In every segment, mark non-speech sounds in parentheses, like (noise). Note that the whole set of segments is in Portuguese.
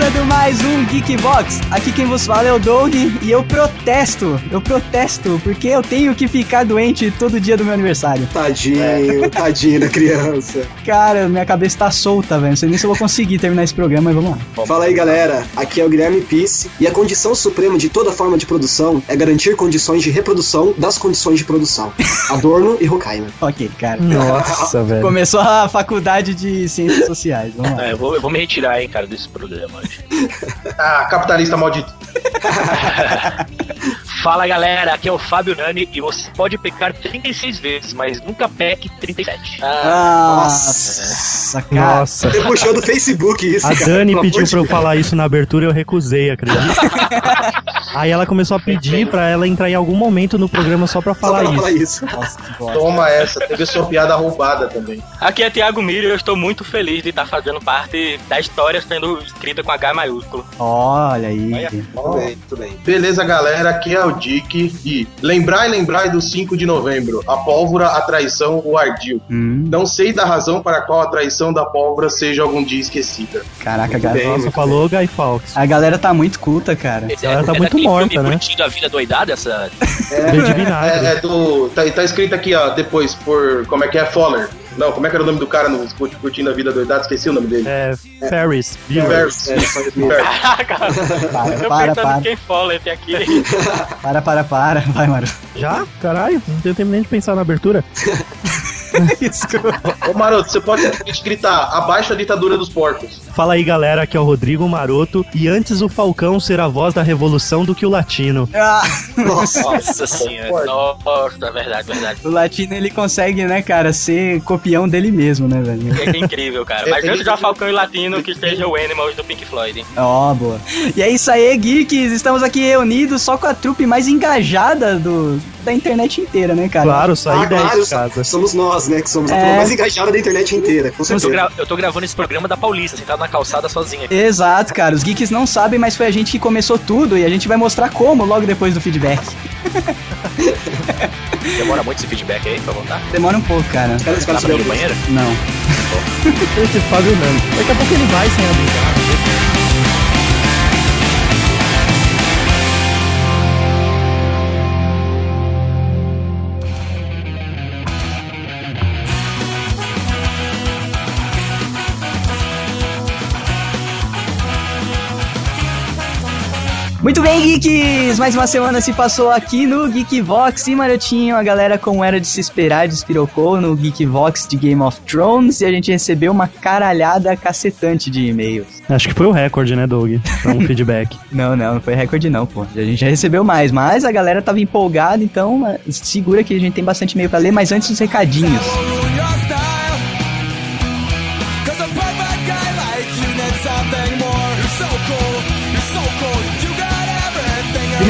começando mais um Geekbox. Aqui quem vos fala é o Doug e eu protesto, eu protesto, porque eu tenho que ficar doente todo dia do meu aniversário. Tadinho, (laughs) tadinho da criança. Cara, minha cabeça tá solta, velho. Não sei nem se eu vou conseguir terminar esse programa, mas vamos lá. Fala aí, galera. Aqui é o Guilherme Pisse e a condição suprema de toda forma de produção é garantir condições de reprodução das condições de produção. (laughs) Adorno e Horkheimer. Ok, cara. Nossa, (laughs) velho. Começou a faculdade de ciências sociais. Vamos lá. É, eu, vou, eu vou me retirar, hein, cara, desse programa. Ah, capitalista maldito. (laughs) Fala galera, aqui é o Fábio Nani e você pode pecar 36 vezes, mas nunca peque 37. Ah, Nossa, cara. Nossa. Você puxou do Facebook isso, A cara. Dani pediu pra eu falar isso na abertura e eu recusei, acredita? (laughs) Aí ela começou a pedir pra ela entrar em algum momento no programa só pra Só falar pra isso. falar isso. Nossa. Toma essa, teve sua piada roubada também. Aqui é Thiago Miro e eu estou muito feliz de estar fazendo parte da história sendo escrita com H maiúsculo. Olha aí. Tudo bem, tudo bem. Beleza, galera, aqui é o Dick e lembrai, lembrai do 5 de novembro, a pólvora, a traição, o ardil. Hum, Não sei da razão para qual a traição da pólvora seja algum dia esquecida. caraca, Muito galera. bem. Nossa, falou Guy Fawkes. A galera tá muito culta, cara. Ela tá é muito daquele morta, né? Curtindo a vida doidada, essa. De vinagre. É, é do. Tá, tá escrito aqui, ó, depois, por. Como é que é? Foller. Não, como é que era o nome do cara no Curti- Curtindo a Vida Doidada? Esqueci o nome dele. É, Ferris. Bueller. Ferris. É, isso (laughs) mesmo. Caraca! Para, Eu para, pensando para. quem Follett aqui. Para, para, para. Vai, Maru. Já? Caralho, não tenho tempo nem de pensar na abertura. (laughs) (laughs) Ô, Maroto, você pode gritar abaixo a ditadura dos porcos. Fala aí, galera, aqui é o Rodrigo Maroto. E antes o Falcão ser a voz da revolução do que o latino. Ah, (laughs) Nossa. Nossa senhora. Nossa, verdade, verdade. o latino ele consegue, né, cara, ser copião dele mesmo, né, velho? É incrível, cara. Mas antes de Falcão e Latino, que esteja o Animals do Pink Floyd, hein? Ó, boa. E é isso aí, geeks. Estamos aqui reunidos só com a trupe mais engajada do, da internet inteira, né, cara? Claro, saí Ah, daí claro, de casa. somos nós, né? Que somos a É. turma mais engajada da internet inteira, com Eu tô, certeza. gra- eu tô gravando esse programa da Paulista, sentado na calçada sozinho aqui. Exato, cara. Os geeks não sabem, mas foi a gente que começou tudo e a gente vai mostrar como logo depois do feedback. (laughs) Demora muito esse feedback aí pra voltar? Demora um pouco, cara. Os caras, os caras pra ir no banheiro? Não. Esse Fábio Nando. Daqui a pouco ele vai sem avisar. Muito bem, geeks! Mais uma semana se passou aqui no Geekvox e Marotinho, a galera, como era de se esperar, despirocou no Geekvox de Game of Thrones e a gente recebeu uma caralhada cacetante de e-mails. Acho que foi o recorde, né, Doug? Pra um (laughs) feedback. Não, não, não foi recorde não, pô. A gente já recebeu mais, mas a galera tava empolgada, então eh, segura que a gente tem bastante e-mail pra ler, mas antes os recadinhos.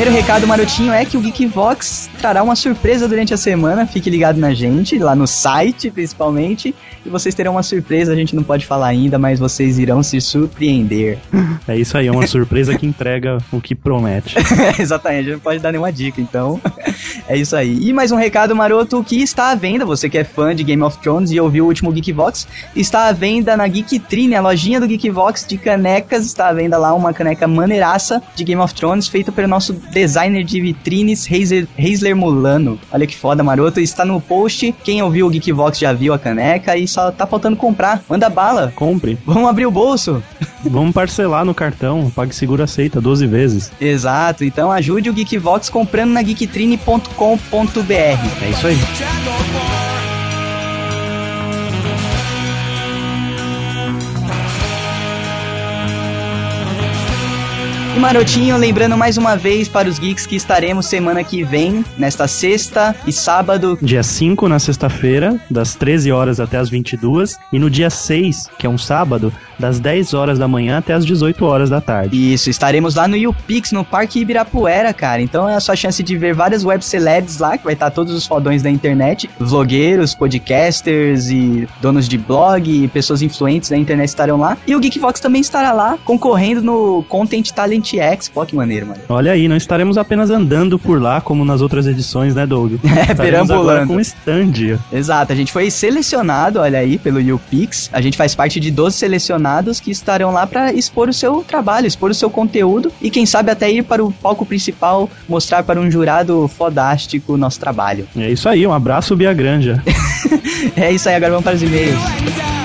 Primeiro recado, Marotinho, é que o Geekvox trará uma surpresa durante a semana. Fique ligado na gente, lá no site principalmente. E vocês terão uma surpresa, a gente não pode falar ainda, mas vocês irão se surpreender. É isso aí, é uma surpresa que entrega o que promete. (laughs) Exatamente, a gente não pode dar nenhuma dica, então é isso aí. E mais um recado maroto que está à venda, você que é fã de Game of Thrones e ouviu o último Geekvox, está à venda na Geektrine, a lojinha do Geekvox de canecas, está à venda lá uma caneca maneiraça de Game of Thrones, feita pelo nosso designer de vitrines, Reisler, Reisler Mulano. Olha que foda, maroto, está no post, quem ouviu o Geekvox já viu a caneca e só tá faltando comprar, manda bala, Compre. vamos abrir o bolso. (laughs) Vamos parcelar no cartão. PagSeguro aceita 12 vezes. Exato, então ajude o Geekvox comprando na geektrine.com.br. É isso aí. Marotinho, lembrando mais uma vez para os geeks que estaremos semana que vem, nesta sexta e sábado. Dia 5 na sexta-feira, das 13 horas até as 22. E no dia 6, que é um sábado, das 10 horas da manhã até as 18 horas da tarde. Isso, estaremos lá no YouPix, no Parque Ibirapuera, cara. Então é a sua chance de ver várias web celebs lá, que vai estar todos os fodões da internet, vlogueiros, podcasters e donos de blog e pessoas influentes da internet estarão lá. E o Geekvox também estará lá, concorrendo no Content Talent Elite X, pô, que maneiro, mano. Olha aí, não estaremos apenas andando por lá, como nas outras edições, né, Doug? (laughs) É, Estaremos agora perambulando. com stand. Exato, a gente foi selecionado, olha aí, pelo YouPix. A gente faz parte de 12 selecionados que estarão lá pra expor o seu trabalho, expor o seu conteúdo e quem sabe até ir para o palco principal mostrar para um jurado fodástico o nosso trabalho. É isso aí, um abraço, Bia Granja. (laughs) É isso aí, agora vamos para os e-mails.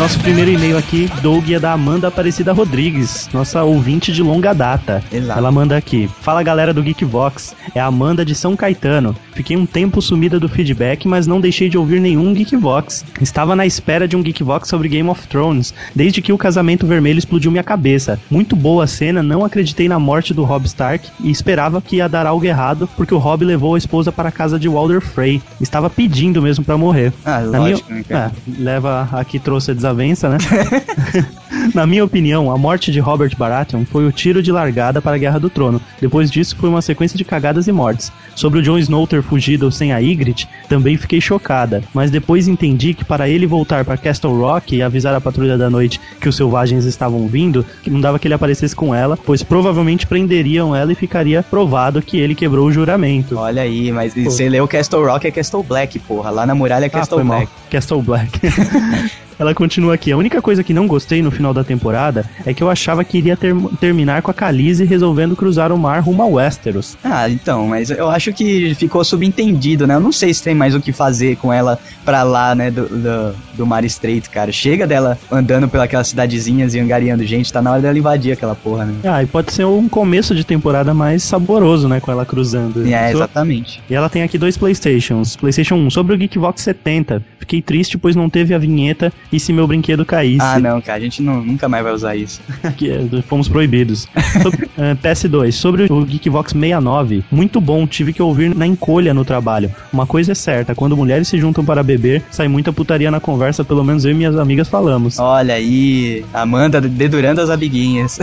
Nosso primeiro e-mail aqui, Doug, é da Amanda Aparecida Rodrigues, nossa ouvinte de longa data. Exato. Ela manda aqui: Fala galera do Geekvox, é a Amanda de São Caetano. Fiquei um tempo sumida do feedback, mas não deixei de ouvir nenhum Geekvox. Estava na espera de um Geekvox sobre Game of Thrones, desde que o casamento vermelho explodiu minha cabeça. Muito boa a cena, não acreditei na morte do Robb Stark e esperava que ia dar algo errado, porque o Robb levou a esposa para a casa de Walder Frey. Estava pedindo mesmo pra morrer. Ah, Na lógico, minha- né, é, leva aqui trouxe a desavença, né? (laughs) Na minha opinião, a morte de Robert Baratheon foi o tiro de largada para a Guerra do Trono. Depois disso, foi uma sequência de cagadas e mortes. Sobre o Jon Snow ter fugido sem a Ygritte, também fiquei chocada. Mas depois entendi que para ele voltar para Castle Rock e avisar a Patrulha da Noite que os selvagens estavam vindo, que não dava que ele aparecesse com ela, pois provavelmente prenderiam ela e ficaria provado que ele quebrou o juramento. Olha aí, mas você leu Castle Rock é Castle Black, porra. Lá na muralha é Ah, Castle mal. Black. Castle Black. (laughs) Ela continua aqui. A única coisa que não gostei no final da temporada é que eu achava que iria ter- terminar com a Khaleesi resolvendo cruzar o mar rumo a Westeros. Ah, então, mas eu acho que ficou subentendido, né? Eu não sei se tem mais o que fazer com ela pra lá, né, do, do, do Mar Estreito, cara. Chega dela andando pelas cidadezinhas e angariando gente, tá na hora dela invadir aquela porra, né? Ah, e pode ser um começo de temporada mais saboroso, né, com ela cruzando. É, exatamente. E ela tem aqui dois Playstations. Playstation 1, sobre o Geekvox 70. Fiquei triste pois não teve a vinheta e se meu brinquedo caísse. Ah, não, cara, a gente não, nunca mais vai usar isso. (laughs) que é, fomos proibidos. Sobre- (laughs) eh, PS2, sobre o Geekvox 69, muito bom, tive que ouvir na encolha no trabalho. Uma coisa é certa, quando mulheres se juntam para beber, sai muita putaria na conversa, pelo menos eu e minhas amigas falamos. Olha aí, Amanda dedurando as amiguinhas.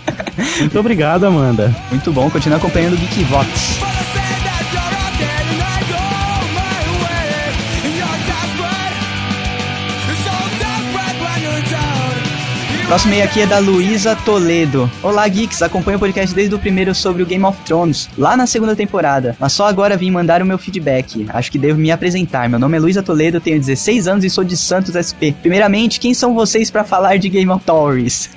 (laughs) Muito obrigado, Amanda. Muito bom, continua acompanhando o Geekvox. Próximo e-mail aqui é da Luísa Toledo. Olá, Geeks. Acompanho o podcast desde o primeiro sobre o Game of Thrones, lá na segunda temporada. Mas só agora vim mandar o meu feedback. Acho que devo me apresentar. Meu nome é Luísa Toledo, tenho 16 anos e sou de Santos SP. Primeiramente, quem são vocês pra falar de Game of Thrones?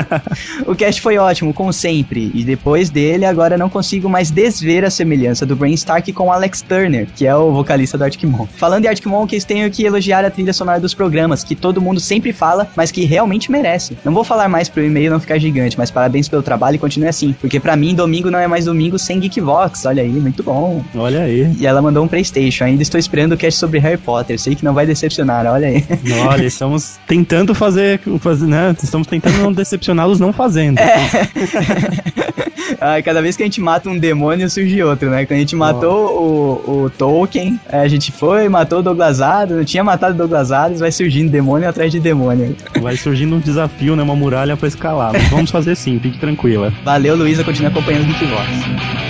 (laughs) o cast foi ótimo, como sempre. E depois dele, agora não consigo mais desver a semelhança do Brain Stark com Alex Turner, que é o vocalista do Arctic Mon. Falando de Arctic Monkeys, tenho que elogiar a trilha sonora dos programas, que todo mundo sempre fala, mas que realmente merece. Não vou falar mais pro e-mail não ficar gigante, mas parabéns pelo trabalho e continue assim. Porque pra mim, domingo não é mais domingo sem Geekvox. Olha aí, muito bom. Olha aí. E ela mandou um Playstation. Ainda estou esperando o cast sobre Harry Potter. Sei que não vai decepcionar, olha aí. Olha, estamos tentando fazer, fazer né? Estamos tentando não decepcioná-los não fazendo. (laughs) (laughs) Ah, cada vez que a gente mata um demônio, surge outro, né? Quando a gente matou o, o Tolkien, a gente foi, matou o Douglas Adams, não tinha matado o Douglas Adams, vai surgindo demônio atrás de demônio. Vai surgindo um desafio, né? Uma muralha pra escalar. Mas vamos fazer sim, fique tranquila. Valeu, Luísa, continua acompanhando o Geekvox.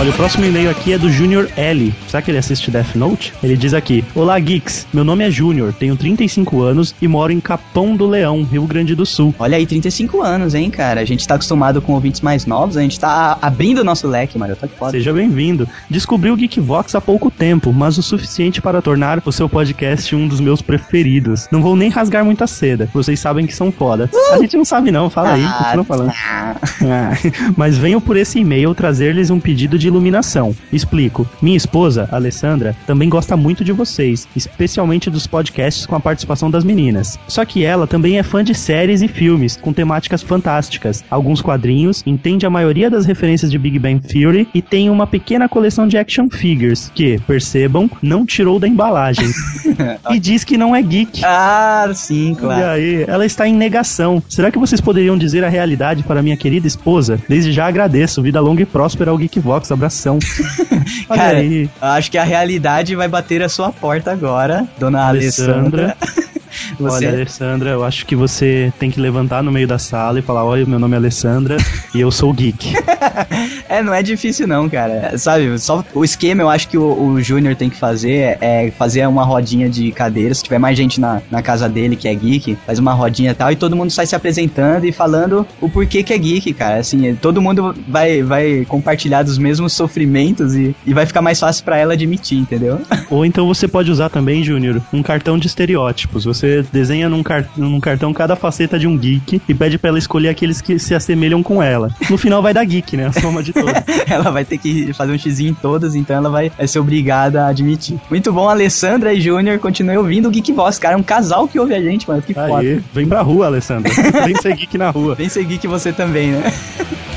Olha, o próximo e-mail aqui é do Junior L. Será que ele assiste Death Note? Ele diz aqui: Olá, Geeks. Meu nome é Júnior, tenho 35 anos e moro em Capão do Leão, Rio Grande do Sul. Olha aí, 35 anos, hein, cara? A gente tá acostumado com ouvintes mais novos, a gente tá abrindo o nosso leque, mano. Tá que foda. Seja bem-vindo. Descobri o Geekvox há pouco tempo, mas o suficiente para tornar o seu podcast um dos meus preferidos. Não vou nem rasgar muita seda, vocês sabem que são foda. A gente não sabe não, fala aí, continua falando. Ah, Ah, (laughs) mas venho por esse e-mail trazer-lhes um pedido de iluminação. Explico. Minha esposa, Alessandra, também gosta muito de vocês, especialmente dos podcasts com a participação das meninas. Só que ela também é fã de séries e filmes com temáticas fantásticas, alguns quadrinhos, entende a maioria das referências de Big Bang Theory e tem uma pequena coleção de action figures que, percebam, não tirou da embalagem. (laughs) e diz que não é geek. ah, sim, E claro. aí, ela está em negação. Será que vocês poderiam dizer a realidade para minha querida esposa? Desde já agradeço. Vida longa e próspera ao Geekvox. Abração. (laughs) Cara, aí. Acho que a realidade vai bater a sua porta agora, dona Alessandra. Alessandra. (laughs) Você... Olha, Alessandra, eu acho que você tem que levantar no meio da sala e falar: Olha, meu nome é Alessandra e eu sou geek. (laughs) é, não é difícil não, cara. Sabe, só o esquema eu acho que o, o Júnior tem que fazer é fazer uma rodinha de cadeiras. Se tiver mais gente na, na casa dele que é geek, faz uma rodinha e tal, e todo mundo sai se apresentando e falando o porquê que é geek, cara. Assim, todo mundo vai, vai compartilhar dos mesmos sofrimentos e, e vai ficar mais fácil para ela admitir, entendeu? (laughs) Ou então você pode usar também, Júnior, um cartão de estereótipos. Você desenha num, car num cartão cada faceta de um geek e pede para ela escolher aqueles que se assemelham com ela. No final vai dar geek, né? A soma de. (laughs) ela vai ter que fazer um xizinho em todas, então ela vai, vai ser obrigada a admitir. Muito bom, Alessandra e Júnior, continue ouvindo o Geek Voz, cara. É um casal que ouve a gente, mano. Que Aê, foda. Vem pra rua, Alessandra. (laughs) Vem ser geek na rua. Vem ser geek você também, né?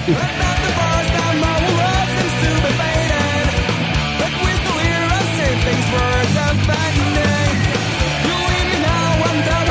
(laughs)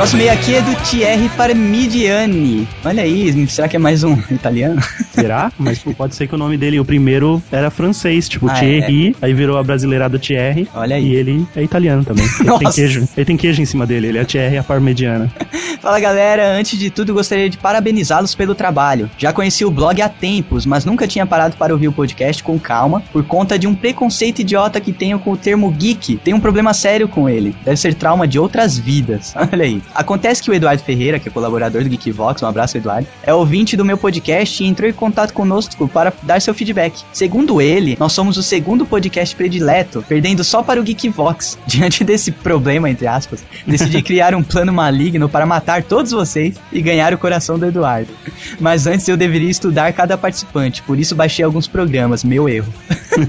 Próximo e aqui é do Thierry Parmigiani. Olha aí, será que é mais um italiano? Será? Mas pô, pode ser que o nome dele, o primeiro, era francês, tipo Ah, Thierry, aí virou a brasileirada Thierry. Olha aí. E ele é italiano também. Ele tem queijo. Ele tem queijo em cima dele, ele é Thierry a parmegiana. (laughs) Fala galera, antes de tudo gostaria de parabenizá-los pelo trabalho. Já conheci o blog há tempos, mas nunca tinha parado para ouvir o podcast com calma por conta de um preconceito idiota que tenho com o termo geek. Tenho um problema sério com ele. Deve ser trauma de outras vidas. (laughs) Olha aí. Acontece que o Eduardo Ferreira, que é colaborador do Geekvox, um abraço Eduardo, é ouvinte do meu podcast e entrou em contato conosco para dar seu feedback. Segundo ele, nós somos o segundo podcast predileto, perdendo só para o Geekvox. (laughs) Diante desse problema, entre aspas, decidi (laughs) criar um plano maligno para matar todos vocês e ganhar o coração do Eduardo. Mas antes eu deveria estudar cada participante, por isso baixei alguns programas, meu erro.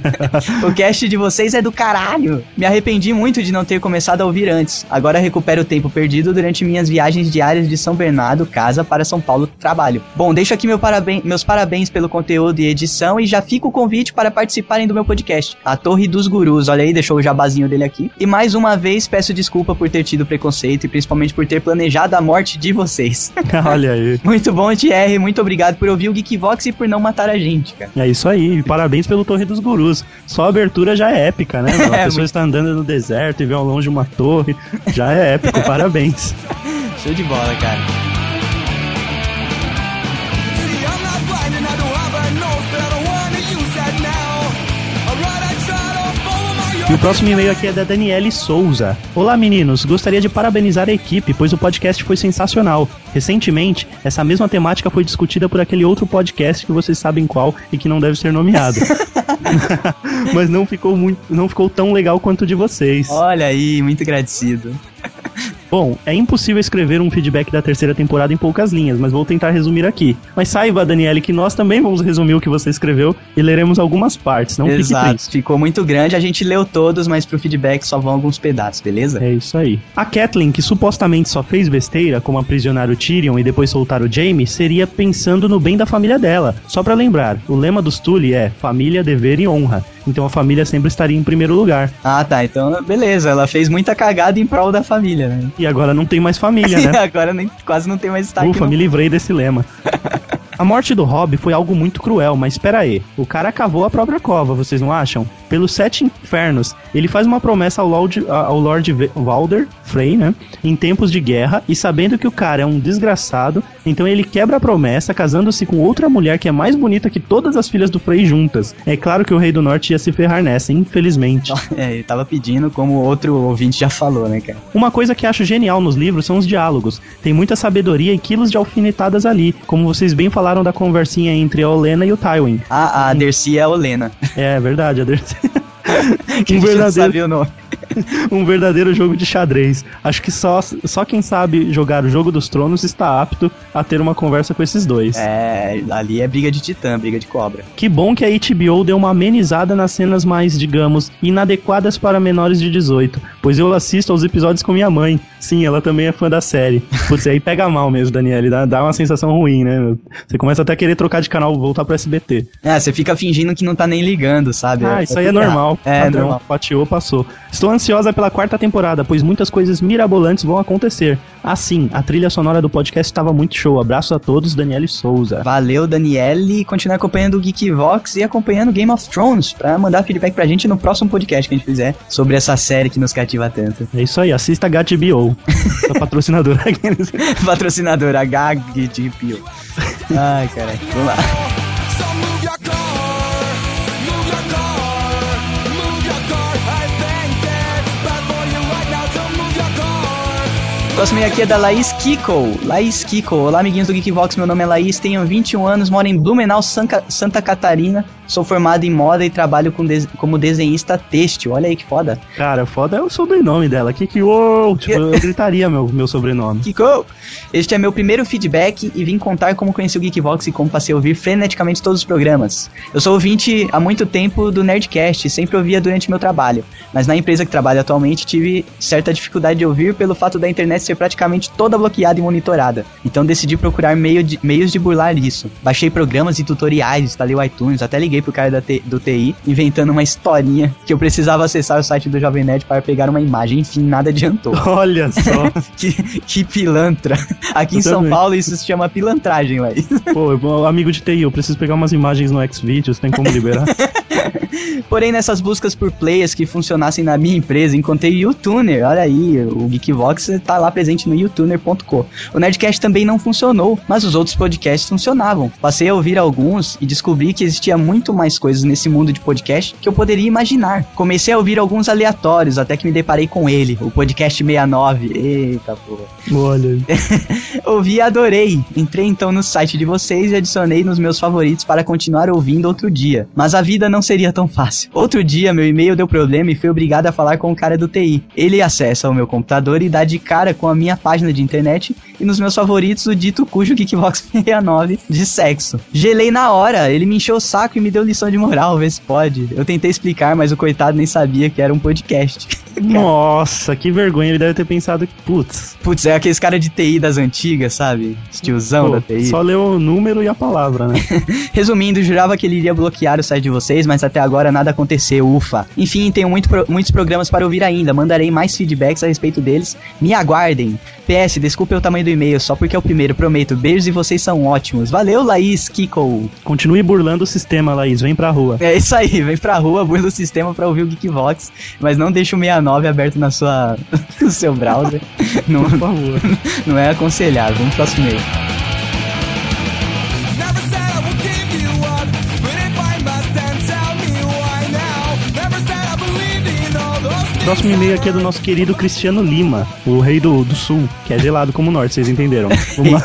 (laughs) o cast de vocês é do caralho. Me arrependi muito de não ter começado a ouvir antes. Agora recupero o tempo perdido durante minhas viagens diárias de São Bernardo, casa, para São Paulo, trabalho. Bom, deixo aqui meu paraben meus parabéns pelo conteúdo e edição e já fica o convite para participarem do meu podcast, A Torre dos Gurus. Olha aí, deixou o jabazinho dele aqui. E mais uma vez peço desculpa por ter tido preconceito e principalmente por ter planejado a morte de vocês. (laughs) Olha aí. muito bom, TR. Muito obrigado por ouvir o Geekvox e por não matar a gente, cara. É isso aí, parabéns pelo Torre dos Gurus. Só a abertura já é épica, né? meu? (laughs) A É, pessoa muito- está andando no deserto e vê ao longe uma torre. Já é épico, parabéns. (laughs) Show de bola, cara. E o próximo e-mail aqui é da Daniele Souza. Olá meninos, gostaria de parabenizar a equipe, pois o podcast foi sensacional. Recentemente, essa mesma temática foi discutida por aquele outro podcast que vocês sabem qual e que não deve ser nomeado. (laughs) (laughs) Mas não ficou muito, não ficou tão legal quanto o de vocês. Olha aí, muito agradecido. Bom, é impossível escrever um feedback da terceira temporada em poucas linhas, mas vou tentar resumir aqui. Mas saiba, Daniele, que nós também vamos resumir o que você escreveu e leremos algumas partes, não Exato. Ficou muito grande, a gente leu todos, mas pro feedback só vão alguns pedaços, beleza? É isso aí. A Kathleen, que supostamente só fez besteira, como aprisionar o Tyrion e depois soltar o Jaime, seria pensando no bem da família dela. Só pra lembrar, o lema dos Tully é família, dever e honra. Então a família sempre estaria em primeiro lugar. Ah, tá. Então, beleza. Ela fez muita cagada em prol da família, né? E agora não tem mais família, né? (laughs) Agora nem, quase não tem mais destaque. Ufa, me livrei desse lema. (laughs) A morte do Robb foi algo muito cruel, mas espera aí. O cara cavou a própria cova, vocês não acham? Pelos sete infernos, ele faz uma promessa ao Lord, ao Lord Valder Frey, né? Em tempos de guerra, e sabendo que o cara é um desgraçado, então ele quebra a promessa, casando-se com outra mulher que é mais bonita que todas as filhas do Frey juntas. É claro que o Rei do Norte ia se ferrar nessa, infelizmente. É, ele tava pedindo, como outro ouvinte já falou, né, cara? Uma coisa que acho genial nos livros são os diálogos. Tem muita sabedoria e quilos de alfinetadas ali, como vocês bem falaram da conversinha entre a Olena e o Tywin. A, a Dercy é a Olena. É verdade, a Dercy. (laughs) Que um, gente não verdadeiro, sabia o nome. (laughs) um verdadeiro jogo de xadrez. Acho que só, só quem sabe jogar o jogo dos tronos está apto a ter uma conversa com esses dois. É, ali é briga de titã, briga de cobra. Que bom que a HBO deu uma amenizada nas cenas mais, digamos, inadequadas para menores de 18, pois eu assisto aos episódios com minha mãe. Sim, ela também é fã da série. Putz, aí pega mal mesmo, Daniele, dá, dá uma sensação ruim, né? Você começa até a querer trocar de canal, voltar pro SBT. É, você fica fingindo que não tá nem ligando, sabe? Ah, isso aí é normal. É, Padrão. normal. Fatiou, passou. Estou ansiosa pela quarta temporada, pois muitas coisas mirabolantes vão acontecer. Assim, a trilha sonora do podcast estava muito show. Abraço a todos, Daniele Souza. Valeu, Daniele. Continue acompanhando o Geekvox e acompanhando Game of Thrones pra mandar feedback pra gente no próximo podcast que a gente fizer sobre essa série que nos cativa tanto. É isso aí, assista HBO. (laughs) Sua patrocinadora. (laughs) Patrocinadora HGTPO. Ai, cara. Vamos lá. Próximo e-mail aqui é da Laís Kiko. Laís Kiko. Olá, amiguinhos do Geekvox. Meu nome é Laís, tenho 21 anos, moro em Blumenau, Sanca- Santa Catarina. Sou formado em moda e trabalho com des- como desenhista têxtil. Olha aí que foda. Cara, foda é o sobrenome dela. Uou, tipo, eu gritaria meu, meu sobrenome. Kiko! Este é meu primeiro feedback e vim contar como conheci o Geekvox e como passei a ouvir freneticamente todos os programas. Eu sou ouvinte há muito tempo do Nerdcast e sempre ouvia durante meu trabalho, mas na empresa que trabalho atualmente tive certa dificuldade de ouvir pelo fato da internet ser praticamente toda bloqueada e monitorada. Então decidi procurar meio de- meios de burlar isso. Baixei programas e tutoriais, instalei o iTunes, até liguei pro cara do TI, inventando uma historinha que eu precisava acessar o site do Jovem Nerd para pegar uma imagem. Enfim, nada adiantou. (laughs) Olha só. (laughs) Que, que pilantra. Aqui em Eu São também. Paulo isso se chama pilantragem, ué. Pô, amigo de TI, eu preciso pegar umas imagens no Xvideos, tem como liberar? (laughs) Porém, nessas buscas por players que funcionassem na minha empresa, encontrei o YouTuner. Olha aí, o Geekvox tá lá presente no youtuner.com. O Nerdcast também não funcionou, mas os outros podcasts funcionavam. Passei a ouvir alguns e descobri que existia muito mais coisas nesse mundo de podcast que eu poderia imaginar. Comecei a ouvir alguns aleatórios, até que me deparei com ele, o podcast 69. Eita porra. Olha. (laughs) Ouvi e adorei. Entrei então no site de vocês e adicionei nos meus favoritos para continuar ouvindo outro dia. Mas a vida não seria tão fácil. Outro dia, meu e-mail deu problema e fui obrigado a falar com o cara do TI. Ele acessa o meu computador e dá de cara com a minha página de internet e nos meus favoritos o dito cujo Geekbox 69 (laughs) de sexo. Gelei na hora, ele me encheu o saco e me deu lição de moral, vê se pode. Eu tentei explicar, mas o coitado nem sabia que era um podcast. (laughs) Nossa, que vergonha. Ele deve ter pensado que, putz, Putz, é aqueles cara de TI das antigas, sabe? Tiozão pô, da TI. só leu o número e a palavra, né? (laughs) Resumindo, jurava que ele iria bloquear o site de vocês, mas até agora nada aconteceu, ufa. Enfim, tenho muito pro- muitos programas para ouvir ainda, mandarei mais feedbacks a respeito deles. Me aguardem. PS, desculpe o tamanho do e-mail, só porque é o primeiro, prometo. Beijos e vocês são ótimos. Valeu, Laís Kiko. Continue burlando o sistema, Laís. Vem pra rua. É isso aí, vem pra rua, burla o sistema pra ouvir o Geekvox, mas não deixa o 69 aberto na sua, (laughs) no seu browser. não, Por favor. (laughs) não é aconselhável. Vamos pro próximo e-mail. Próximo e-mail aqui é do nosso querido Cristiano Lima, o rei do, do sul, que é gelado como o norte, vocês entenderam.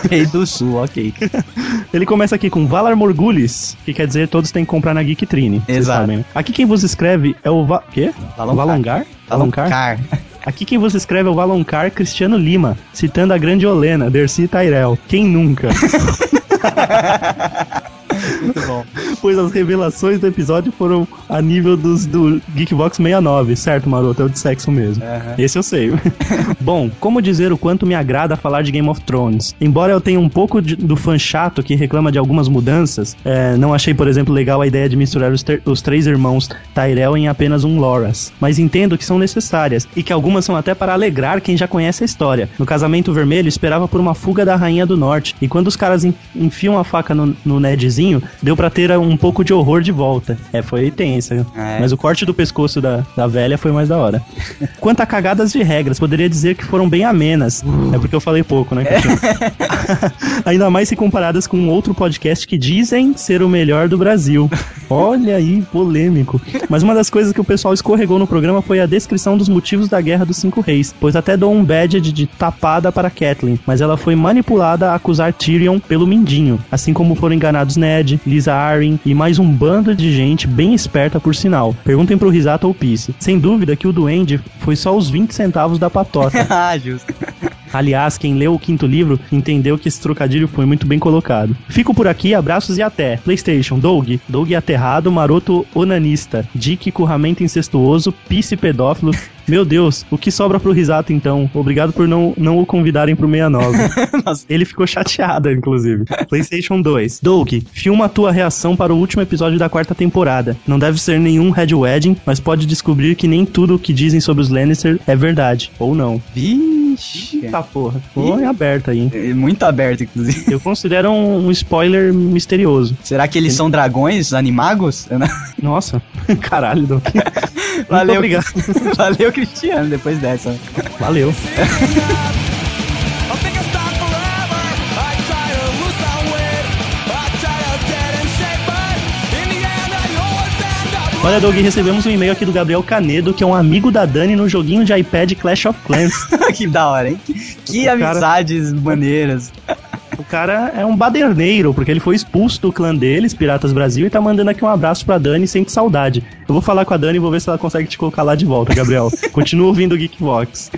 Rei do Sul, ok. (laughs) Ele começa aqui com Valar Morgulis, que quer dizer todos têm que comprar na Geek Trine. Exato. sabem, né? Aqui quem vos escreve é o Va... quê? Valongar? Valoncar? Car. Aqui quem vos escreve é o Valoncar Cristiano Lima, citando a grande Olena, Dercy Tyrell. Quem nunca? (laughs) Muito bom. (laughs) pois as revelações do episódio foram a nível dos do Geekbox 69, certo, maroto? É o de sexo mesmo. Esse eu sei. (laughs) Bom, como dizer o quanto me agrada falar de Game of Thrones? Embora eu tenha um pouco de- do fã chato que reclama de algumas mudanças, é, não achei, por exemplo, legal a ideia de misturar os, ter- os três irmãos Tyrell em apenas um Loras. Mas entendo que são necessárias e que algumas são até para alegrar quem já conhece a história. No Casamento Vermelho, esperava por uma fuga da Rainha do Norte, e quando os caras en- enfiam a faca no, no Nedzinho, deu pra ter um pouco de horror de volta. É, foi tensa. É. Mas o corte do pescoço da, da velha foi mais da hora. (laughs) Quanto a cagadas de regras, poderia dizer que foram bem amenas. É porque eu falei pouco, né? Cristiano? (laughs) Ainda mais se comparadas com um outro podcast que dizem ser o melhor do Brasil. Olha aí, polêmico. Mas uma das coisas que o pessoal escorregou no programa foi a descrição dos motivos da Guerra dos Cinco Reis, pois até dou um badge de tapada para Catelyn, mas ela foi manipulada a acusar Tyrion pelo Mindinho, assim como foram enganados Ned, Lisa Arryn e mais um bando de gente bem esperta por sinal. Perguntem pro Risato ou Peace. Sem dúvida que o Duende foi só os 20 centavos da patota. (laughs) ah, justo. Aliás, quem leu o quinto livro entendeu que esse trocadilho foi muito bem colocado. Fico por aqui, abraços e até. PlayStation, Doug, Doug aterrado, maroto onanista, Dick curramento incestuoso, pisse pedófilo. Meu Deus, o que sobra pro Risato então? Obrigado por não, não o convidarem pro 69. (laughs) Nossa. Ele ficou chateado, inclusive. PlayStation 2. Doug, filma a tua reação para o último episódio da quarta temporada. Não deve ser nenhum Red Wedding, mas pode descobrir que nem tudo o que dizem sobre os Lannister é verdade. Ou não. Vixe. Eita porra. Ficou em aberto aí, hein? É Muito aberto, inclusive. Eu considero um, um spoiler misterioso. Será que eles são dragões, animagos? (laughs) Nossa, (laughs) caralho, Doug. Valeu, Muito obrigado. Valeu, Cristiano, depois dessa. Valeu. Olha, Doug, recebemos um e-mail aqui do Gabriel Canedo, que é um amigo da Dani no joguinho de iPad Clash of Clans. (laughs) que da hora, hein? Que, que O cara- amizades maneiras. O cara é um baderneiro, porque ele foi expulso do clã deles, Piratas Brasil, e tá mandando aqui um abraço pra Dani sente saudade. Eu vou falar com a Dani e vou ver se ela consegue te colocar lá de volta, Gabriel. (laughs) Continua ouvindo o Geekvox.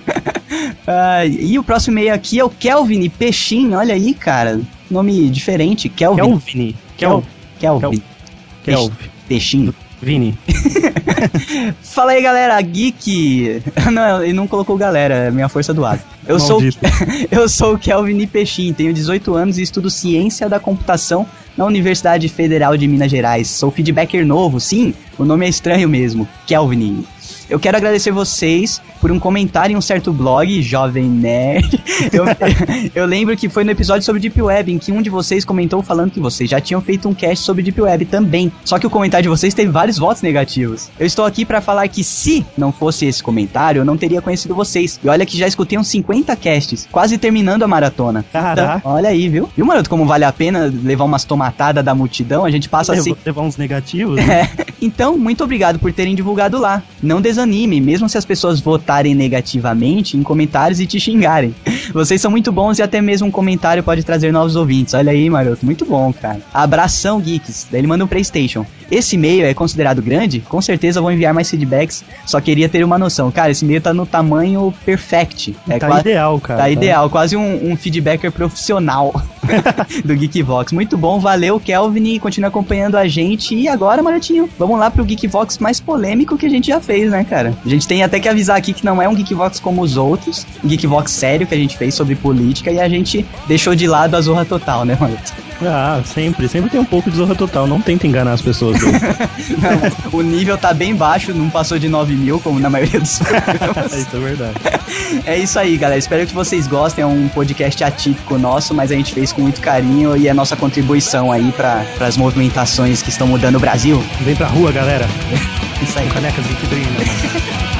Ah, e o próximo e-mail aqui é o Kelvin Peixinho, olha aí, cara. Nome diferente, Kelvin. Kelvin. Kel... Kelvin. Kelvin. Peixinho. Vini. (laughs) Fala aí, galera, geek. (laughs) Não, ele não colocou galera, é minha força do ar. Eu sou, (laughs) eu sou o Kelvin Peixin, tenho 18 anos e estudo ciência da computação na Universidade Federal de Minas Gerais. Sou feedbacker novo, sim, o nome é estranho mesmo, Kelvin. Eu quero agradecer vocês por um comentário em um certo blog, Jovem Nerd. (laughs) Eu, eu lembro que foi no episódio sobre Deep Web, em que um de vocês comentou falando que vocês já tinham feito um cast sobre Deep Web também. Só que o comentário de vocês teve vários votos negativos. Eu estou aqui para falar que se não fosse esse comentário, eu não teria conhecido vocês. E olha que já escutei uns 50 casts, quase terminando a maratona. Caraca. Então, olha aí, viu? Viu, Maroto, como vale a pena levar umas tomatadas da multidão? A gente passa assim. Levar, uns negativos. (laughs) né? É. Então, muito obrigado por terem divulgado lá. Não desanime, mesmo se as pessoas votarem negativamente em comentários e te xingarem. Vocês são muito bons e até mesmo um comentário pode trazer novos ouvintes. Olha aí, maroto, muito bom, cara. Abração, geeks. Daí ele manda um PlayStation. Esse e-mail é considerado grande? Com certeza vou enviar mais feedbacks. Só queria ter uma noção. Cara, esse e-mail tá no tamanho perfect. É tá quase- ideal, cara. Tá ideal, quase um, um feedbacker profissional (laughs) do Geekvox. Muito bom, valeu, Kelvin, e continua acompanhando a gente. E agora, Marotinho, vamos lá pro Geekvox mais polêmico que a gente já fez, né, cara? A gente tem até que avisar aqui que não é um Geekvox como os outros, um Geekvox sério que a gente fez sobre política e a gente deixou de lado a zorra total, né, Maroto? Ah, sempre. Sempre tem um pouco de zorra total. Não tenta enganar as pessoas. (laughs) Doug. o nível tá bem baixo, não passou de 9 mil, como na maioria dos programas. (laughs) Isso é verdade. É isso aí, galera. Espero que vocês gostem. É um podcast atípico nosso, mas a gente fez com muito carinho e é nossa contribuição aí para as movimentações que estão mudando o Brasil. Vem pra rua, galera. (laughs) Isso aí. Canecas de vidrinho Thank (laughs) you.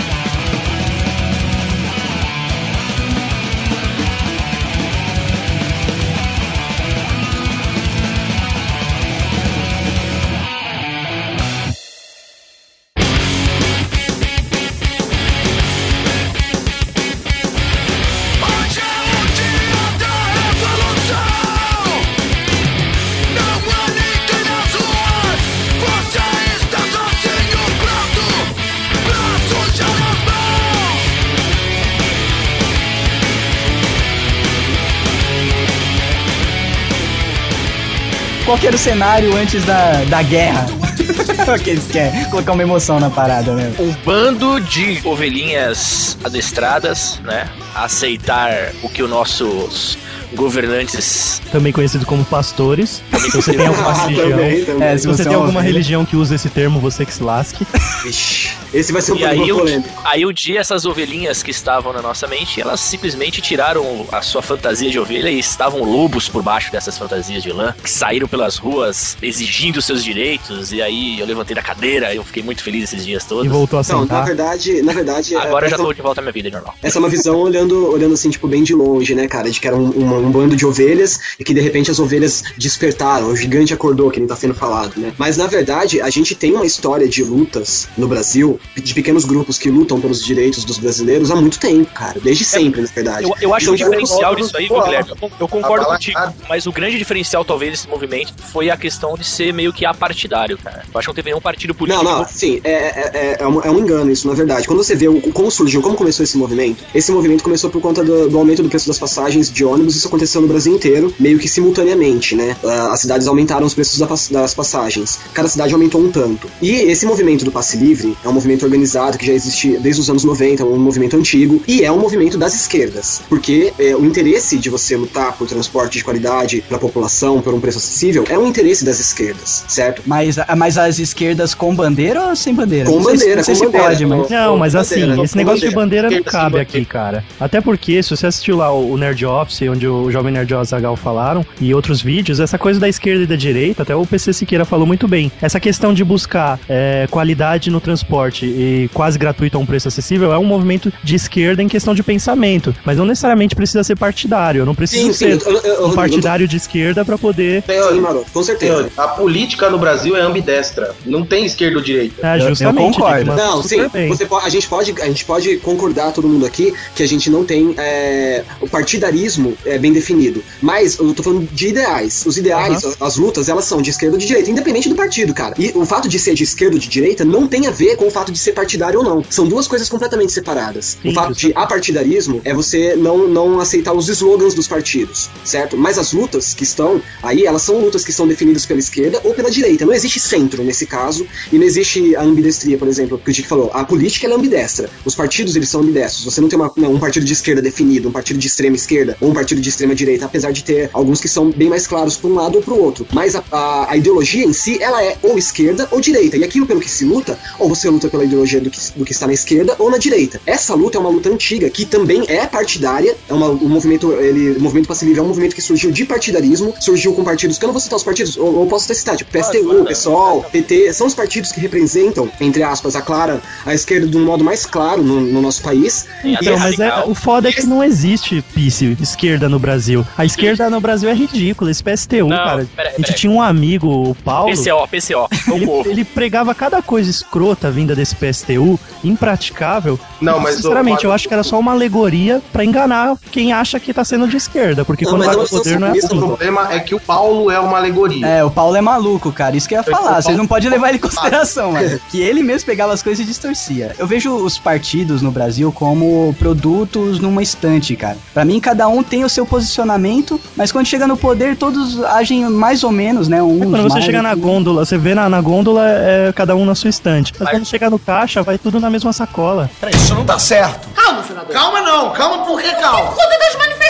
Que era o cenário antes da, da guerra? (laughs) que eles querem colocar uma emoção na parada, né? Um bando de ovelhinhas adestradas, né? a Aceitar o que os nossos governantes. Também conhecido como pastores. Se você tem alguma Ah, religião. também, (laughs) também. É, Se você é tem uma alguma religião que usa esse termo, você que se lasque. Vixe, esse vai ser um E aí, um, polêmico. aí um dia essas ovelhinhas que estavam na nossa mente, elas simplesmente tiraram a sua fantasia de ovelha e estavam lobos por baixo dessas fantasias de lã, que saíram pelas ruas exigindo seus direitos. E aí eu levantei da cadeira, eu fiquei muito feliz esses dias E todos. voltou a Não, na sentar. verdade, na verdade. Agora eu já essa, tô de volta à minha vida normal. essa é uma visão olhando, olhando assim, tipo, bem de longe, né, cara? De que era um, uma- um bando de ovelhas e que de repente as ovelhas despertaram, o gigante acordou, que nem tá sendo falado, né? Mas na verdade, a gente tem uma história de lutas no Brasil de pequenos grupos que lutam pelos direitos dos brasileiros há muito tempo, cara. Desde sempre, na verdade. Eu, eu acho que o diferencial grupos disso aí, viu, Guilherme? Eu, eu concordo contigo, mas o grande diferencial, talvez, desse movimento foi a questão de ser meio que apartidário, cara. Eu acho que não teve nenhum partido político. Não, não, sim, é, é, é, é um, é um engano isso, na verdade. Quando você vê o, como surgiu, como começou esse movimento, esse movimento começou por conta do, do aumento do preço das passagens de ônibus, isso aconteceu no Brasil inteiro, meio que simultaneamente, né? Ah, As cidades aumentaram os preços das passagens, cada cidade aumentou um tanto. E esse movimento do passe livre é um movimento organizado que já existe desde os anos 90, é um movimento antigo, e é um movimento das esquerdas, porque é, o interesse de você lutar por transporte de qualidade para a população, por um preço acessível, é um interesse das esquerdas, certo? Mas, mas as esquerdas com bandeira ou sem bandeira? Com Não sei se- bandeira, não sei com se bandeira. pode, mas... Não, mas assim, bandeira, esse negócio de bandeira não cabe bandeira. aqui, cara. Até porque, se você assistiu lá o Nerd Office, onde o Jovem Nerd o Azaghal falaram, e outros vídeos, essa coisa da esquerda e da direita, até o PC Siqueira falou muito bem. Essa questão de buscar é, qualidade no transporte e quase gratuito a um preço acessível é um movimento de esquerda em questão de pensamento. Mas não necessariamente precisa ser partidário. Eu não preciso Sim, sim, ser eu- eu- eu- um eu- partidário de esquerda pra poder. Senhor, Sim, Maroto, com certeza. senhor, a política no Brasil é ambidestra. Não tem esquerda ou direita. É, eu justamente. concordo. Dick, mas Não, sim, bem. você po- a, gente pode, a gente pode concordar, todo mundo aqui, que a gente não tem é, o partidarismo é, bem definido. Mas eu tô falando de ideais. Os ideais, as, as lutas, elas são de esquerda ou de direita, independente do partido, cara. E o fato de ser de esquerda ou de direita não tem a ver com o fato de ser partidário ou não. São duas coisas completamente separadas. Sim, o fato de apartidarismo é você não, não aceitar os slogans dos partidos, certo? Mas as lutas que estão aí, elas são lutas que são definidas pela esquerda ou pela direita. Não existe centro nesse caso e não existe a ambidestria, por exemplo, que o Dick falou. A política é ambidestra. Os partidos eles são ambidestros. Você não tem uma- não, um partido de esquerda definido, um partido de extrema esquerda ou um partido de extrema direita, apesar de ter alguns que são bem mais claros para um lado ou para o outro. Mas a, a- a ideologia em si, ela é ou esquerda ou direita. E aquilo pelo que se luta, ou você luta pela ideologia do que, do que está na esquerda ou na direita. Essa luta é uma luta antiga que também é partidária. É uma, o movimento, ele, o movimento passe livre é um movimento que surgiu de partidarismo, surgiu com partidos que eu não vou citar os partidos, ou, ou posso até citar, tipo PSTU, PSOL, PT, são os partidos que representam, entre aspas, a clara, a esquerda de um modo mais claro no, no nosso país. Sim, Então, mas é, radical. o foda é que não existe pice, esquerda no Brasil. A esquerda no Brasil é ridícula, esse PSTU, Não, cara. peraí, a gente tinha um amigo, o Paulo. PCO, PCO. O Ele, povo. ele pregava cada coisa escrota vinda desse PSTU, impraticável. Não, mas, Sinceramente, ô, eu acho que era só uma alegoria pra enganar quem acha que tá sendo de esquerda. Porque Não, quando vai não pro poder não é são- O assim. problema é que o Paulo é uma alegoria. É, o Paulo é maluco, cara. Isso que eu ia falar. o Vocês não Paulo- podem levar ele em consideração, (laughs) mano. Que ele mesmo pegava as coisas e distorcia. Eu vejo os partidos no Brasil como produtos numa estante, cara. Pra mim, cada um tem o seu posicionamento, mas quando chega no poder, todos agem mais ou menos, né? Uns Quando você mais, chega na gôndola, você vê na, na gôndola é cada um na sua estante. Mas quando chegar no caixa, vai tudo na mesma sacola. Isso não dá certo. Calma, senador. Calma não, calma por que calma? Por conta das manifestações,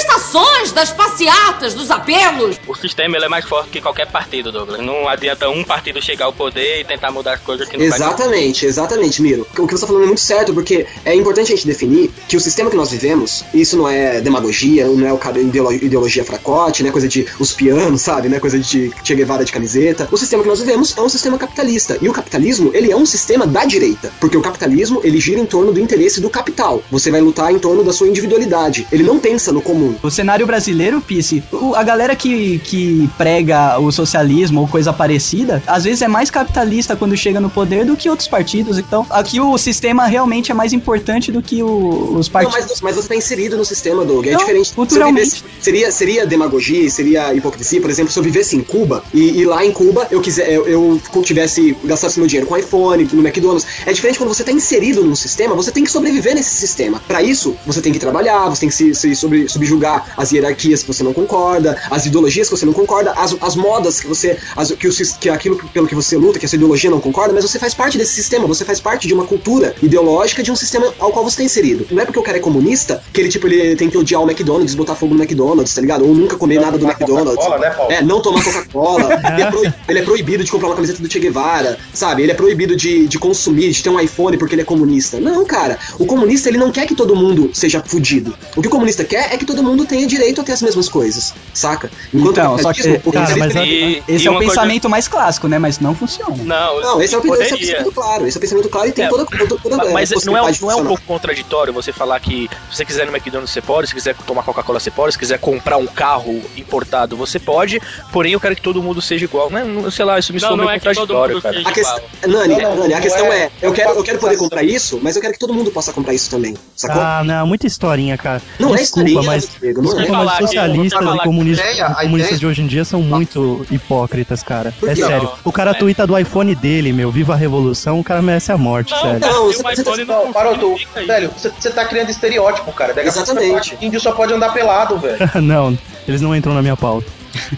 das passeatas, dos apelos. O sistema ele é mais forte que qualquer partido, Douglas. Não adianta um partido chegar ao poder e tentar mudar as coisas que não vai Exatamente, exatamente, Miro. O que você tá falando é muito certo, porque é importante a gente definir que o sistema que nós vivemos, isso não é demagogia, não é o cara ideolo- ideologia fracote, né? Coisa de os pianos, sabe? Né? Coisa de Che Guevara de camiseta. O sistema que nós vivemos é um sistema capitalista. E o capitalismo, ele é um sistema da direita. Porque o capitalismo, ele gira em torno do interesse do capital. Você vai lutar em torno da sua individualidade. Ele não pensa no comum. O cenário brasileiro, Pisse, a galera que, que prega o socialismo ou coisa parecida, às vezes é mais capitalista quando chega no poder do que outros partidos. Então, aqui o sistema realmente é mais importante do que o- os Não, partidos. mas, mas você tá inserido no sistema, Doug. É Não, diferente. Culturalmente. seria, seria demagogia, seria hipocrisia, por exemplo, se eu vivesse em Cuba e, e lá em Cuba eu quiser, eu, eu tivesse, gastasse meu dinheiro com iPhone, no McDonald's. É diferente quando você tá inserido num sistema, você tem que sobreviver nesse sistema. Pra isso, você tem que trabalhar, você tem que se, se sobre- subjugar as hierarquias que você não concorda, as ideologias que você não concorda, as, as modas que você. As, que, o, que aquilo pelo que você luta, que a sua ideologia não concorda, mas você faz parte desse sistema, você faz parte de uma cultura ideológica de um sistema ao qual você está inserido. Não é porque o cara é comunista que ele, tipo, ele tem que odiar o McDonald's, botar fogo no McDonald's, tá ligado? Ou nunca comer nada do tomar McDonald's. Né? É, não tomar Coca-Cola. (laughs) ele, é ele é proibido de comprar uma camiseta do Che Guevara, sabe? Ele é proibido de, de consumir, de ter um iPhone porque ele é comunista. Não, cara. O comunista, ele não quer que todo mundo seja fudido. O que o comunista quer é que todo mundo mundo tenha direito a ter as mesmas coisas, saca? Enquanto Então, só que- o cara, mas E, Esse e é o uma coisa- pensamento mais clássico, né? Mas não funciona. Não, Não, esse é o, esse é o pensamento claro, esse é o pensamento claro e tem É, toda, toda, toda Ma- Mas é, não é, um- não é um funcionar. pouco contraditório você falar que se você quiser ir no McDonald's você pode, se quiser tomar Coca-Cola você pode, se quiser comprar um carro importado você pode, porém eu quero que todo mundo seja igual. Né? Não- Sei lá, isso me Não, soa meio é contraditório, cara. A questão. Nani, Não, não, Nani, a não questão é- é, eu é quero, eu quero poder comprar isso, mas eu quero que todo mundo possa comprar isso também, sacou? Ah, não, muita historinha, cara. não é Desculpa, historinha, mas Diego, não é. Mas socialistas e comunistas, ideia- comunistas ideia- de hoje em dia são muito hipócritas, cara. É sério. O cara é. tuita do iPhone dele, meu, viva a revolução, o cara merece a morte, Não, sério. Não, não, você- você tá- iPhone Não, significa isso. velho, você, você tá criando estereótipo, cara. Daqui Exatamente. você índio só pode andar pelado, velho. (laughs) não, eles não entram na minha pauta.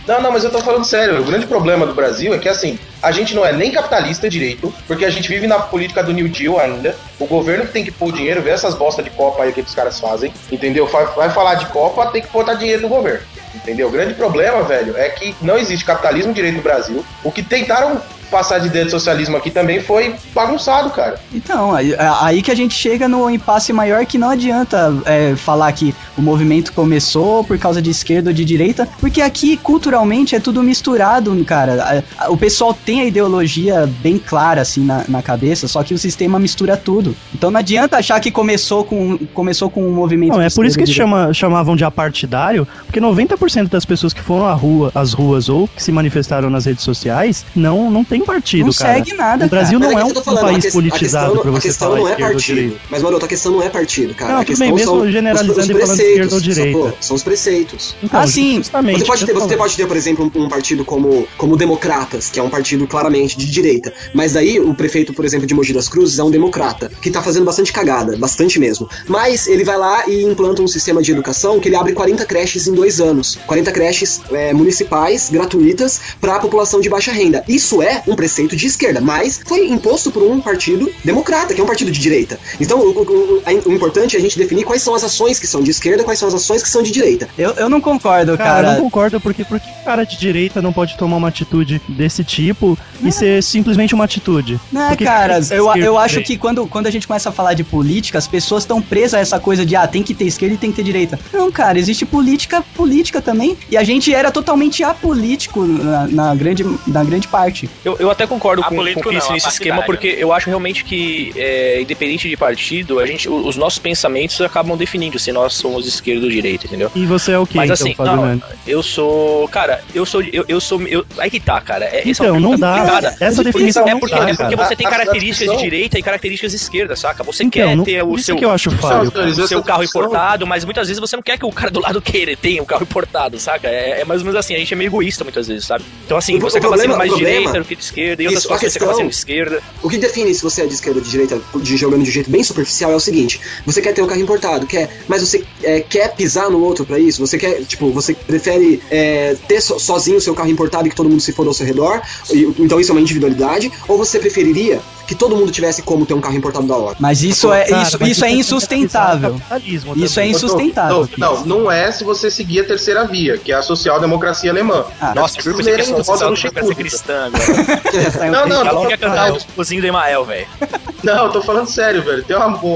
Não, não, mas eu tô falando sério. O grande problema do Brasil é que, assim, a gente não é nem capitalista direito, porque a gente vive na política do New Deal ainda. O governo tem que pôr dinheiro, ver essas bostas de Copa aí que os caras fazem, entendeu? Vai falar de Copa, tem que botar dinheiro no governo. Entendeu? O grande problema, velho, é que não existe capitalismo direito no Brasil. O que tentaram passar de ideia de socialismo aqui também foi bagunçado, cara. Então, aí, aí que a gente chega no impasse maior que não adianta é, falar que o movimento começou por causa de esquerda ou de direita, porque aqui culturalmente é tudo misturado, cara. A- O pessoal tem a ideologia bem clara assim na, na cabeça, só que o sistema mistura tudo. Então não adianta achar que começou com começou com um movimento. Não, de é por isso que ou chama, chamavam de apartidário, porque 90% das pessoas que foram à rua, às ruas ou que se manifestaram nas redes sociais não, não tem partido, Não cara. segue nada, O Brasil Mas não que é um, falando, a país politizado questão, pra a você questão falar não é esquerda ou partido. direita. Mas, Maroto, a questão não é partido, cara. Não, a tudo questão bem, mesmo são generalizando os, e os falando preceitos, esquerda ou direita. sacou? São os preceitos. Então, Ah, sim. justamente, Você pode, ter, você falando. pode ter, por exemplo, um, um partido como, como Democratas, que é um partido claramente de direita. Mas daí o prefeito, por exemplo, de Mogi das Cruzes é um democrata, que tá fazendo bastante cagada, bastante mesmo. Mas ele vai lá e implanta um sistema de educação que ele abre 40 creches em dois anos. 40 creches é, municipais, gratuitas, para a população de baixa renda. Isso é um preceito de esquerda, mas foi imposto por um partido democrata, que é um partido de direita. Então, o, o- o- o importante é a gente definir quais são as ações que são de esquerda, quais são as ações que são de direita. Eu, eu não concordo, Cara, eu cara. não concordo, porque por que o cara de direita não pode tomar uma atitude desse tipo e ser simplesmente uma atitude? Não, Por que cara, eu, eu acho que quando, quando a gente começa a falar de política, as pessoas estão presas a essa coisa de, ah, tem que ter esquerda e tem que ter direita. Não, cara, existe política, política também, e a gente era totalmente apolítico na, na grande, na grande parte. Eu, eu até concordo A com, com político o não, nesse esquema, porque eu acho realmente que, é, independente de partido, a gente, os nossos pensamentos acabam definindo se nós somos esquerda ou direita, entendeu? E você é o que, Mas então, assim, não, eu sou. Cara, eu sou. Eu, eu sou. Eu, aí que tá, cara. É, essa é Então, uma não dá. complicada. Essa definição é não porque, dá, é porque você tem características de direita e características de esquerda, saca? Você Então, quer não- ter o isso seu. que eu acho falho. seu carro importado, mas muitas vezes você não quer que o cara do lado queira tenha o carro importado, saca? É, é mais ou menos assim, a gente é meio egoísta muitas vezes, sabe? Então assim, O- você o acaba problema- sendo mais problema- direita do que esquerda, e outras Isso, a você acaba questão- sendo de esquerda. O que define se você é de esquerda ou de direita, de jogando de jeito bem superficial, é o seguinte: você quer ter um carro importado, quer, mas você é, quer pisar no outro pra isso? Você quer, tipo, você prefere é, ter so- sozinho o seu carro importado e que todo mundo se for ao seu redor? E- então isso é uma individualidade? Ou você preferiria que todo mundo tivesse como ter um carro importado da hora? Mas isso é, Cara, isso, mas isso é que insustentável. Isso é insustentável. Não, não, não é se você seguir a terceira via, que é a social-democracia alemã. Ah, Nossa, eu pensei que lerem a Rosa social no tinha pra ser Chicuta. cristã agora. (laughs) (laughs) Não, não, Já não, logo ia cantar não, o cozinho do Emael, velho. Não, eu tô falando sério, velho. Tem uma, um-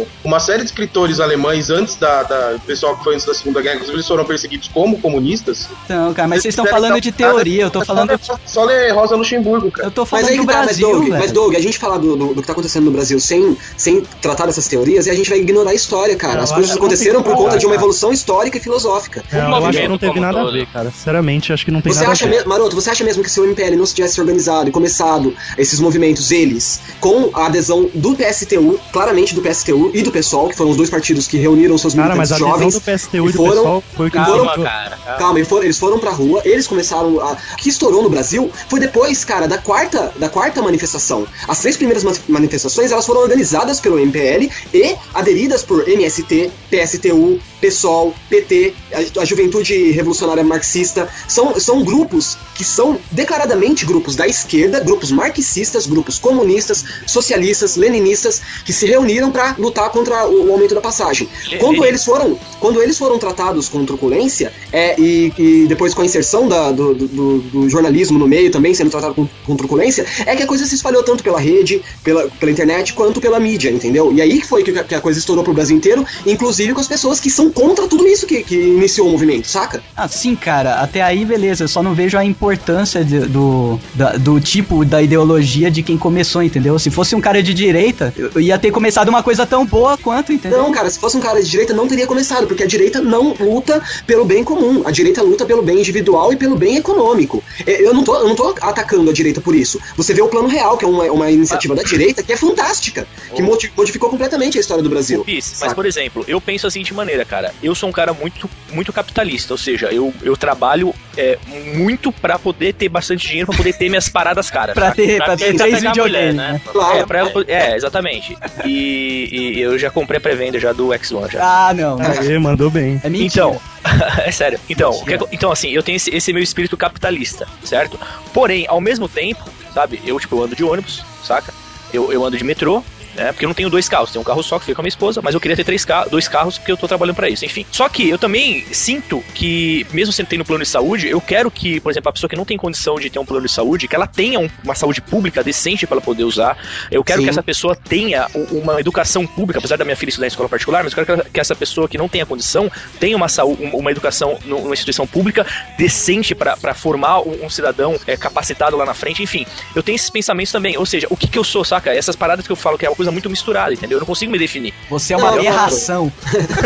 um- uma série de escritores alemães antes da, da. Pessoal que foi antes da Segunda Guerra, inclusive eles foram perseguidos como comunistas. Então, cara, mas vocês estão falando de teoria, eu tô falando. Só, só ler Rosa Luxemburgo, cara. Eu tô Mas falando aí do que tá, mas Brasil, Doug, velho. mas Doug, a gente falar do, do, do que tá acontecendo no Brasil sem, sem tratar dessas teorias, e a gente vai ignorar a história, cara. Não, As coisas não aconteceram por conta de uma evolução histórica e filosófica. Não, eu acho que não teve nada a ver, cara. Sinceramente, acho que não tem Você nada acha a ver. mesmo, Maroto, você acha mesmo que se o MPL não se tivesse organizado e começado esses movimentos, eles, com a adesão do PSTU, claramente do PSTU e do PSOL, que foram os dois partidos que reuniram seus Cara, mas militantes a adesão jovens. do PSTU e do foram- pessoal foi o que foram- Calma, foram... cara. calma. Calma, eles foram, eles foram pra rua, eles começaram a. O que estourou no Brasil foi depois, cara, da quarta, da quarta manifestação. As três primeiras ma- manifestações elas foram organizadas pelo MPL e aderidas por MST, PSTU, PSOL, PT, a, a Juventude Revolucionária Marxista. São, são grupos que são declaradamente grupos da esquerda, grupos marxistas, grupos comunistas, socialistas, leninistas, que se reuniram pra lutar contra o, o aumento da passagem. Quando eles foram, quando eles foram tratados com truculência é, e, e depois com a inserção da- do, do- do- jornalismo no meio também sendo tratado com, com truculência, é que a coisa se espalhou tanto pela rede, pela, pela internet, quanto pela mídia, entendeu? E aí que foi que, a- que a coisa estourou pro Brasil inteiro, inclusive com as pessoas que são contra tudo isso que, que iniciou o movimento, saca? Ah, sim, cara, até aí beleza, eu só não vejo a importância de- do, da- do tipo da ideologia de quem começou, entendeu? Se fosse um cara de direita, eu ia ter começado uma coisa tão boa quanto, entendeu? Não, cara, se fosse um cara de direita, não teria começado, porque a direita não luta pelo bem comum. A direita luta pelo bem individual e pelo bem econômico. É, Eu não tô, eu não tô atacando a direita por isso. Você vê o Plano Real, que é uma, uma iniciativa da direita, que é fantástica, que modi- modificou completamente a história do Brasil. Mas por exemplo, eu penso assim de maneira, cara. Eu sou um cara muito, muito capitalista, ou seja, eu, eu trabalho é, muito pra poder ter bastante dinheiro, pra poder ter minhas paradas caras. (laughs) Pra ter, pra ter tentar três videogames, né? né? Claro. É, pra é, exatamente. E, e eu já comprei a pré-venda já do X1 já. Ah, não. Aê, mandou bem. É mentira. Então, (laughs) é sério. Então, o que é- então assim, eu tenho esse, esse meu espírito capitalista, certo? Porém, ao mesmo tempo, sabe, eu tipo, eu ando de ônibus, saca? Eu, eu ando de metrô, né? Porque eu não tenho dois carros, tenho um carro só que fica com a minha esposa, mas eu queria ter três carros, dois carros porque eu tô trabalhando pra isso, enfim. Só que eu também sinto que, mesmo sendo tendo plano de saúde, eu quero que, por exemplo, a pessoa que não tem condição de ter um plano de saúde, que ela tenha um- uma saúde pública decente pra ela poder usar. Eu quero Sim. que essa pessoa tenha uma educação pública, apesar da minha filha estudar em escola particular, mas eu quero que- essa pessoa que não tenha condição tenha uma saúde, uma educação nu- numa instituição pública decente pra pra formar um, um cidadão é, capacitado lá na frente, enfim. Eu tenho esses pensamentos também, ou seja, o que que eu sou, saca? Essas paradas que eu falo que é uma coisa muito misturada, entendeu? Eu não consigo me definir. Você é uma Não, aberração.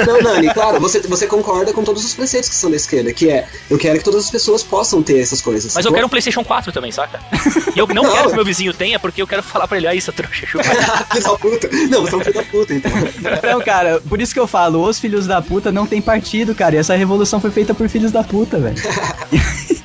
Não, Nani, claro, você, você concorda com todos os preceitos que são da esquerda, que é, eu quero que todas as pessoas possam ter essas coisas. Mas eu quero um PlayStation 4 também, saca? E eu não, (laughs) Não. quero que meu vizinho tenha, porque eu quero falar pra ele, ah, isso, trouxa, chupa. (laughs) Filho da puta. Não, você é um filho da puta, então. Então, cara, por isso que eu falo, os filhos da puta não tem partido, cara. E essa revolução foi feita por filhos da puta, velho.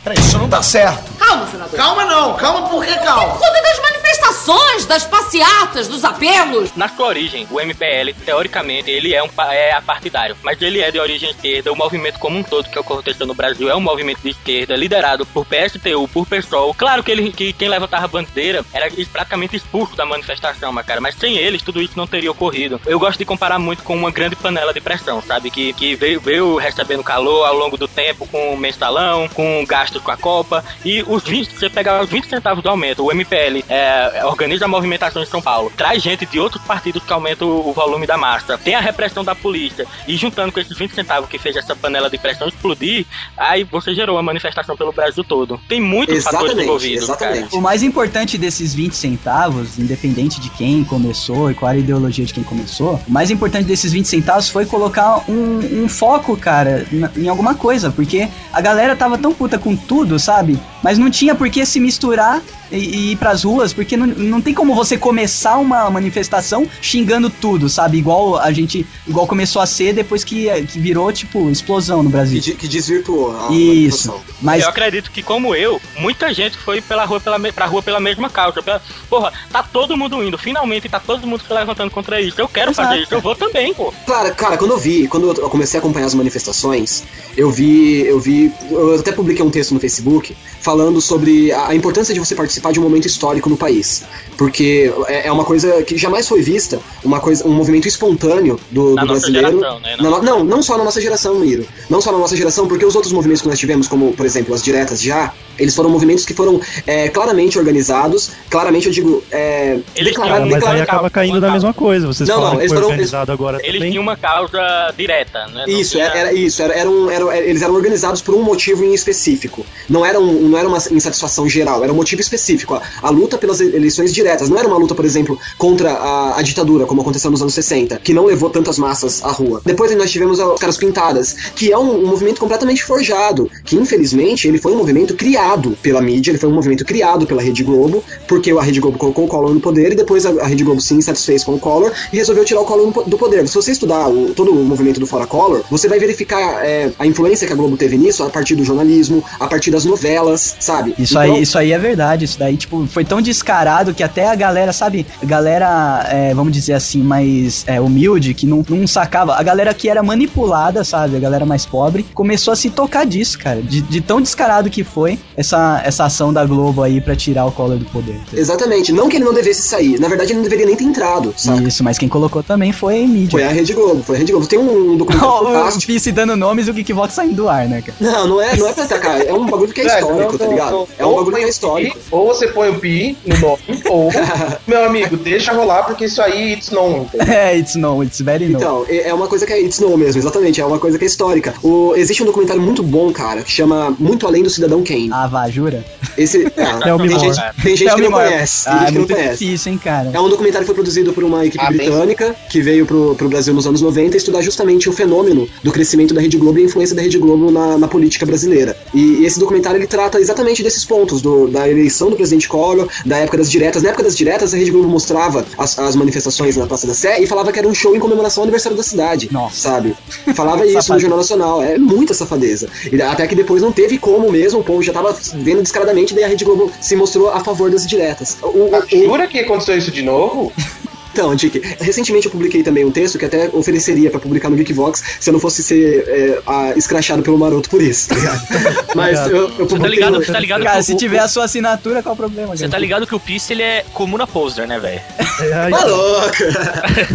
Peraí, isso não tá certo. Calma, senador. Calma não, calma por que calma? Conta das manifestações, das passeatas, dos apelos. Na sua origem, o MPL, teoricamente, ele é um é apartidário, mas ele é de origem esquerda. O movimento como um todo que aconteceu no Brasil é um movimento de esquerda, liderado por PSTU, por PSOL. Claro que, ele, que quem levantava a bandeira era praticamente expulso da manifestação, mas cara, mas sem eles tudo isso não teria ocorrido. Eu gosto de comparar muito com uma grande panela de pressão, sabe? Que, que veio, veio recebendo calor ao longo do tempo com o mensalão, com gastos com a Copa e os 20, você pegar os 20 centavos do aumento, o MPL é, organiza a movimentação em São Paulo, traz gente de outros partidos que aumentam o volume da massa, tem a repressão da polícia e juntando com esses 20 centavos que fez essa panela de pressão explodir, aí você gerou uma manifestação pelo Brasil todo. Tem muitos fatores Exatamente, envolvidos, exatamente. O mais importante desses 20 centavos, independente de quem começou e qual era a ideologia de quem começou, o mais importante desses 20 centavos foi colocar um, um foco, cara, em alguma coisa, porque a galera tava tão puta com tudo, sabe? Mas não tinha por que se misturar e, e ir pras ruas, porque não, não tem como você começar uma manifestação xingando tudo, sabe? Igual a gente, igual começou a ser depois que, que virou, tipo, explosão no Que, Brasil. de- que desvirtuou a Isso. Mas Eu acredito que, como eu, muita gente foi pela rua, pela, pra rua pela mesma causa. Pela- porra, tá todo mundo indo, finalmente tá todo mundo se levantando contra isso. Eu quero Exato. fazer isso, eu vou também, pô. Cara, cara, quando eu vi, quando eu comecei a acompanhar as manifestações, eu vi, eu vi, eu até publiquei um texto no Facebook falando sobre a importância de você participar de um momento histórico no país, porque é, é uma coisa que jamais foi vista, uma coisa, um movimento espontâneo do, Na do brasileiro. geração, né? Na no- não, não só na nossa geração, Miro. Não só na nossa geração, porque os outros movimentos que nós tivemos, como por exemplo as diretas já, eles foram movimentos que foram é, claramente organizados, claramente eu digo, é, Eles declara- tinham- Mas aí declara- acaba caindo na mesma coisa. Vocês Não, não, que eles foi foram- organizado agora Eles também. tinham uma causa direta, né? Não Isso, tinha- era, era isso, era, era um, era- eles eram organizados por um motivo em específico. Não era, um, não era uma insatisfação geral, era um motivo específico. A, a luta pelas eleições diretas não era uma luta, por exemplo, contra a, a ditadura, como aconteceu nos anos 60, que não levou tantas massas à rua. Depois nós tivemos as caras pintadas, que é um, um movimento completamente forjado, que infelizmente ele foi um movimento criado pela mídia, ele foi um movimento criado pela Rede Globo, porque a Rede Globo colocou o Collor no poder e depois a, a Rede Globo se insatisfez com o Collor e resolveu tirar o Collor do poder. Se você estudar o- todo o movimento do Fora Collor, você vai verificar é, a influência que a Globo teve nisso a partir do jornalismo, a partir das novelas, sabe? Isso, Então, aí, isso aí é verdade. Isso daí, tipo, foi tão descarado que até a galera, sabe? A galera, é, vamos dizer assim, mais é, humilde, que não, não sacava. A galera que era manipulada, sabe? A galera mais pobre, começou a se tocar disso, cara. De, de tão descarado que foi essa, essa ação da Globo aí pra tirar o Collor do poder. Exatamente. Não que ele não devesse sair. Na verdade, ele não deveria nem ter entrado, sabe? Isso, mas quem colocou também foi a mídia. Foi a Rede Globo, foi a Rede Globo. Tem um documentário o fantástico. Fice dando nomes e o Geekvox saindo do ar, né, cara? Não, não é, não é pra atacar. É um bagulho que é histórico, tá ligado? É um bagulho que é o histórico. Ou você põe o pi no nome, ou, (laughs) meu amigo, deixa rolar, porque isso aí it's known. É, it's no, it's very no. Então, é é uma coisa que é it's no mesmo, exatamente, é uma coisa que é histórica. O, existe um documentário muito bom, cara, que chama Muito Além do Cidadão Kane. Ah, vá, jura? Esse, ah, (laughs) É o tem Mimor. gente, tem gente É o que não conhece, tem Ah, gente é que não muito conhece. difícil, hein, cara. É um documentário que foi produzido por uma equipe Ah, bem- britânica que veio pro, pro Brasil nos anos 90 estudar justamente o fenômeno do crescimento da Rede Globo e a influência da Rede Globo na, na política brasileira. E, e esse documentário ele trata exatamente desses pontos, do- da eleição do presidente Collor, da época das diretas. Na época das diretas, a Rede Globo mostrava as, as manifestações na Praça da Sé e falava que era um show em comemoração ao aniversário da cidade. Nossa. Sabe? Falava isso no. Jornal Nacional. É muita safadeza. E até que depois não teve como mesmo, o povo já tava vendo descaradamente, daí a Rede Globo se mostrou a favor das diretas. O- o- Ah, o- Jura que aconteceu isso de novo? (laughs) então, Dick, recentemente eu publiquei também um texto que até ofereceria pra publicar no Geekvox se eu não fosse ser é, a- escrachado pelo maroto por isso, tá ligado? (laughs) Mas eu, eu Você tá publiquei. ligado, no- você tá ligado Cara, que se o- tiver a sua assinatura, qual o problema? Você cara? tá ligado que o Peace ele é comuna poser, né, velho? É, aí, Tá louco!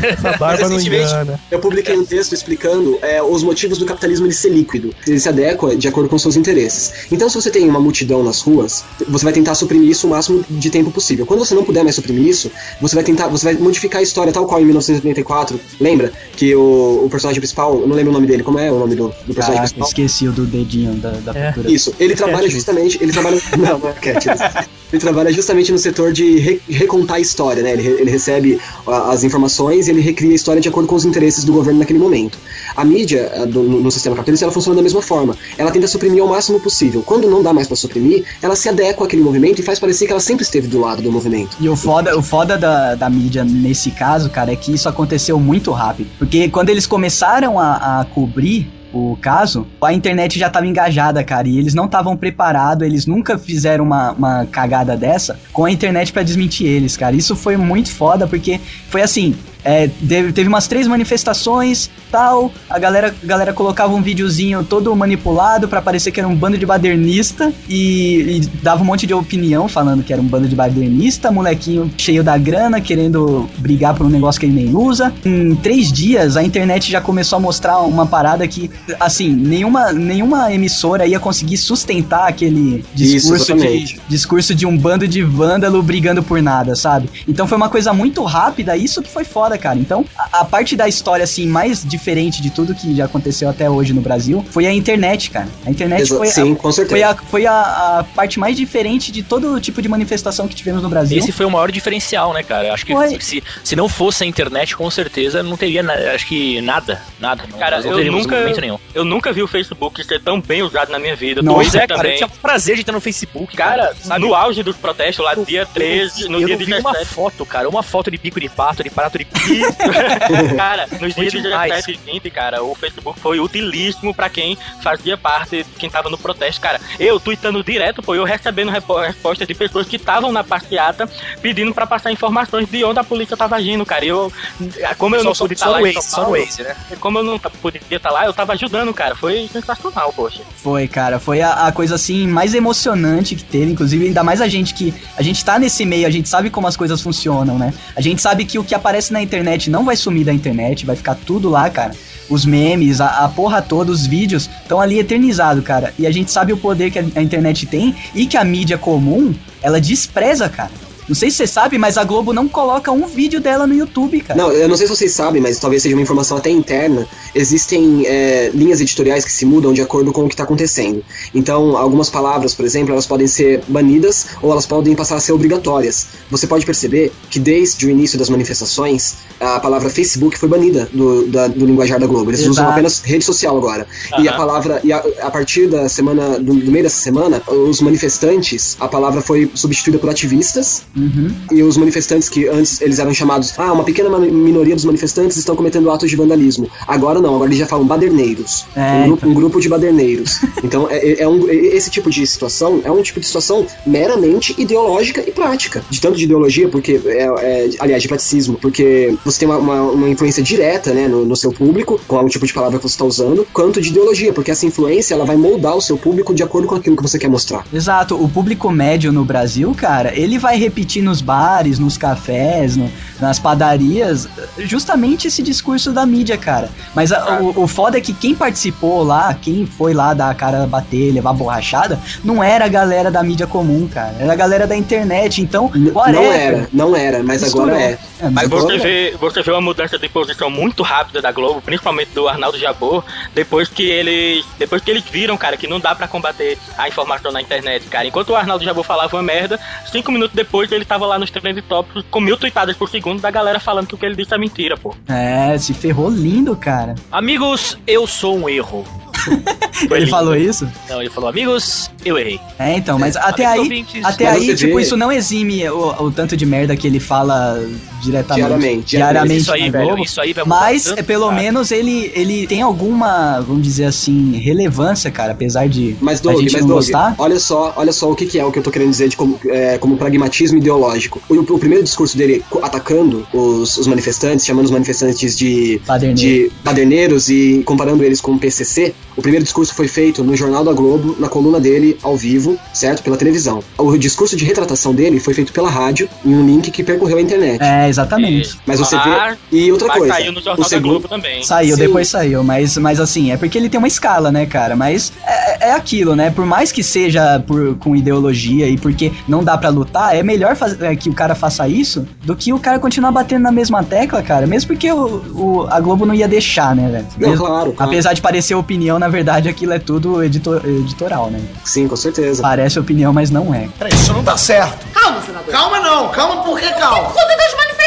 essa barba não Recentemente, engana. Eu publiquei um texto explicando é, os motivos do capitalismo ele ser líquido. Ele se adequa de acordo com seus interesses. Então, se você tem uma multidão nas ruas, você vai tentar suprimir isso o máximo de tempo possível. Quando você não puder mais suprimir isso, você vai tentar, você vai modificar a história tal qual em 1984. Lembra que o, o personagem principal, eu não lembro o nome dele, como é o nome do, do personagem Caraca, principal? esqueci o do dedinho da, da É. pintura. Isso, ele trabalha justamente, ele trabalha, não, não é. Ele trabalha justamente no setor de re- recontar a história, né? Ele, ele recebe as informações e ele recria a história de acordo com os interesses do governo naquele momento. A mídia do- no, sistema capitalista ela funciona da mesma forma. Ela tenta suprimir ao máximo possível. Quando não dá mais pra suprimir, ela se adequa àquele movimento e faz parecer que ela sempre esteve do lado do movimento. E o foda, o foda da, da mídia nesse caso, cara, é que isso aconteceu muito rápido. Porque quando eles começaram a, a cobrir o caso, a internet já tava engajada, cara, e eles não estavam preparados, eles nunca fizeram uma, uma cagada dessa com a internet pra desmentir eles, cara. Isso foi muito foda, porque foi assim. É, teve, teve umas três manifestações, tal. A galera, a galera colocava um videozinho todo manipulado pra parecer que era um bando de badernista e, e dava um monte de opinião falando que era um bando de badernista, molequinho cheio da grana, querendo brigar por um negócio que ele nem usa. Em três dias, a internet já começou a mostrar uma parada que, assim, nenhuma, nenhuma emissora ia conseguir sustentar aquele discurso de, exatamente. discurso de um bando de vândalo brigando por nada, sabe? Então foi uma coisa muito rápida, isso que foi foda, cara. Então, a, a parte da história, assim, mais diferente de tudo que já aconteceu até hoje no Brasil foi a internet, cara. A internet Exa- foi, Sim, a, com certeza. foi, a, foi a, a parte mais diferente de todo tipo de manifestação que tivemos no Brasil. Esse foi o maior diferencial, né, cara? Eu Acho que Foi. se, se não fosse a internet, com certeza não teria, acho que nada, nada. Cara, não eu nunca-. Eu nunca vi o Facebook ser tão bem usado na minha vida. Nossa, Pois é, cara, eu também. tinha o prazer de estar no Facebook, Cara, sabe? no auge dos protestos lá, dia 13, no eu dia não vi uma 17. foto, cara, uma foto de bico de pato, de prato de (laughs) cara, nos dias demais. 17 e 20, cara, o Facebook foi utilíssimo pra quem fazia parte, quem tava no protesto, cara. Eu tweetando direto, pô, eu recebendo respostas de pessoas que estavam na passeata pedindo pra passar informações de onde a polícia tava agindo, cara. E eu, como eu não Só- pude só estar lá no em Waze, São só no Paulo, Waze, né? como eu não podia estar lá, eu tava ajudando, cara. Foi sensacional, poxa. Foi, cara, foi a, a coisa assim mais emocionante que teve, inclusive ainda mais a gente que a gente tá nesse meio, a gente sabe como as coisas funcionam, né? A gente sabe que o que aparece na internet não vai sumir da internet, vai ficar tudo lá, cara. Os memes, a, a porra toda, os vídeos estão ali eternizados, cara. E a gente sabe o poder que a, a internet tem e que a mídia comum, ela despreza, cara. Não sei se você sabe, mas a Globo não coloca um vídeo dela no YouTube, cara. Não, eu não sei se vocês sabem, mas talvez seja uma informação até interna. Existem é, linhas editoriais que se mudam de acordo com o que está acontecendo. Então, algumas palavras, por exemplo, elas podem ser banidas ou elas podem passar a ser obrigatórias. Você pode perceber que desde o início das manifestações, a palavra Facebook foi banida do, da- do linguajar da Globo. Eles usam Exato. apenas rede social agora. E a palavra, e a, a partir da semana, do, do meio dessa semana, os manifestantes, a palavra foi substituída por ativistas Uhum. e os manifestantes que antes eles eram chamados, ah, uma pequena minoria dos manifestantes estão cometendo atos de vandalismo. Agora não, agora eles já falam baderneiros. É, um, grupo, um grupo de baderneiros. (laughs) então, é, é- é um, é- esse tipo de situação é um tipo de situação meramente ideológica e prática. De tanto de ideologia, porque, é, é- aliás, de praticismo, porque você tem uma, uma, uma influência direta né, no, no seu público, com o tipo de palavra que você está usando, quanto de ideologia, porque essa influência ela vai moldar o seu público de acordo com aquilo que você quer mostrar. Exato, o público médio no Brasil, cara, ele vai repetir repetir nos bares, nos cafés, no- nas padarias, justamente esse discurso da mídia, cara. Mas a- o, o foda é que quem participou lá, quem foi lá dar a cara bater, levar borrachada, não era a galera da mídia comum, cara. Era a galera da internet. Então, N- whatever. Não era, não era, mas Misturou. agora é. É, Mas você vê, você vê uma mudança de posição muito rápida da Globo, principalmente do Arnaldo Jabor, depois que eles. Depois que eles viram, cara, que não dá pra combater a informação na internet, cara. Enquanto o Arnaldo Jabor falava uma merda, cinco minutos depois ele tava lá nos trend tops com mil tweetadas por segundo da galera falando que o que ele disse é mentira, pô. É, se ferrou lindo, cara. Amigos, eu sou um erro. (laughs) Ele lindo. falou isso? Não, ele falou, amigos, eu errei. É, então, mas até Amigos aí, ouvintes, até mas aí, tipo, vê- isso não exime o, o tanto de merda que ele fala diretamente. Diariamente, diariamente Isso aí, velho, isso aí vai mudar Mas, tanto, é, pelo cara. menos, ele, ele tem alguma, vamos dizer assim, relevância, cara, apesar de Mas a Doug, gente mas não Doug, gostar. olha só, olha só o que, que é o que eu tô querendo dizer de como, é, como pragmatismo ideológico. O, o primeiro discurso dele atacando os, os manifestantes, chamando os manifestantes de, Paderneiro. de paderneiros e comparando eles com o PCC, o primeiro discurso foi feito no Jornal da Globo, na coluna dele, ao vivo, certo? Pela televisão. O discurso de retratação dele foi feito pela rádio, em um link que percorreu a internet. É, exatamente. Mas você Mas- vê. E outra Mas coisa. saiu no o Jornal da segundo, Globo também. Saiu, Sim. depois saiu, mas, mas assim, é porque ele tem uma escala, né, cara? Mas é, é aquilo, né? Por mais que seja por, com ideologia e porque não dá pra lutar, é melhor faz- é, que o cara faça isso do que o cara continuar batendo na mesma tecla, cara. Mesmo porque o, o- a Globo não ia deixar, né, velho? Não, claro, claro. Apesar de parecer opinião, na verdade aquilo é tudo editor- editoral, né? Sim, com certeza. Parece opinião, mas não é. Peraí, isso não dá certo. Calma, senador. Calma não, calma por que calma? Conta das manifestações,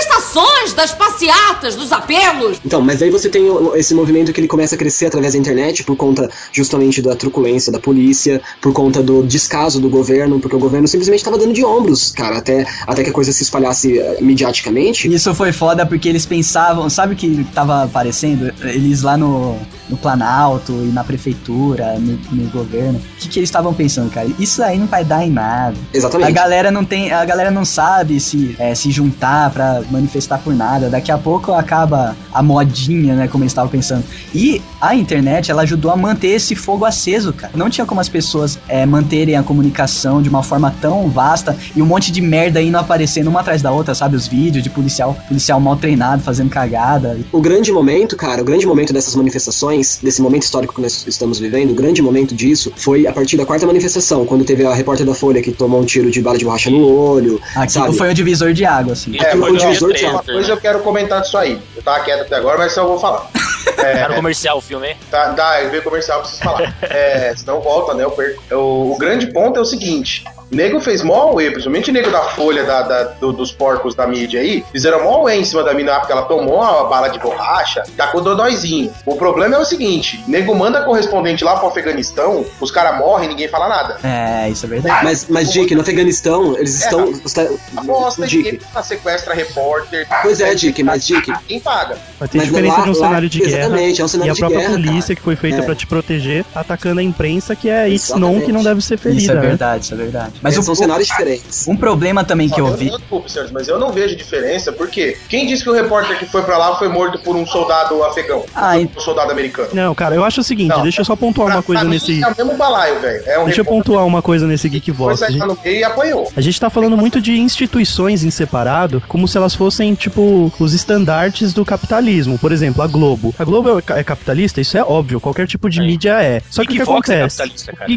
das passeatas, dos apelos. Então, mas daí você tem esse movimento que ele começa a crescer através da internet por conta justamente da truculência da polícia, por conta do descaso do governo, porque o governo simplesmente estava dando de ombros, cara, até, até que a coisa se espalhasse eh, mediaticamente. Isso foi foda porque eles pensavam, sabe o que tava aparecendo? Eles lá no, no Planalto e na prefeitura, no, no governo. O que, que eles estavam pensando, cara? Isso aí não vai dar em nada. A Exatamente. galera não tem, a galera não sabe se é, se juntar pra manifestar por nada. Daqui a pouco acaba a modinha, né, como eles estavam pensando. E a internet, ela ajudou a manter esse fogo aceso, cara. Não tinha como as pessoas é, manterem a comunicação de uma forma tão vasta e um monte de merda indo aparecendo uma atrás da outra, sabe? Os vídeos de policial, policial mal treinado fazendo cagada. O grande momento, cara, o grande momento dessas manifestações, desse momento histórico que nós estamos vivendo, o grande momento disso foi a partir da quarta manifestação, quando teve a repórter da Folha que tomou um tiro de bala de borracha no olho, Aquilo sabe? foi o divisor de água, assim. É, Aquilo foi uma divisor de coisa eu quero comentar disso aí. Eu tava quieto até agora, mas só vou falar. Tá no comercial o filme, hein? Tá, eu vi comercial, eu preciso falar. É, senão volta, né? Eu perco. O, o grande ponto é o seguinte: o nego fez mó auê, principalmente o nego da folha da, da- do- dos porcos da mídia aí, fizeram mó em cima da mina porque ela tomou uma bala de borracha, tá com dodóizinho. O problema é o seguinte: o nego manda correspondente lá pro Afeganistão, os caras morrem ninguém fala nada. É, isso é verdade. Mas, mas Dick, no Afeganistão, eles É, estão. não. está- Aposta de Dick. quem sequestra repórter. Pois é, Dick, mas Dick. Quem paga? Vai ter Mas diferença lá- de um lá- cenário de guerra exatamente, é um cenário e a de própria guerra, polícia cara. que foi feita É. pra te proteger, atacando a imprensa, que é Exatamente. known que não deve ser Isso ferida, é né? verdade, isso é verdade. Mas o, são cenários diferentes. um problema também que eu eu, vi. eu, desculpe, senhores, mas eu não vejo diferença, porque quem disse que o repórter que foi pra lá foi morto por um soldado afegão? Ah, um soldado americano? Não, cara, eu acho o seguinte, Não, deixa eu só pontuar uma Pra- coisa pra mim, nesse. É o mesmo balaio, velho. É um Deixa eu pontuar uma coisa nesse Geek Vox. A gente, e apanhou. a gente tá falando muito de instituições em separado, como se elas fossem, tipo, os estandartes do capitalismo. Por exemplo, a Globo. A Globo é é capitalista? Isso é óbvio, qualquer tipo de É. mídia é. Só que o que Geekvox é acontece? capitalista, cara.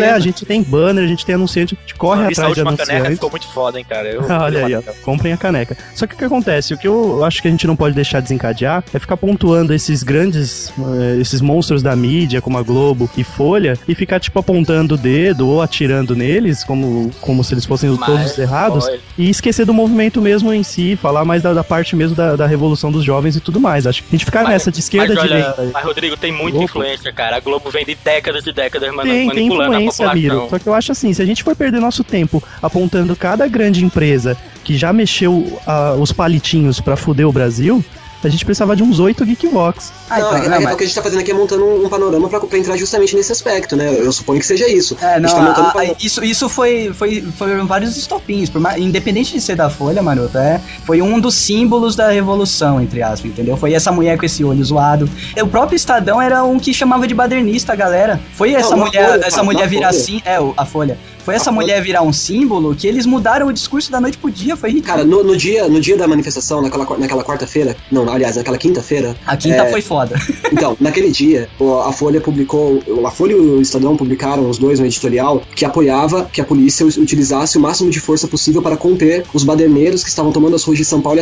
É, a gente tem banner, a gente tem anunciante, a gente corre Essa atrás de última caneca ficou muito foda, hein, cara. Eu, (laughs) Olha aí, ó. Comprem a caneca. Só que o que acontece? O que eu acho que a gente não pode deixar desencadear é ficar pontuando esses grandes, eh, esses monstros da mídia, como a Globo e Folha, e ficar, tipo, apontando o dedo ou atirando neles, como, como se eles fossem os Mas, todos errados, olha, e esquecer do movimento mesmo em si, falar mais da, da parte mesmo da, da revolução dos jovens e tudo mais. Acho que a gente ficar Mas- nessa de esquerda, mas, olha, direita. Mas, Rodrigo, tem muita Globo. influência, cara. A Globo vem de décadas e décadas mani- Tem, tem manipulando a influência, população. Miro. Só que eu acho assim, se a gente for perder nosso tempo apontando cada grande empresa que já mexeu ah, os palitinhos pra fuder o Brasil, a gente precisava de uns 8 Geekvox. Ah, não, então, é, não, é, mas- o que a gente tá fazendo aqui é montando um, um panorama pra, pra entrar justamente nesse aspecto, né? Eu suponho que seja isso. É, a gente não, tá montando a- um panorama. a- isso, isso foi, foi, foram vários estopins, independente de ser da Folha, Maroto, é, foi um dos símbolos da revolução, entre aspas, entendeu? Foi essa mulher com esse olho zoado. O próprio Estadão era um que chamava de badernista a galera. Foi essa na mulher, Folha, essa cara, mulher virar Folha. assim, é, a Folha. Foi essa A mulher virar um símbolo que eles mudaram o discurso da noite pro dia, foi ridículo. Cara, no, no dia, no dia da manifestação, naquela, naquela quarta-feira, não, aliás, naquela quinta-feira, a quinta é, foi foda. (laughs) Então, naquele dia, a Folha publicou, a Folha e o Estadão publicaram os dois um editorial que apoiava que a polícia utilizasse o máximo de força possível para conter os baderneiros que estavam tomando as ruas de São Paulo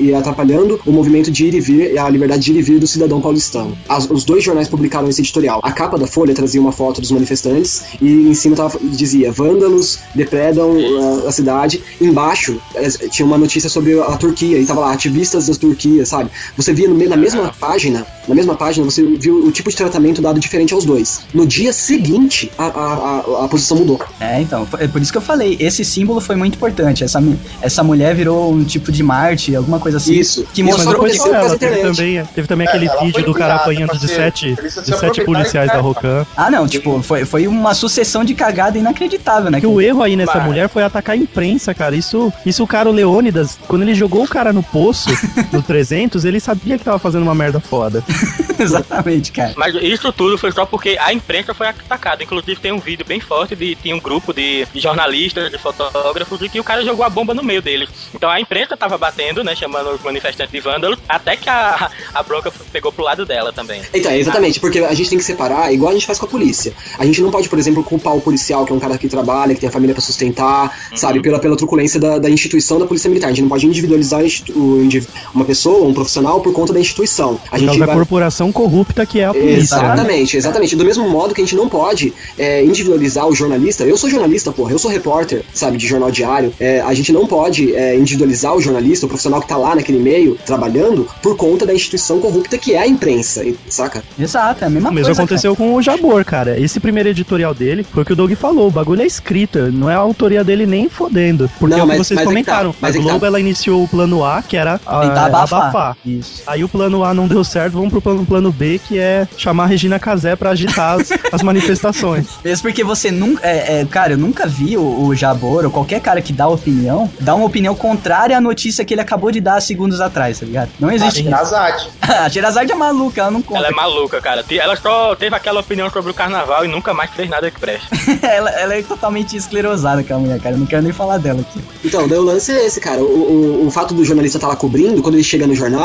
e, atrapalhando o movimento de ir e vir e a liberdade de ir e vir do cidadão paulistano. As- os dois jornais publicaram esse editorial. A capa da Folha trazia uma foto dos manifestantes e em cima tava, dizia: vândalos depredam uh, a cidade. Embaixo eh, tinha uma notícia sobre a Turquia e tava lá ativistas da Turquia, sabe? Você via no meio, na mesma página, na mesma página você viu o tipo de tratamento dado diferente aos dois. No dia seguinte, a, a, a, a posição mudou. É, então, é por isso que eu falei, esse símbolo foi muito importante. Essa, essa mulher virou um tipo de Marte, alguma coisa assim. Isso. Que Isso mostrou foi aconteceu por causa teve também, teve também É, aquele vídeo do cara apanhando pra de ser- sete, precisa de se sete aproveitar policiais da. Rocan. Ah, não, tipo, foi, foi uma sucessão de cagada inacreditável, né? Que o erro aí nessa Mas- mulher foi atacar a imprensa, cara. Isso, isso o cara, o Leônidas, quando ele jogou o cara no poço, (laughs) no 300, ele sabia que tava fazendo uma merda foda. (laughs) Exatamente, cara. Mas isso tudo foi só porque a imprensa foi atacada. Inclusive tem um vídeo bem forte de tinha um grupo de, jornalistas, de fotógrafos, e que o cara jogou a bomba no meio deles. Então a imprensa tava batendo, né? Chamando os manifestantes de vândalos, até que a, a bronca pegou pro lado dela também. Então, é exatamente, porque a gente tem que separar, igual a gente faz com a polícia. A gente não pode, por exemplo, culpar o policial, que é um cara que trabalha, que tem a família pra sustentar, sabe, pela, pela truculência da, da instituição da polícia militar. A gente não pode individualizar uma pessoa, um profissional, por conta da instituição. A Por gente causa da vai- corporação corrupta que é a polícia. né? Exatamente, exatamente. Do mesmo modo que a gente não pode é, individualizar o jornalista. Eu sou jornalista, porra, eu sou repórter, sabe, de jornal diário. É, a gente não pode é, individualizar o jornalista, o profissional que tá lá naquele meio, trabalhando, por conta da instituição corrupta que é a imprensa, saca? Exato, é a mesma O mesmo coisa. aconteceu com o Jabor, cara. Esse primeiro editorial dele foi o que o Doug falou. O bagulho é escrita, não é a autoria dele nem fodendo. Porque Não, é o que mas- vocês mas é que comentaram. tá, mas a é Globo tá. ela iniciou o plano A, que era a, Tentar abafar. Abafar. Isso. Aí o plano A não deu certo, vamos pro plano, plano B, que é chamar a Regina Casé pra agitar as, (laughs) as manifestações. Mesmo porque você nunca. É, é, cara, eu nunca vi o, o Jabor ou qualquer cara que dá opinião, dar uma opinião contrária à notícia que ele acabou de dar segundos atrás, tá ligado? Não existe isso. Azad. (laughs) a Sherazade é maluca, ela não conta. Ela é maluca, cara. Ela só teve aquela opinião sobre o carnaval e nunca mais fez nada que preste. (laughs) ela, ela é totalmente esclerosada, aquela mulher, cara. Eu não quero nem falar dela aqui. Então, daí o lance é esse, cara. O, o, o fato do jornalista estar lá cobrindo, quando ele chega no jornal,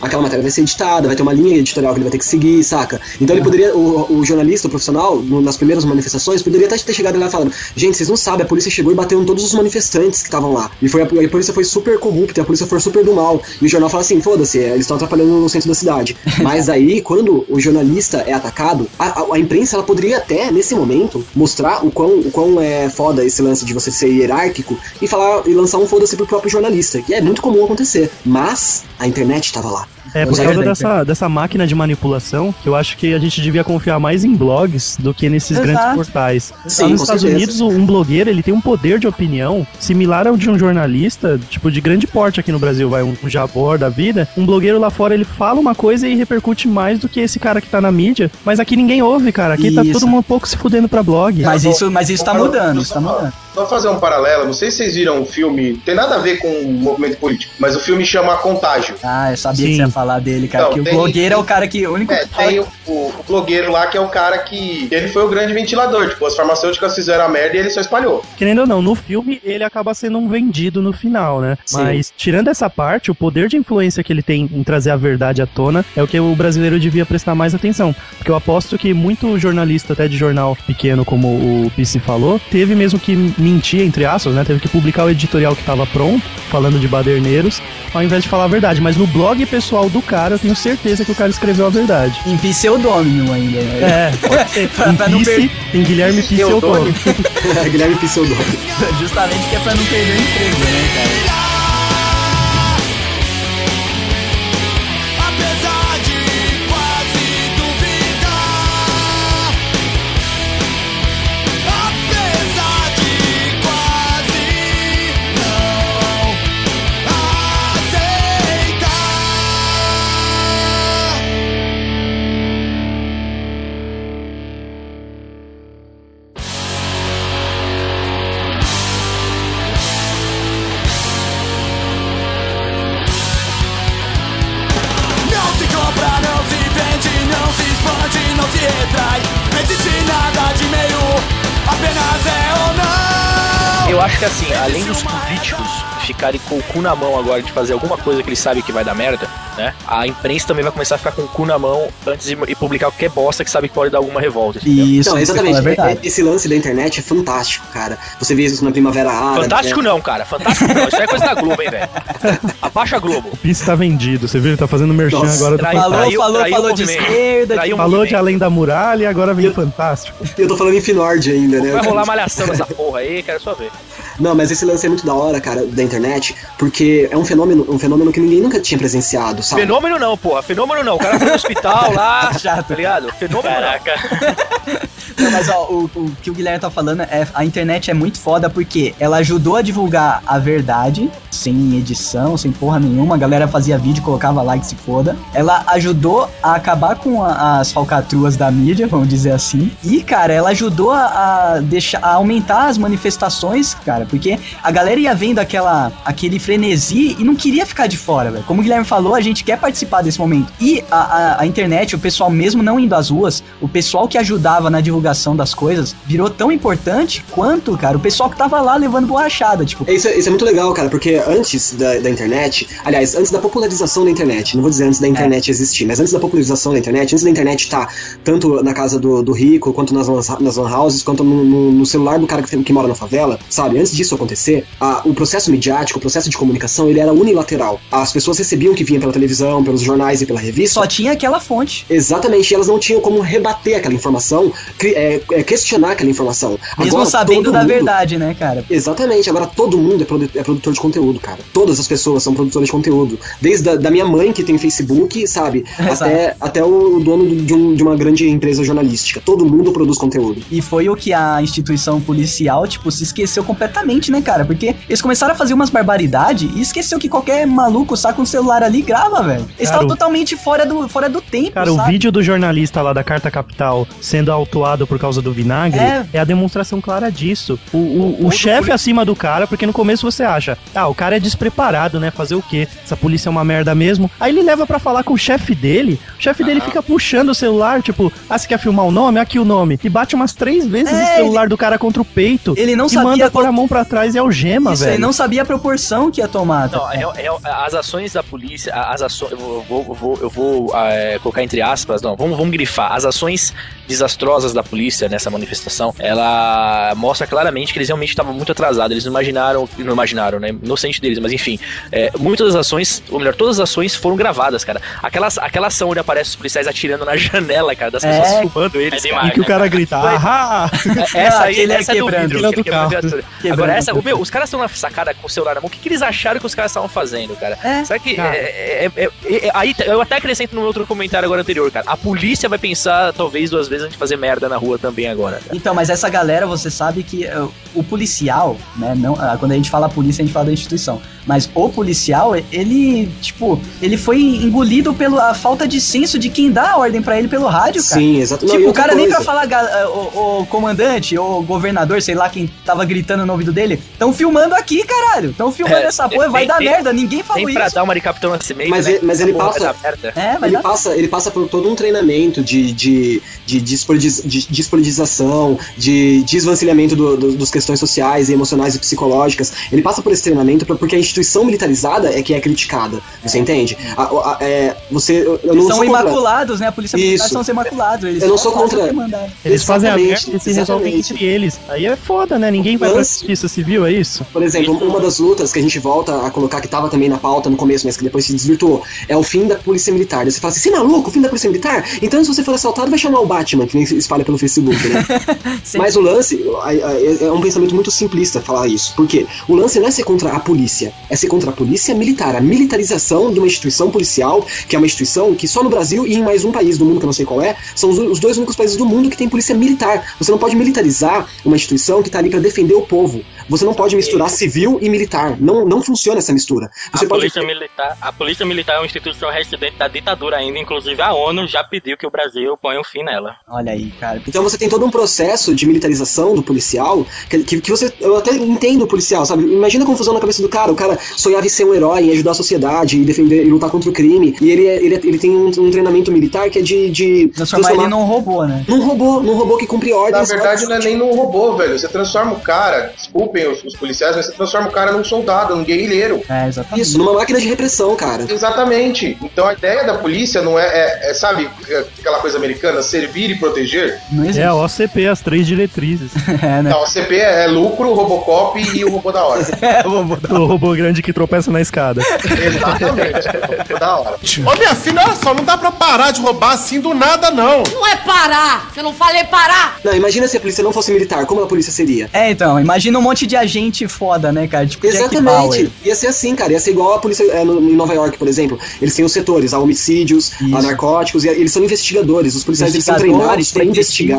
aquela matéria vai ser editada, vai ter uma linha editorial que ele vai ter que seguir, saca? Então ele poderia, o, o jornalista, o profissional, no- nas primeiras manifestações, poderia até ter chegado lá falando: gente, vocês não sabem, a polícia chegou e bateu em todos os manifestantes que estavam lá. E foi a, a polícia foi super corrupta, a polícia foi super do mal. E o jornal fala assim: foda-se, eles estão atrapalhando no centro da cidade. (laughs) Mas aí, quando o jornalista é atacado, a, a- a imprensa ela poderia até, nesse momento, mostrar o quão, o quão é foda esse lance de você ser hierárquico e falar e lançar um foda-se pro próprio jornalista, que é muito comum acontecer. Mas a internet tava lá. É, por causa dessa, dessa máquina de manipulação, que eu acho que a gente devia confiar mais em blogs do que nesses Exato. grandes portais. Sim, Lá nos Estados certeza. Unidos, um blogueiro, ele tem um poder de opinião similar ao de um jornalista, tipo, de grande porte aqui no Brasil, vai, um Jabor da vida. Um blogueiro lá fora, ele fala uma coisa e repercute mais do que esse cara que tá na mídia, mas aqui ninguém ouve, cara. Aqui tá Isso. todo mundo um pouco se fudendo pra blog. Mas isso, mas isso tá mudando, isso tá mudando. Só fazer um paralelo, não sei se vocês viram um filme, tem nada a ver com o movimento político, mas o filme chama Contágio. Ah, eu sabia Sim. que você ia falar dele, cara. Então, que o tem- blogueiro é o cara que. O único É, que tem o, o, o blogueiro lá que é o cara que. Ele foi o grande ventilador. Tipo, as farmacêuticas fizeram a merda e ele só espalhou. Querendo ou não, no filme ele acaba sendo um vendido no final, né? Sim. Mas tirando essa parte, o poder de influência que ele tem em trazer a verdade à tona é o que o brasileiro devia prestar mais atenção. Porque eu aposto que muito jornalista, até de jornal pequeno, como o Pissi falou, teve mesmo que mentir, entre aspas, né? Teve que publicar o editorial que estava pronto, falando de baderneiros, ao invés de falar a verdade. Mas no blog pessoal do cara, eu tenho certeza que o cara escreveu a verdade. em pseudônimo ainda. né? É, (laughs) pode ser. Pra- Em pra per- tem Guilherme Pissi Teodoro. (laughs) Guilherme Pseudônimo. Justamente que é pra não perder o emprego, né, cara? Assim, além dos políticos ficarem com o cu na mão agora de fazer alguma coisa que eles sabem que vai dar merda, né? A imprensa também vai começar a ficar com o cu na mão antes de e publicar qualquer bosta que sabe que pode dar alguma revolta. entendeu? Isso, Então, você exatamente. é. É- Esse lance da internet é fantástico, cara. Você vê isso na Primavera Árabe. Fantástico né? não, cara. Fantástico não. Isso é coisa da Globo, hein, velho. (laughs) Abaixa a Globo. O Pisse tá vendido. Você viu? Ele tá fazendo merchan Nossa, agora do trai-. Falou, traiu- falou, traiu falou de esquerda. Traiu de- Falou de movimento. Além da Muralha e agora vem o Fantástico. Eu tô falando em Finord ainda, né? Vai rolar malhação nessa porra aí, quero só ver. Não, mas esse lance é muito da hora, cara, da internet, porque é um fenômeno, um fenômeno que ninguém nunca tinha presenciado, sabe? Fenômeno não, porra. Fenômeno não. O cara foi no hospital lá, (laughs) Chato. tá ligado? Fenômeno Caraca. Não, (laughs) mas ó, o, o que o Guilherme tá falando é a internet é muito foda porque ela ajudou a divulgar a verdade, sem edição, sem porra nenhuma. A galera fazia vídeo, colocava like, se foda. Ela ajudou a acabar com a- as falcatruas da mídia, vamos dizer assim. E, cara, ela ajudou a, a deixar, a aumentar as manifestações, cara, porque a galera ia vendo aquela, aquele frenesi e não queria ficar de fora, velho. Como o Guilherme falou, a gente quer participar desse momento. E a, a, a internet, o pessoal mesmo não indo às ruas, o pessoal que ajudava na divulgação das coisas, virou tão importante quanto, cara, o pessoal que tava lá levando borrachada, tipo. É, Isso, é- isso é muito legal, cara, porque antes da, da internet, aliás, antes da popularização da internet, não vou dizer antes da internet existir, mas antes da popularização da internet, antes da internet estar tanto na casa do, do rico, quanto nas, nas lan houses, quanto no, no- no celular do cara que, tem- que mora na favela, sabe? Antes disso acontecer, a- o processo midiático, o processo de comunicação, ele era unilateral. As pessoas recebiam o que vinha pela televisão, pelos jornais e pela revista. Só tinha aquela fonte. Exatamente, e elas não tinham como rebater aquela informação, é, é, questionar aquela informação. Mesmo Agora, sabendo da mundo- verdade, né, cara? Exatamente, agora todo mundo é, produ- é produtor de conteúdo, cara. Todas as pessoas são produtoras de conteúdo. Desde a, da minha mãe, que tem Facebook, sabe? (laughs) Até, até o dono do- de, um- de uma grande empresa jornalística. Todo mundo produz conteúdo. E foi o que a instituição policial, tipo, se esqueceu completamente, né, cara? Porque eles começaram a fazer umas barbaridades e esqueceu que qualquer maluco saca um celular ali e grava, velho. Eles estavam totalmente fora do, fora do tempo, Cara, o vídeo do jornalista lá da Carta Capital sendo autuado por causa do vinagre É. é, a demonstração clara disso. O, o, o do chefe acima do cara, porque no começo você acha, ah, o cara é despreparado, né? Fazer o quê? Essa polícia é uma merda mesmo. Aí ele leva pra falar com o chefe dele, o chefe dele fica puxando o celular, tipo, ah, você quer filmar o nome? Aqui o nome. E bate umas três vezes É, o celular do cara contra o peito. Ele não e sabia manda pôr a mão pra trás e algema, Isso, velho. ele não sabia a proporção que ia tomar. tá? Não, é, é- as ações da polícia, as ações. Eu vou, eu vou, eu vou é, colocar entre aspas, não, vamos, vamos grifar. As ações desastrosas da polícia nessa manifestação, ela mostra claramente que eles realmente estavam muito atrasados. Eles não imaginaram, não imaginaram, né? Inocente deles, mas enfim. é, muitas das ações, ou melhor, todas as ações foram gravadas, cara. Aquela, aquela ação onde aparece os policiais atirando na (laughs) janela, cara, das pessoas É. filmando eles. É cara. demais. E que o cara grita, ahá! (laughs) Essa aí, Aquele é essa é do quebrando. vidro, é do que quebrou a carro. Quebrando. Agora, essa, o meu, os caras estão na sacada com o celular na mão. O que, que eles acharam que os caras estavam fazendo, cara? É. Será que. Cara. é- é- é- é- é- aí eu até acrescento no outro comentário agora anterior, cara. A polícia vai pensar, talvez, duas vezes antes de fazer merda na rua também agora. cara. Então, mas essa galera, você sabe que uh, o policial, né? Não, ah, quando a gente fala polícia, a gente fala da instituição. Mas o policial, ele, tipo, ele foi engolido pela falta de senso de quem dá a ordem pra ele pelo rádio, cara. Sim, exato. Não, e Tipo, o cara nem coisa, pra falar, ga- o, o comandante, ou governador, sei lá quem tava gritando no ouvido dele, tão filmando aqui, caralho. Tão filmando É, essa porra, vai tem- dar tem- merda, ninguém falou Nem pra isso. dar uma de Capitão Nascimento, Mas né? ele- mas ele porra passa- vai dar merda. É, Ele passa, ele passa por todo um treinamento de, de, de, despolitiz- de despolitização, de desvancilhamento do, do- dos questões sociais e emocionais e psicológicas. Ele passa por esse treinamento pra- porque a instituição militarizada é que é criticada. Você entende? A- a- é, você, eu, Eles são sou contra- imaculados, né? A polícia militar são os imaculados. Eles Eu não sou contra-. Eles fazem a merda e se resolvem entre eles. Aí é foda, né? Ninguém vai pra justiça civil, é isso? Por exemplo, uma das lutas que a gente volta a colocar, que tava também na pauta no começo, mas que depois se desvirtuou, é o fim da polícia militar. Você fala assim, você é maluco, o fim da polícia militar? Então se você for assaltado, vai chamar o Batman, que nem se espalha pelo Facebook, né? (laughs) Mas o lance é um pensamento muito simplista falar isso. Por quê? O lance não é ser contra a polícia, é ser contra a polícia militar, a militarização de uma instituição policial, que é uma instituição que só no Brasil e em mais um país do mundo, que eu não sei qual é, são os, dois únicos países do mundo que tem polícia militar. Você não pode militarizar uma instituição que tá ali pra defender o povo. Você não pode misturar civil e militar. Não, não funciona essa mistura. Você a, pode. polícia militar, a Polícia Militar é uma instituição residente da ditadura ainda, inclusive a ONU já pediu que o Brasil ponha um fim nela. Olha aí, cara. Então você tem todo um processo de militarização do policial, que, que, que você. Eu até entendo o policial, sabe? Imagina a confusão na cabeça do cara. O cara sonhava em ser um herói, em ajudar a sociedade, e defender e lutar contra o crime. E ele, é- ele, é- ele tem um, um treinamento militar que é de. de Transformar ele num robô, né? num robô, num robô que cumpre Na ordens. verdade, não é nem num robô, velho. Você transforma o cara, desculpem os, os policiais, mas você transforma o cara num soldado, num guerrilheiro. É, exatamente. Isso, numa máquina de repressão, cara. Exatamente. Então a ideia da polícia não é, é- é, sabe, é aquela coisa americana, servir e proteger. Não existe. É a OCP, as três diretrizes. (laughs) É, né? Não, o CP é lucro, Robocop e o robô da hora. (laughs) É, o robô da- o robô grande que tropeça na escada. (laughs) Exatamente. é o robô da hora. Ô minha filha, olha só, não dá pra parar de roubar assim do nada, não. Não é parar! Eu não falei parar! Não, imagina se a polícia não fosse militar, como a polícia seria? É, então, imagina um monte de agente foda, né, cara? Tipo Exatamente. Ia ser assim, cara. Ia ser igual a polícia é, no- em Nova York, por exemplo. Eles têm os setores, a homicídios, a Isso. narcóticos, e a- eles são investigadores. Os policiais eles são treinados pra investigar.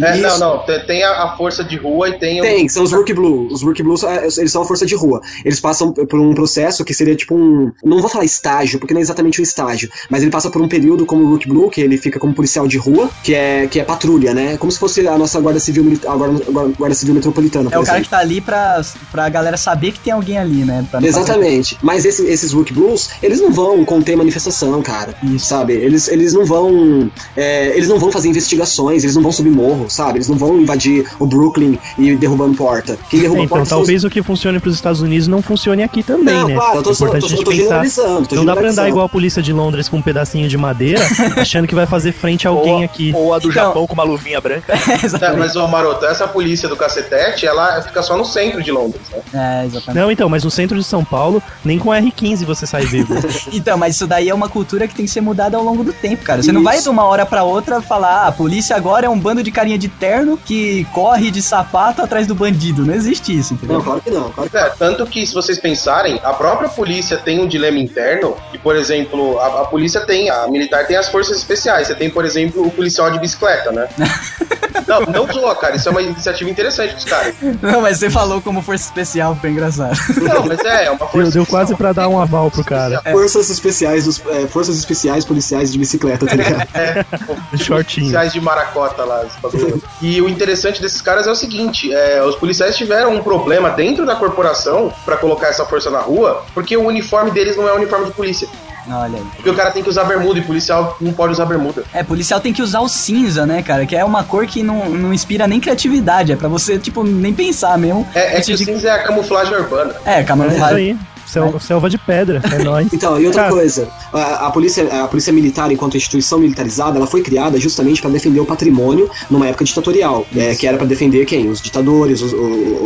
É, não, Isso. não, tem, tem a, a força de rua e tem, o- Tem, são os Rookie Blue. Os Rookie Blue, é, eles são a força de rua. Eles passam por um processo que seria tipo um. Não vou falar estágio, porque não é exatamente um estágio. Mas ele passa por um período como o Rookie Blue, que ele fica como policial de rua, que é, que é patrulha, né? Como se fosse a nossa guarda civil, a guarda, guarda- civil metropolitana. É o cara que tá ali pra, pra galera saber que tem alguém ali, né? Não fazer- Exatamente. Mas esse- esses Rook Blues, eles não vão conter manifestação, cara. Isso. Sabe? Eles, eles não vão. é, eles não vão fazer investigações, eles não vão subir morro, sabe? Eles não vão invadir o Brooklyn e derrubando porta. Quem derruba É, então porta são os- talvez o que funcione pros Estados Unidos não funcione aqui também, Não, né? claro, eu tô é importante eu tô- a gente eu tô pensar. generalizando, tô não dá pra andar igual a polícia de Londres com um pedacinho de madeira, (laughs) achando que vai fazer frente a alguém ou, aqui. ou a do Então- Japão com uma luvinha branca. (laughs) É, mas, ô Maroto, essa polícia do cacetete, ela fica só no centro de Londres, né? É, exatamente. Não, então, mas no centro de São Paulo, nem com R15 você sai vivo. (laughs) Então, mas isso daí é uma cultura que tem que ser mudada ao longo do tempo, cara. Você não vai de uma hora pra outra falar, ah, a polícia agora é um bando de carinha de terno que corre de sapato atrás do bandido. Não existe isso, entendeu? Não, claro que não. Claro que... É, tanto que, se vocês pensarem, a própria polícia tem um dilema interno, e, por exemplo, a, a polícia tem, a militar tem as forças especiais. Você tem, por exemplo, o policial de bicicleta, né? (laughs) não, não zoa, cara. Isso é uma iniciativa interessante dos caras. Não, mas você falou como força especial, foi engraçado. Não, mas é, é uma força Deu, deu quase pra dar um aval pro cara. Forças especiais dos. é, forças especiais policiais de bicicleta, tá ligado? (laughs) Shortinho. policiais de maracota lá. esse bagulho. e o interessante desses caras é o seguinte: é, os policiais tiveram um problema dentro da corporação pra colocar essa força na rua, porque o uniforme deles não é uniforme de polícia. Olha aí. Porque o cara tem que usar bermuda e policial não pode usar bermuda. É, policial tem que usar o cinza, né, cara? Que é uma cor que não, não inspira nem criatividade. É pra você, tipo, nem pensar mesmo. É, é que o de- cinza é a camuflagem urbana. É, É isso camuflagem. aí. Sel- selva de pedra, é nóis. (laughs) Então, e outra Cara, coisa, a, a polícia, a polícia militar, enquanto instituição militarizada, ela foi criada justamente para defender o patrimônio numa época ditatorial, é, que era para defender quem? Os ditadores, os- o,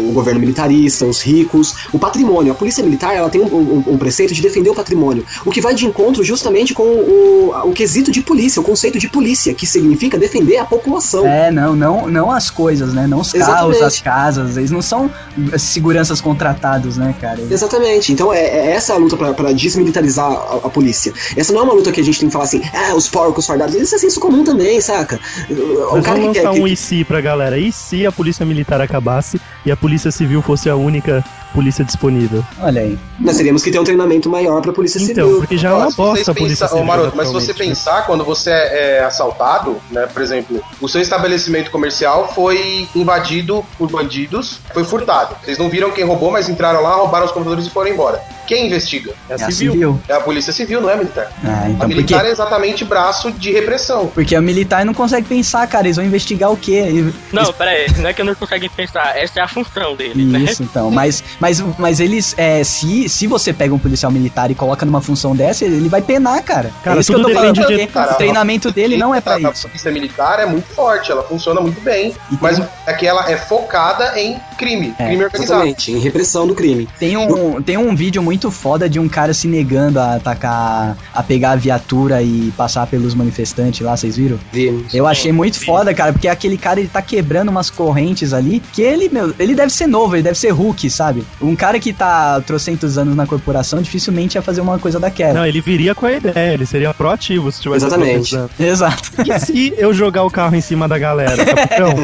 o governo militarista, os ricos, o patrimônio. A polícia militar, ela tem um, um- um preceito de defender o patrimônio, o que vai de encontro justamente com o, o quesito de polícia, o conceito de polícia, que significa defender a população. É, não, não, não as coisas, né? Não os carros, Exatamente. as casas. Eles não são seguranças contratados, né, cara? Exatamente. Então é, é essa a luta pra- pra desmilitarizar a, a polícia. Essa não é uma luta que a gente tem que falar assim, ah, os porcos fardados. Isso é senso comum também, saca? O Mas cara que vamos lançar que- um e se pra galera. E se a polícia militar acabasse e a polícia civil fosse a única polícia disponível? Olha aí. Nós teríamos que ter um treinamento maior pra polícia Então, civil. porque já é uma bosta a polícia pensar- civil. Ô, Maroto, mas se você né? pensar, quando você é, é assaltado, né, por exemplo, o seu estabelecimento comercial foi invadido por bandidos, foi furtado. Vocês não viram quem roubou, mas entraram lá, roubaram os computadores e foram embora. Quem investiga? É a É a civil. civil. É a polícia civil, não é a militar. Ah, a então, militar porque, é exatamente braço de repressão. porque o militar não consegue pensar, cara. Eles vão investigar o quê? Não, pera aí, não é que eu não conseguem pensar, essa é a função dele, né? Isso, então. Mas, mas, mas eles, é, se, se você pega um policial militar e coloca numa função dessa, ele vai penar, cara. Cara, é isso que eu tô falando, de- Cara, o treinamento dele não é pra a, isso. A polícia militar é muito forte, ela funciona muito bem, E mas tem- é que ela é focada em crime, É, crime organizado. Exatamente, em repressão do crime. Tem um, tem um vídeo muito foda de um cara se negando a atacar, a pegar a viatura e passar pelos manifestantes lá, vocês viram? Vimos. Eu achei muito foda, cara, porque aquele cara ele tá quebrando umas correntes ali, que ele, meu, ele deve ser novo, ele deve ser Hulk, sabe? Um cara que tá trocentos anos na corporação dificilmente ia fazer uma coisa daquela. Não, ele viria com a ideia, ele seria proativo se tivesse Exatamente. Exato. E se eu jogar o carro em cima da galera, (laughs) capitão?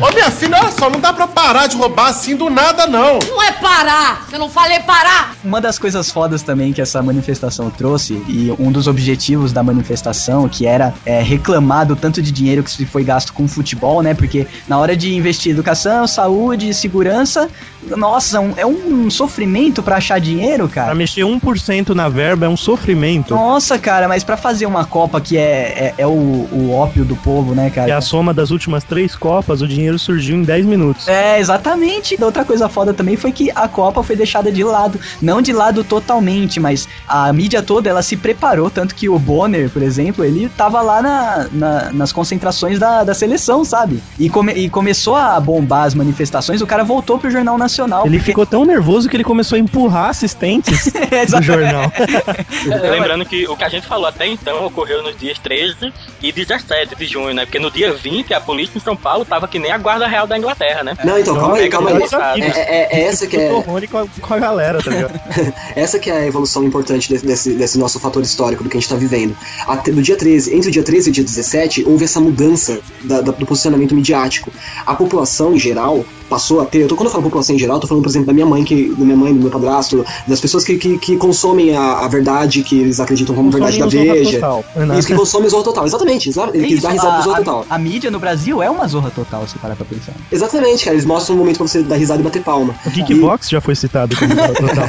Ô minha filha, olha só, não dá pra parar de roubar assim do nada, não. Não é parar! Eu não falei parar! Uma das coisas fodas também que essa manifestação trouxe, e um dos objetivos da manifestação, que era é, reclamar do tanto de dinheiro que se foi gasto com futebol, né? Porque na hora de investir em educação, saúde, segurança, nossa, um- é um sofrimento pra achar dinheiro, Pra cara. mexer 1% na verba é um sofrimento. Nossa, cara, mas pra fazer uma Copa que é, é, é o, o ópio do povo, né, cara? a soma das últimas três Copas, o dinheiro surgiu em 10 minutos. É, exatamente. Outra coisa foda também foi que a Copa foi deixada de lado. Não de lado totalmente, mas a mídia toda ela se preparou. Tanto que o Bonner, por exemplo, ele tava lá na, na- nas concentrações da, da seleção, sabe? E, come- e começou a bombar as manifestações. O cara voltou pro Jornal Nacional. Ele porque- ficou tão nervoso que ele começou a empurrar assistentes (laughs) do Exato. jornal. (laughs) Lembrando que o que a gente falou até então ocorreu nos dias 13 e 17 de junho, né? Porque no dia 20 a polícia São Paulo tava que nem a Guarda Real da Inglaterra, né? Não, então, calma aí, calma aí. Não, É, é- é essa que é, Rony com a, com a galera, tá ligado? (laughs) essa que é a evolução importante desse, desse, desse nosso fator histórico do que a gente tá vivendo. Até, no dia 13, entre o dia 13 e o dia 17, houve essa mudança da- da- do posicionamento midiático. A população em geral passou a ter. Eu tô, quando eu falo população em geral, eu tô falando, por exemplo, da minha mãe, que, da minha mãe, do meu padrasto, das pessoas que, que, que consomem a, a verdade que eles acreditam como verdade da Veja. Total. Isso que consome o Zorra Total, exatamente. exa- É isso, dá risada do Zorra a, Total. a, a mídia no Brasil é uma zorra total, se parar pra pensar. Exatamente, cara. Eles mostram um momento pra você dar risada e bater palma. O Geekbox já foi citado como Zorra Total.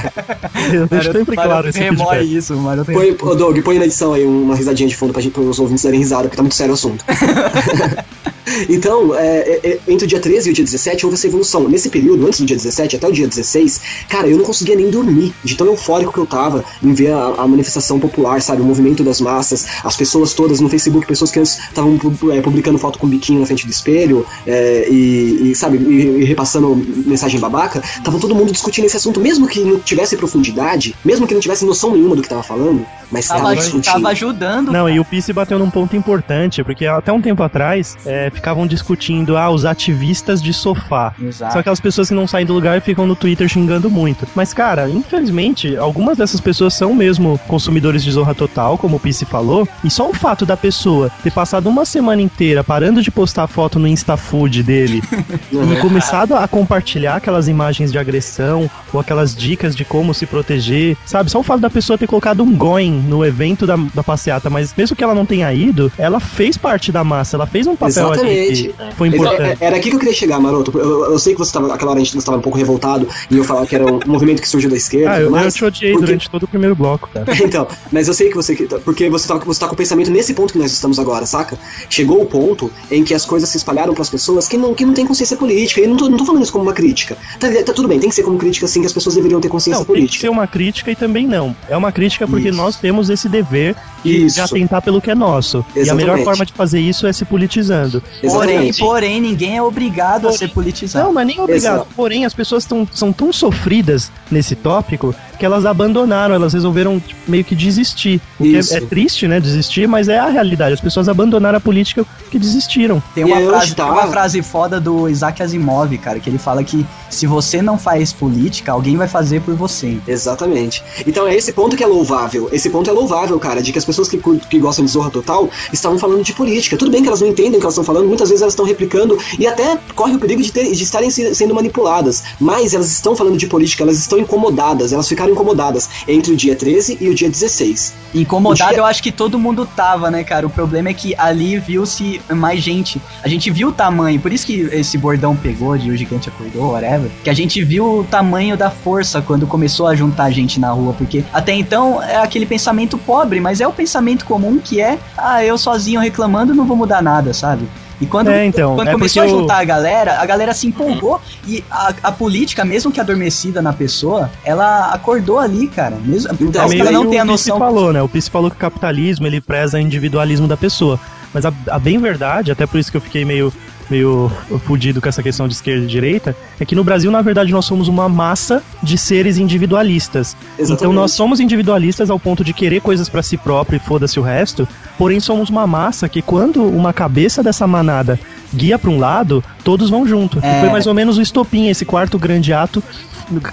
(laughs) Eu deixo sempre claro esse Remói isso, mano. Põe, ô, Doug, põe na edição aí uma risadinha de fundo pra gente, os ouvintes darem risada, porque tá muito sério o assunto. (laughs) então, é, é, é, entre o dia 13 e o dia 17 houve essa evolução. Nesse período, antes do dia 17 até o dia 16, cara, eu não conseguia nem dormir, de tão eufórico que eu tava em ver a, a manifestação popular, sabe? O movimento das massas, as pessoas todas no Facebook, pessoas que antes estavam é, publicando foto com biquinho na frente do espelho é, e, e, sabe, e, e repassando mensagem babaca, tava todo mundo discutindo esse assunto, mesmo que não tivesse profundidade, mesmo que não tivesse noção nenhuma do que tava falando, mas Tava, tava discutindo. tava ajudando. Não, e o Pisse bateu num ponto importante, porque até um tempo atrás é, ficavam discutindo ah, os ativistas de sofá. Exato. São aquelas pessoas que não saem do lugar e ficam no Twitter xingando muito. Mas, cara, infelizmente, algumas dessas pessoas são mesmo consumidores de Zorra Total, como o Pisse falou, e só o fato da pessoa ter passado uma semana inteira parando de postar foto no InstaFood dele (laughs) e começado a compartilhar aquelas imagens de agressão ou aquelas dicas de como se proteger, sabe? Só o fato da pessoa ter colocado um going no evento da, da passeata, mas mesmo que ela não tenha ido, ela fez parte da massa, ela fez um papel ali Exatamente. que foi Era, importante. era aqui que eu queria chegar, Maroto. Eu, eu sei que você estava, aquela hora a gente estava um pouco revoltado e eu falar que era um (laughs) movimento que surgiu da esquerda. Ah, eu, tudo eu te odiei porque- durante todo o primeiro bloco, cara. (laughs) então, mas eu sei que você. Porque você tá, você tá com o pensamento nesse ponto que nós estamos agora, saca? Chegou o ponto em que as coisas se espalharam pras pessoas que não, que não têm consciência política. E eu não tô, não tô falando isso como uma crítica. Tá, tá tudo bem, tem que ser como crítica sim, que as pessoas deveriam ter consciência Não, tem que política. ser uma crítica e também não. É uma crítica porque Isso. nós temos esse dever de, de atentar pelo que é nosso. E a Exatamente. melhor forma de fazer isso é se politizando. Porém, Exatamente. porém, ninguém é obrigado a ser politizado. Não, mas nem obrigado. Exato. Porém, as pessoas tão, são tão sofridas nesse tópico que elas abandonaram, elas resolveram tipo, meio que desistir. O que Isso. é, é triste, né? Desistir, mas é a realidade. As pessoas abandonaram a política porque desistiram. Tem uma, frase, onde tem tá? uma frase foda do Isaac Asimov, cara, que ele fala que se você não faz política, alguém vai fazer por você. Exatamente. Então é esse ponto que é louvável. Esse ponto é louvável, cara, de que as pessoas que, que gostam de Zorra Total estavam falando de política. Tudo bem que elas não entendem o que elas estão falando, muitas vezes elas estão replicando e até corre o perigo de, ter- de estarem se- sendo manipuladas. Mas elas estão falando de política, elas estão incomodadas, elas ficaram incomodadas entre o dia 13 e o dia 16. Incomodado, dia- eu acho que todo mundo tava, né, cara? O problema é que ali viu-se mais gente. A gente viu o tamanho, por isso que esse bordão pegou de o gigante acordou, whatever. Que a gente viu o tamanho da força quando começou a juntar gente na rua. Porque até então é aquele pensamento pobre, mas é o pensamento comum que é: ah, eu sozinho reclamando não vou mudar nada, sabe? E quando, É, então, quando é começou a o- juntar a galera, a galera se empolgou e a, a política, mesmo que adormecida na pessoa, ela acordou ali, cara. Mesmo, Então, meio ela não tem a o Pissi noção. falou, né? O Pissi falou que o capitalismo ele preza o individualismo da pessoa. Mas a, a bem verdade, até por isso que eu fiquei meio, meio fudido com essa questão de esquerda e direita, é que no Brasil, na verdade, nós somos uma massa de seres individualistas. Exatamente. Então nós somos individualistas ao ponto de querer coisas pra si próprio e foda-se o resto, porém somos uma massa que quando uma cabeça dessa manada guia pra um lado, todos vão junto. É. Foi mais ou menos o estopim, esse quarto grande ato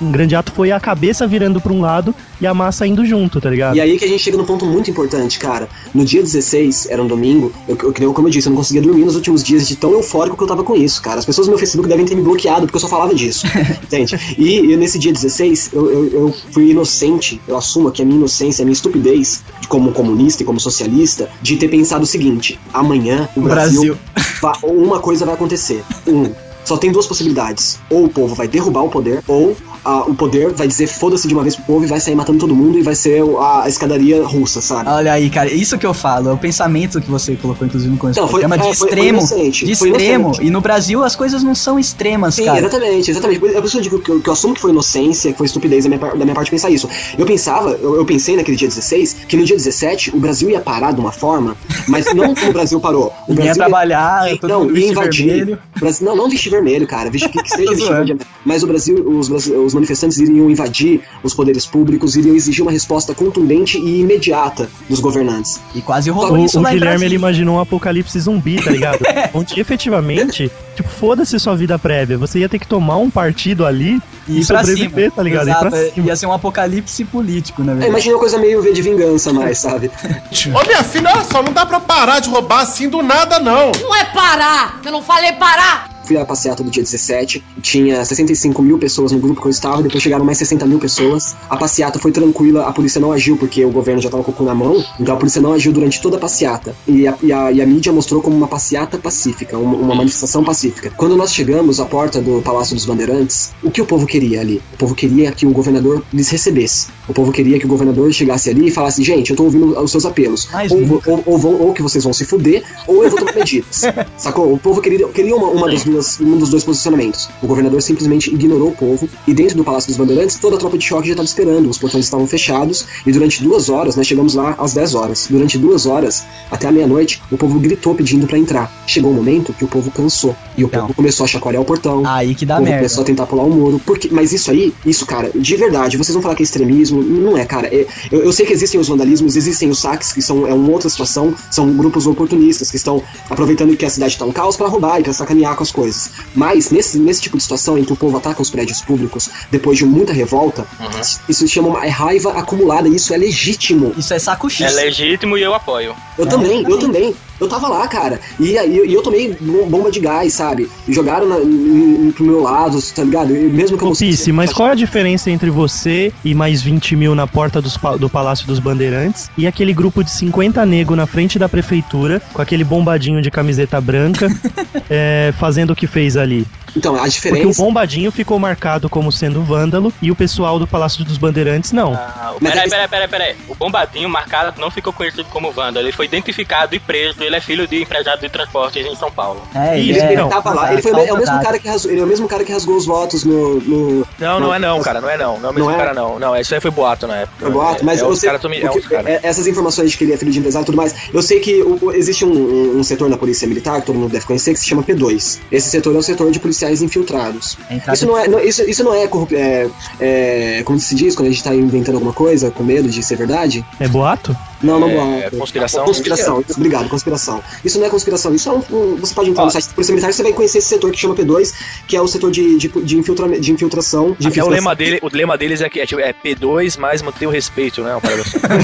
um grande ato foi a cabeça virando pra um lado e a massa indo junto, tá ligado? E aí que a gente chega num ponto muito importante, cara. No dia 16, era um domingo, eu, eu, como eu disse, eu não conseguia dormir nos últimos dias de tão eufórico que eu tava com isso, cara. As pessoas no meu Facebook devem ter me bloqueado porque eu só falava disso. (laughs) entende? E, e nesse dia 16, eu, eu, eu fui inocente, eu assumo que a minha inocência, a minha estupidez, de como comunista e como socialista, de ter pensado o seguinte: amanhã o Brasil, va- uma coisa vai acontecer. Um. Só tem duas possibilidades. Ou o povo vai derrubar o poder, ou ah, o poder vai dizer foda-se de uma vez pro povo e vai sair matando todo mundo e vai ser a, a escadaria russa, sabe? Olha aí, cara, isso que eu falo, é o pensamento que você colocou, inclusive, no começo Não, foi- programa, de é, foi- foi extremo. inocente, de foi extremo. E no Brasil as coisas não são extremas, Sim, cara. exatamente, exatamente. É por isso que eu digo que eu, que eu assumo que foi inocência, que foi estupidez da minha, da minha parte pensar isso. Eu pensava, eu, eu pensei naquele dia 16, que no dia 17 o Brasil ia parar de uma forma, mas não como o Brasil parou. O Ninguém (laughs) ia Brasil trabalhar, todo não, ia invadir. Brasil- não, não vestir vermelho, cara. Vestir que, que (laughs) seja vestir zoando. vermelho. Mas o Brasil, os, os manifestantes iriam invadir os poderes públicos, iriam exigir uma resposta contundente e imediata dos governantes. E quase O, rolou isso o lá Guilherme ele imaginou um apocalipse zumbi, tá ligado? (laughs) Onde efetivamente, tipo, foda-se sua vida prévia. Você ia ter que tomar um partido ali E e sobreviver, cima. tá ligado? Exato, é, cima. ia ser um apocalipse político, na É, verdade. imagina uma coisa meio V de vingança mais, sabe? (laughs) Ô minha filha, olha só, não dá pra parar de roubar assim do nada, não. Não é parar! Eu não falei parar! Fui à passeata do dia 17, tinha 65 mil pessoas no grupo que eu estava, depois chegaram mais 60 mil pessoas. A passeata foi tranquila, a polícia não agiu porque o governo já tava com o cu na mão, então a polícia não agiu durante toda a passeata. E a, e a, e a mídia mostrou como uma passeata pacífica, uma, uma manifestação pacífica. Quando nós chegamos à porta do Palácio dos Bandeirantes, o que o povo queria ali? O povo queria que o governador lhes recebesse. O povo queria que o governador chegasse ali e falasse: gente, eu tô ouvindo os seus apelos. Ou, ou, ou vão, ou que vocês vão se fuder, ou eu vou tomar medidas. (laughs) Sacou? O povo queria, queria uma, uma das duas, um dos dois posicionamentos. O governador simplesmente ignorou o povo e dentro do Palácio dos Bandeirantes toda a tropa de choque já estava esperando. Os portões estavam fechados e durante duas horas, nós chegamos lá às 10 horas. Durante duas horas, até a meia-noite, o povo gritou pedindo pra entrar. Chegou um momento que o povo cansou e o Então. povo começou a chacoalhar o portão. Aí que O dá povo merda. começou a tentar pular o muro. Porque, mas isso aí, isso, cara, de verdade, vocês vão falar que é extremismo. Não é, cara. É- eu, eu sei que existem os vandalismos, existem os saques, que são é uma outra situação, são grupos oportunistas que estão aproveitando que a cidade tá um caos pra roubar e pra sacanear com as coisas. Mas nesse, nesse tipo de situação em que o povo ataca os prédios públicos depois de muita revolta, isso se chama uma é raiva acumulada e isso é legítimo. Isso é saco É X. legítimo e eu apoio. Eu também, eu também. Eu tava lá, cara. E aí e eu tomei bom- bomba de gás, sabe? Jogaram na, em- pro meu lado, tá ligado? E mesmo que eu Pisse, mas qual é a diferença entre você e mais 20 mil na porta dos do Palácio dos Bandeirantes e aquele grupo de 50 nego na frente da prefeitura, com aquele bombadinho de camiseta branca, (laughs) é, fazendo o que fez ali? Então, a Porque o diferença. bombadinho ficou marcado como sendo vândalo e o pessoal do Palácio dos Bandeirantes não. Ah, peraí, é- peraí, peraí, peraí. O bombadinho marcado não ficou conhecido como Wanda. Ele foi identificado e preso. Ele é filho de empresário de transportes em São Paulo. É, Isso, ele é- Ele Não, tava lá. Ele, foi, é o mesmo cara que rasgou, ele é o mesmo cara que rasgou os votos no. no Não, não é não, cara, não é não. Não é o mesmo Não é? cara, não. Não, isso aí foi boato na época. é boato, mas é, eu outro sei, cara, também- é cara. é- essas informações de que ele é filho de empresário e tudo mais, eu sei que o- existe um, um- um setor na polícia militar, que todo mundo deve conhecer, que se chama P2. Esse setor é o setor de policiais infiltrados. Isso não é, não- isso, isso não é, corrup- é, é, como se diz, quando a gente tá inventando alguma coisa com medo de ser verdade? É boato? Não, não É, boato. conspiração? Conspiração, isso, obrigado, conspiração. Isso não é conspiração, isso é um. um- você pode entrar Ó. no site da Polícia Militar e você vai conhecer esse setor que chama P2, que é o setor de, de, de, infiltra, de infiltração. De É, o, infiltração. lema dele, o lema deles é que é, tipo, é P2, mas mantém o respeito, né?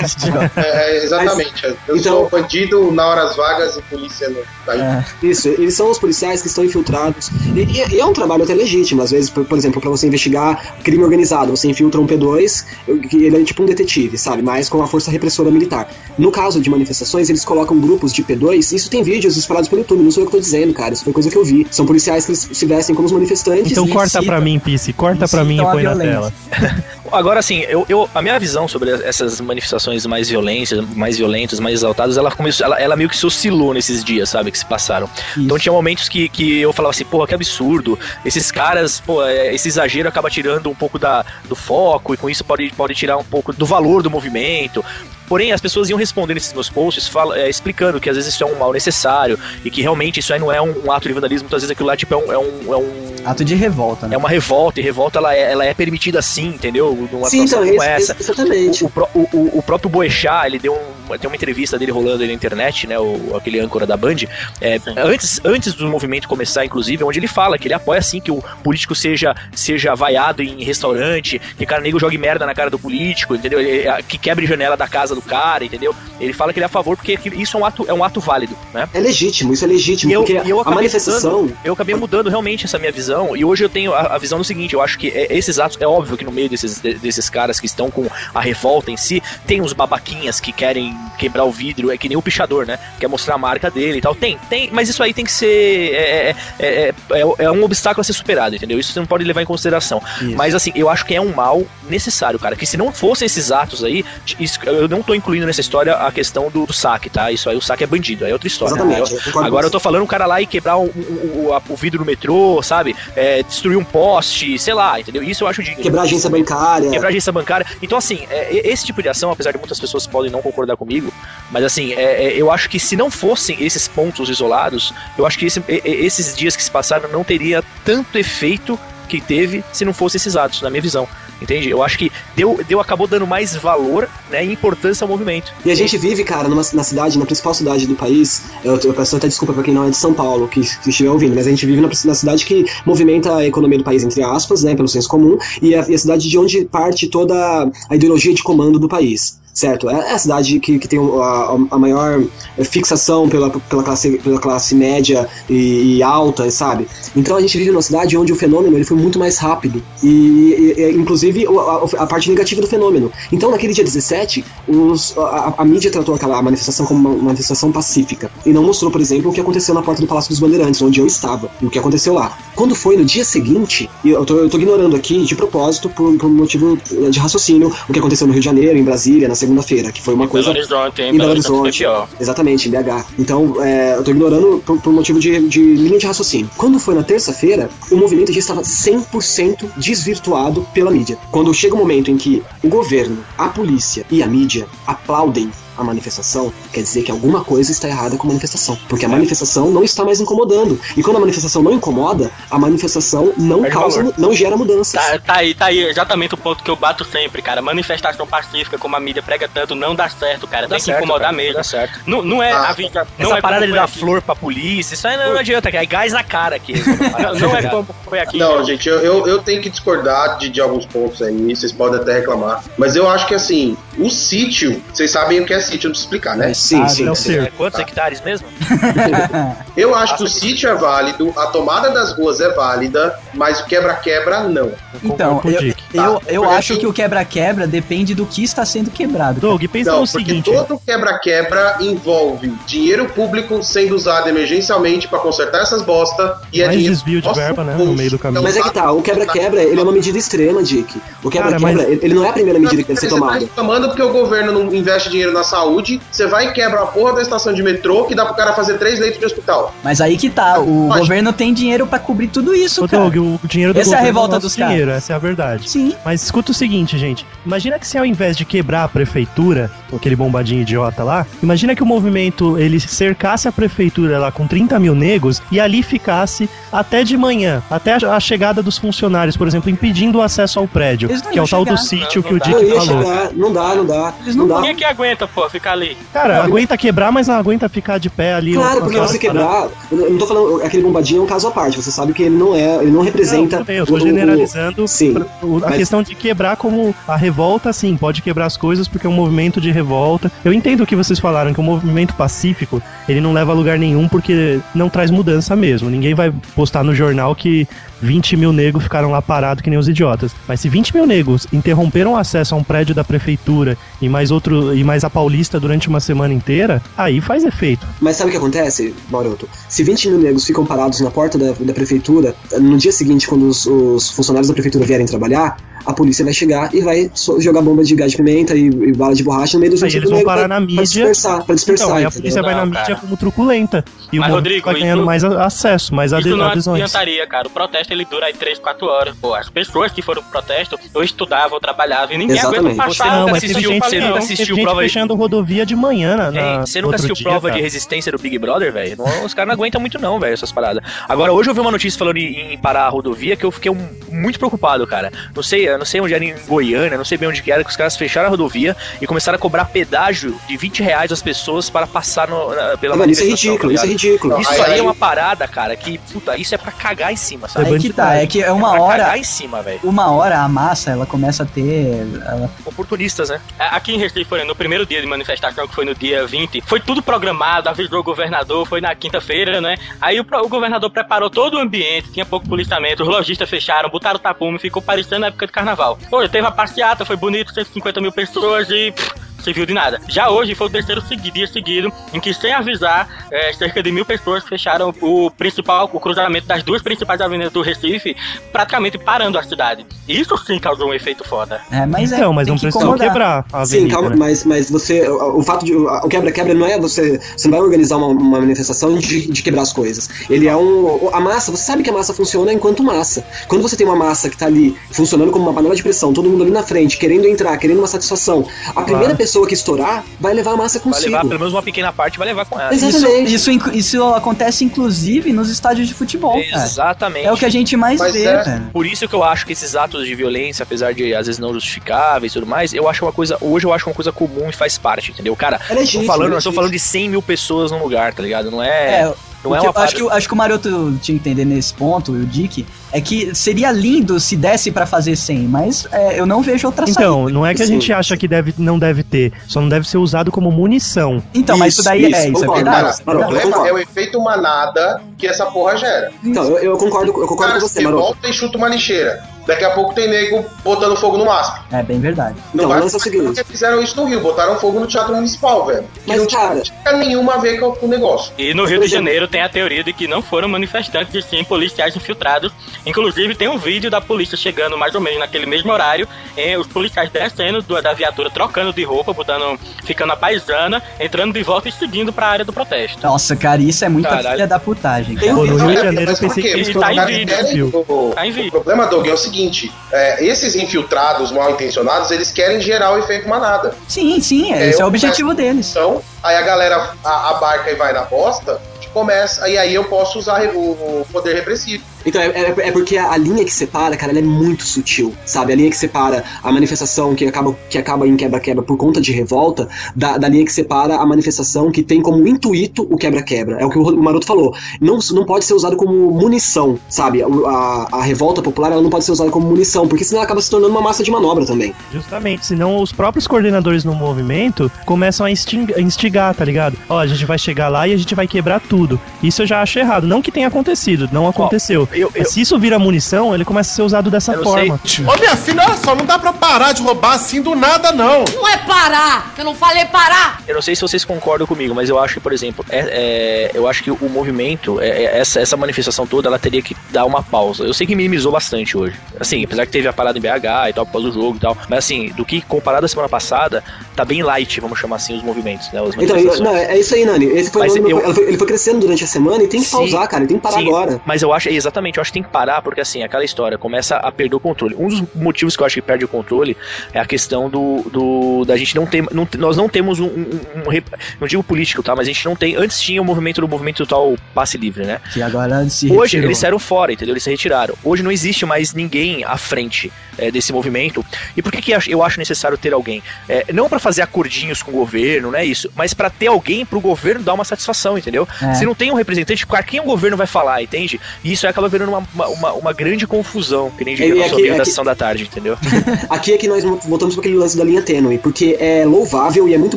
Assim. (laughs) É, exatamente. Eu então- sou bandido na horas vagas e polícia no. É. Isso, eles são os policiais que estão infiltrados. E, e- e é um trabalho até legítimo, às vezes, por, por exemplo, pra você investigar crime organizado, você infiltra um P2, eu- que ele é tipo um detetive, sabe? Mas com a força repressora militar. No caso de manifestações, eles colocam grupos de P2, isso tem vídeos espalhados pelo YouTube, não sou eu que tô dizendo, cara, isso foi coisa que eu vi. São policiais que eles se vestem como os manifestantes. Então corta pra mim, Pisse, corta pra mim e põe na tela. (laughs) Agora, assim, eu, eu- a minha visão sobre essas manifestações mais violentas, mais violentas, mais exaltadas, ela começou, ela, ela meio que se oscilou nesses dias, sabe, que se passaram. Então tinha momentos que, que eu falava assim, porra, que absurdo. Esses caras, pô, é, esse exagero acaba tirando um pouco da, do foco e com isso pode, pode tirar um pouco do valor do movimento. Porém, as pessoas iam respondendo esses meus posts fala- é, explicando que às vezes isso é um mal necessário e que realmente isso aí não é um, um ato de vandalismo, muitas vezes aquilo lá tipo, é um. É um, é um- Ato de revolta, né? é uma revolta, e revolta ela é, ela é permitida sim, entendeu? Numa Sim, situação então, como esse- essa. exatamente. O, o, o- o próprio Boechat, ele deu um tem uma entrevista dele rolando aí na internet, né? O, aquele âncora da Band. É, antes, antes do movimento começar, inclusive, onde ele fala que ele apoia assim que o político seja, seja vaiado em restaurante, que cara nego jogue merda na cara do político, entendeu? É, Que quebre janela da casa do cara, entendeu? Ele fala que ele é a favor porque que isso é um ato, é um ato válido, né? É legítimo, isso é legítimo, E eu, porque eu a acabei manifestação. mudando, eu acabei mudando realmente essa minha visão, e hoje eu tenho a, a visão do seguinte, eu acho que é- esses atos, é óbvio que no meio desses, de- desses caras que estão com a revolta em si, tem uns babaquinhas que querem quebrar o vidro, é que nem o pichador, né? Quer mostrar a marca dele e tal. Tem, tem, mas isso aí tem que ser. É, é, é, é- é um obstáculo a ser superado, entendeu? Isso você não pode levar em consideração. Mas assim, eu acho que é um mal necessário, cara. Que se não fossem esses atos aí, isso- eu não tô incluindo nessa história a questão do, do saque, tá? Isso aí o saque é bandido, aí é outra história. Entendeu? eu Agora com eu tô falando o cara lá e quebrar o, o, o- o vidro do metrô, sabe? É, destruir um poste, sei lá, entendeu? Isso eu acho digno. Quebrar a agência bancária. Quebrar a agência bancária. Então, assim, é, esse tipo de ação, apesar de muitas pessoas podem não concordar comigo, mas assim, é, é, eu acho que se não fossem esses pontos isolados, eu acho que esse- esses dias que se passaram não teria tanto efeito que teve se não fossem esses atos, na minha visão. Entende? Eu acho que deu, deu acabou dando mais valor né, e importância ao movimento. E a gente vive, cara, numa, na cidade, na principal cidade do país. Eu, eu peço até desculpa pra quem não é de São Paulo, que, que estiver ouvindo, mas a gente vive na, na cidade que movimenta a economia do país, entre aspas, né, pelo senso comum, e a, e a cidade de onde parte toda a ideologia de comando do país. Certo? É a cidade que, que tem a, a maior fixação pela, pela, classe, pela classe média e, e alta, sabe? Então a gente vive numa cidade onde o fenômeno ele foi muito mais rápido. E, e- e, inclusive, o- a, a parte negativa do fenômeno. Então, naquele dia 17, os, a, a mídia tratou aquela manifestação como uma manifestação pacífica. E não mostrou, por exemplo, o que aconteceu na porta do Palácio dos Bandeirantes, onde eu estava, e o que aconteceu lá. Quando foi no dia seguinte, e eu tô, eu tô ignorando aqui de propósito, por, por motivo de raciocínio, o que aconteceu no Rio de Janeiro, em Brasília, na segunda-feira, que foi uma coisa. Belo Horizonte, hein? Em Belo Horizonte Horizonte. Exatamente, em BH. Então, é, eu tô ignorando por, por motivo de, de linha de raciocínio. Quando foi na terça-feira, o movimento já estava 100% desvirtuado pela mídia. Quando chega o momento em que o governo, a polícia e a mídia aplaudem a manifestação, quer dizer que alguma coisa está errada com a manifestação. Porque a manifestação não está mais incomodando. E quando a manifestação não incomoda, a manifestação não Perde causa, valor. não gera mudanças. Tá, tá aí, tá aí exatamente o ponto que eu bato sempre, cara. Manifestação pacífica, como a mídia prega tanto, não dá certo, cara. Tem que incomodar mesmo. Dá certo. Não, não é Ah, a vida. Não Essa é parada de dar aqui. flor pra polícia, isso aí não, não adianta, cara. É gás na cara aqui. (laughs) Não, não é como foi aqui. Não, gente, eu, eu, eu tenho que discordar de, de alguns pontos aí, vocês podem até reclamar. Mas eu acho que assim, o sítio, vocês sabem o que é sítio, não preciso explicar, né? Sim, Ah, sim. é sim. É, quantos hectares mesmo? (laughs) Eu acho que o sítio é válido, a tomada das ruas é válida, mas o quebra-quebra não. Então, o eu, Dick. eu, eu Porque acho assim- que o quebra-quebra depende do que está sendo quebrado. Doug, pensa Não, no porque seguinte. todo quebra-quebra envolve dinheiro público sendo usado emergencialmente pra consertar essas bosta e é Mais dinheiro desvio de verba, né, no meio do caminho. Mas é que tá, o quebra-quebra, ele é uma medida extrema, Dick. O quebra-quebra, mas- ele não é a primeira medida que deve ser Você tá tomada. reclamando porque o governo não investe dinheiro na saúde, você vai e quebra a porra da estação de metrô que dá pro cara fazer três leitos de hospital. Mas aí que tá, o Pode. governo tem dinheiro pra cobrir tudo isso, Ô, cara. Doug, o dinheiro do Essa é a revolta nosso dos caras. dinheiro, essa é a verdade. Sim. Mas escuta o seguinte, gente. Imagina que se ao invés de quebrar a prefeitura, com aquele bombadinho idiota lá, imagina que o movimento ele cercasse a prefeitura lá com 30 mil negros e ali ficasse até de manhã, até a chegada dos funcionários, por exemplo, impedindo o acesso ao prédio, não que é o iam tal do chegar. sítio Não, que o não Dick Não falou. chegar, não dá, não dá. Eles não não dá. Quem é que aguenta, pô, ficar ali? Cara, aguenta quebrar, mas não aguenta ficar de pé ali. Claro, porque você quebrar. Eu não tô falando. Aquele bombadinho é um caso à parte. Você sabe que ele não é. Ele não representa. Não, eu tô o- o- generalizando Sim. pra- o- a Mas- questão de quebrar como a revolta, sim, pode quebrar as coisas porque é um movimento de revolta. Eu entendo o que vocês falaram, que o movimento pacífico, ele não leva a lugar nenhum porque não traz mudança mesmo. Ninguém vai postar no jornal que 20 mil negros ficaram lá parados que nem os idiotas. Mas se 20 mil negros interromperam o acesso a um prédio da prefeitura e mais outro e mais a Paulista durante uma semana inteira, aí faz efeito. Mas sabe o que acontece, Maroto? Se 20 mil negros ficam parados na porta da, da prefeitura, no dia seguinte, quando os, os funcionários da prefeitura vierem trabalhar, a polícia vai chegar e vai jogar bomba de gás de pimenta e, e bala de borracha no meio dos Aí 20 eles vão parar pra, na pra mídia. dispersar, pra dispersar. Então, aí a polícia vai na Não, mídia cara. como truculenta. E Mas, o Rodrigo, vai ganhando isso- mais a- acesso, mais Isso não adesões. adiantaria, cara. O protesto protesto ele dura aí 3, 4 horas. Pô, as pessoas que foram pro protesto, ou estudavam, ou trabalhavam, e ninguém Exatamente. aguenta Você passar. nunca Não, mas teve assistiu- gente, você nunca não, assistiu prova de- fechando rodovia de manhã na, na- Ei, você nunca assistiu dia, prova cara. de resistência do Big Brother, velho? Não, Os caras não aguentam muito, não, velho, essas paradas. Agora, hoje eu vi uma notícia falando em, em parar a rodovia que eu fiquei um- muito preocupado, cara. Não sei, eu não sei onde era em Goiânia, não sei bem onde que era, que os caras fecharam a rodovia e começaram a cobrar pedágio de 20 reais às pessoas para passar no, na- pela mano, isso é manifestação, ridículo, tá isso é ridículo. Isso Aí- aí, aí- é uma parada, cara, que, puta, isso é pra cagar em cima, sabe? Aí que tá, é que é uma hora, cagar em cima, velho. uma hora a massa, ela começa a ter... ela- Oportunistas, né? Aqui em Recife, foi no primeiro dia de manifestação, que foi no dia 20, foi tudo programado, avisou o governador, foi na quinta-feira, né? Aí o, o governador preparou todo o ambiente, tinha pouco policiamento, os lojistas fecharam, botaram tapume, ficou parecendo a época de carnaval. Pô, teve a passeata, foi bonito, 150 mil pessoas e... pff, se viu de nada. Já hoje foi o terceiro dia seguido em que, sem avisar, é, cerca de mil pessoas fecharam o principal, o cruzamento das duas principais avenidas do Recife, praticamente parando a cidade. Isso sim causou um efeito foda. É, mas é, Então, mas tem não que incomodar. quebrar a Sim, avenida, calma, né? mas, mas você. O, o fato de. O quebra-quebra não é você. Você não vai organizar uma, uma manifestação de, de quebrar as coisas. Ele é um. A massa, você sabe que a massa funciona enquanto massa. Quando você tem uma massa que tá ali funcionando como uma panela de pressão, todo mundo ali na frente, querendo entrar, querendo uma satisfação, a primeira pessoa que estourar vai levar a massa Vai consigo. levar pelo menos uma pequena parte, vai levar com ela. Isso, Exatamente. isso, inclu- isso acontece inclusive nos estádios de futebol, cara. Exatamente. É o que a gente mais Mas vê, é-. Por isso que eu acho que esses atos de violência, apesar de às vezes não justificáveis e tudo mais, eu acho uma coisa. Hoje eu acho uma coisa comum e faz parte, entendeu? Cara, É legítimo, tô falando, é nós estamos legítimo. falando de 100 mil pessoas num lugar, tá ligado? Não é. É, não o é que uma eu acho, que, acho que o Maroto tinha que entender nesse ponto, o Dick, é que seria lindo se desse pra fazer 100, mas é, eu não vejo outra Então, saída. não é que a gente acha que deve, não deve ter, só não deve ser usado como munição. Então, mas isso Isso, daí é, isso, isso é concordo, verdade. Cara, o eu problema é o efeito manada que essa porra gera. Então, eu, eu concordo, eu concordo Cara, com você, você Maroto. volta e chuta uma lixeira. Daqui a pouco tem nego botando fogo no MASP. É bem verdade. Não Então, vai é o seguinte. porque fizeram isso no Rio, botaram fogo no Teatro Municipal, velho. Mas, não cara- tinha nenhuma a ver com com o negócio. E no Rio de Janeiro tem a teoria de que não foram manifestantes e sim policiais infiltrados. Inclusive tem um vídeo da polícia chegando mais ou menos naquele mesmo horário, eh, os policiais descendo do- da viatura, trocando de roupa, botando, ficando a paisana, entrando de volta e seguindo pra área do protesto. Nossa, cara, isso é muita Caralho. filha da putagem, Tem. Pô, no Rio de Janeiro eu pensei quê? que eles tá em vídeo. Querem- viu? o, Tá em vídeo. o problema, Doug, é o seguinte: é, esses infiltrados mal intencionados, eles querem gerar o efeito manada. Sim, sim, é, esse é o objetivo deles. Então, aí a galera a- abarca e vai na bosta, começa, e aí eu posso usar o, o poder repressivo. Então, é, é- é porque a, linha que separa, cara, ela é muito sutil, sabe? A linha que separa a manifestação que acaba, que acaba em quebra-quebra por conta de revolta, da, da linha que separa a manifestação que tem como intuito o quebra-quebra. É o que o, Maroto falou. Não, não pode ser usado como munição, sabe? A, a, a revolta popular, ela não pode ser usada como munição, porque senão ela acaba se tornando uma massa de manobra também. Justamente, senão os próprios coordenadores no movimento começam a instigar, tá ligado? Ó, a gente vai chegar lá e a gente vai quebrar tudo. Isso eu já acho errado. Não que tenha acontecido, não aconteceu. Eu- Mas se isso vira munição, ele começa a ser usado dessa Eu forma. Ô minha filha, olha só, não dá pra parar de roubar assim do nada, não. Não é parar! Eu não falei parar! Eu não sei se vocês concordam comigo, mas eu acho que, por exemplo, é, é- eu acho que o movimento, é- é- essa, essa manifestação toda, ela teria que dar uma pausa. Eu sei que minimizou bastante hoje. Assim, apesar que teve a parada em BH e tal, por causa do jogo e tal. Mas assim, do que comparado à semana passada, tá bem light, vamos chamar assim, os movimentos, né? Os Então, manifestações. não, é é isso aí, Nani. Esse foi, eu- ele foi- ele crescendo durante a semana e tem que Sim. pausar, cara. Ele tem que parar Sim, agora. Mas eu acho, exatamente, eu acho que tem que parar, porque assim, aquela história começa a perder o controle. Um dos motivos que eu acho que perde o controle é a questão do, do da gente não ter, não, nós não temos um, um- um não digo político, tá, mas a gente não tem, antes tinha o movimento do movimento tal passe livre, né? Que agora se Hoje retirou. eles saíram fora, entendeu? Eles se retiraram. Hoje não existe mais ninguém à frente é, desse movimento. E por que, que eu acho necessário ter alguém? É, não pra fazer acordinhos com o governo, não é isso, mas pra ter alguém pro governo dar uma satisfação, entendeu? É. Se não tem um representante, quem o governo vai falar, entende? E isso acaba virando uma, uma, uma- grande confusão, que nem diria o nosso aqui- amigo da sessão da tarde, entendeu? (laughs) Aqui é que nós voltamos para aquele lance da linha tênue, porque é louvável e é muito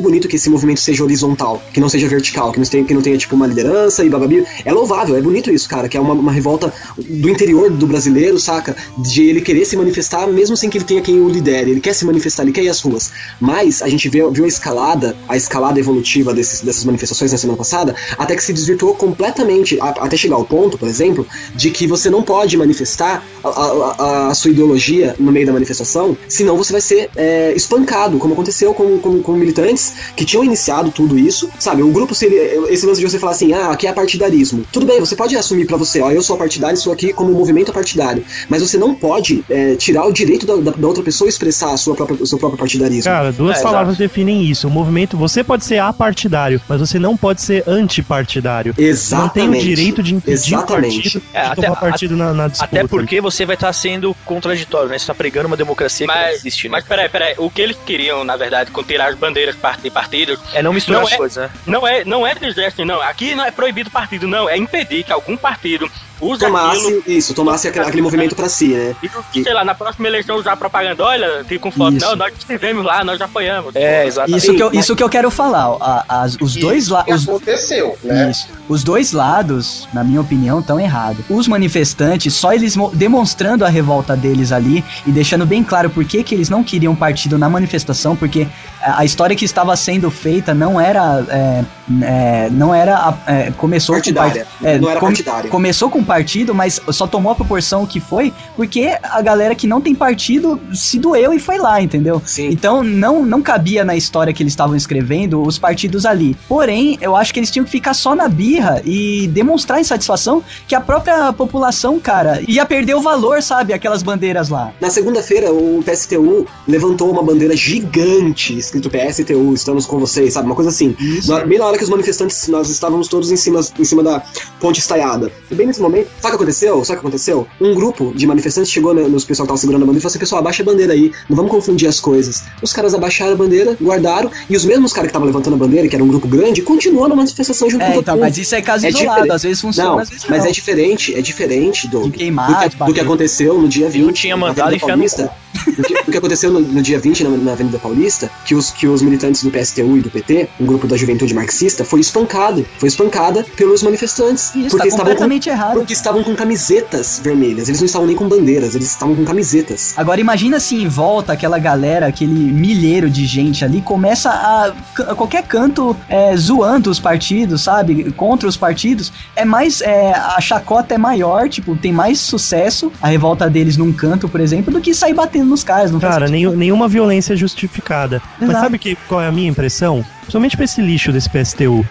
bonito que esse movimento seja horizontal, que não seja vertical, que não tenha, que não tenha tipo uma liderança e bababi. É louvável, é bonito isso, cara, que é uma, uma revolta do interior do brasileiro, saca? De ele querer se manifestar mesmo sem que ele tenha quem o lidere. Ele quer se manifestar, ele quer ir às ruas. Mas a gente vê, viu a escalada, a escalada evolutiva desses, dessas manifestações na semana passada, até que se desvirtuou completamente, até chegar ao ponto, por exemplo, de que você não pode manifestar a, a- a- sua ideologia no meio da manifestação, senão você vai ser é, espancado, como aconteceu com, com, com militantes que tinham iniciado tudo isso, sabe? O grupo seria. Esse lance de você falar assim, ah, aqui é partidarismo. Tudo bem, você pode assumir pra você, ó, eu sou partidário, estou aqui como movimento partidário. Mas você não pode é, tirar o direito da, da- da outra pessoa expressar a sua própria, o seu próprio partidarismo. Cara, duas É, palavras definem isso. O movimento, você pode ser apartidário, mas você não pode ser antipartidário. Você não tem o Exatamente. direito de impedir o Exatamente. partido É, de até- tomar partido na, na disputa. Até porque você vai estar sendo contraditório, né? Você tá pregando uma democracia que não Mas, existe, né? mas peraí, peraí. O que eles queriam, na verdade, com tirar as bandeiras de partidos, É não misturar Não as é- coisas, né? não é, não é dizer assim, não, aqui não é proibido partido, não, é impedir que algum partido aquilo Tomasse, isso, tomasse aquele, aquele movimento pra si, né? e, sei lá, na próxima eleição usar propaganda, olha, fica com foto, Isso. não, nós estivemos lá, nós apoiamos. É, exatamente. Isso que, eu, isso que eu quero falar. ó, a- as- os dois Isso lados. que aconteceu, né? Isso. Os dois lados, na minha opinião, estão errados. Os manifestantes, só eles mo- demonstrando a revolta deles ali e deixando bem claro por que, que eles não queriam partido na manifestação, porque a, história que estava sendo feita não era. é, é, não era. é, começou Partidária. com par- é, Não era com- partidária. Começou com partido, mas só tomou a proporção que foi porque a galera que não tem partido se doeu e foi lá, entendeu? Sim. Então não, não cabia na história que eles estavam escrevendo os partidos ali. Porém, eu acho que eles tinham que ficar só na birra e demonstrar insatisfação que a própria população, cara, ia perder o valor, sabe? Aquelas bandeiras lá. Na segunda-feira, o PSTU levantou uma bandeira gigante, escrito PSTU, estamos com vocês, sabe? Uma coisa assim. Na, bem na hora que os manifestantes, nós estávamos todos em cima, em cima da ponte estaiada. E bem nesse momento, sabe o que aconteceu? Sabe o que aconteceu? Um grupo de manifestantes chegou né, nos pessoal que tava segurando a bandeira e falou assim: pessoal, abaixa a bandeira aí, não vamos confundir as coisas. Os caras abaixaram a bandeira, guardaram, e os mesmos caras que estavam levantando a bandeira, que era um grupo grande, continuou na manifestação junto É, com todo então, mundo. mas isso é caso É isolado, diferente. às vezes funciona, Não, às vezes mas não. é diferente, é diferente, Doug. De queimar, do, que, do que aconteceu no dia 20. não tinha na mandado Avenida enfiar Paulista. (laughs) Do que, do que aconteceu no, no dia 20 na, na Avenida Paulista, que os, que os militantes do PSTU e do PT, um grupo da juventude marxista, foi espancado. Foi espancada pelos manifestantes. Isso, tá estavam com, completamente errado. Porque estavam com camisetas vermelhas. Eles não estavam nem com bandeiras, eles estavam com camisetas. Agora imagina se em volta aquela galera, aquele milheiro de gente ali, começa a, a qualquer canto é, zoando os partidos, sabe? Contra os partidos. É mais. é, a chacota é maior, tipo, tem mais sucesso a revolta deles num canto, por exemplo, do que sair batendo nos caras. Não Cara, nenhum- nenhuma violência é justificada. Mas Exato. sabe que, qual é a minha impressão? Principalmente pra esse lixo desse PSTU.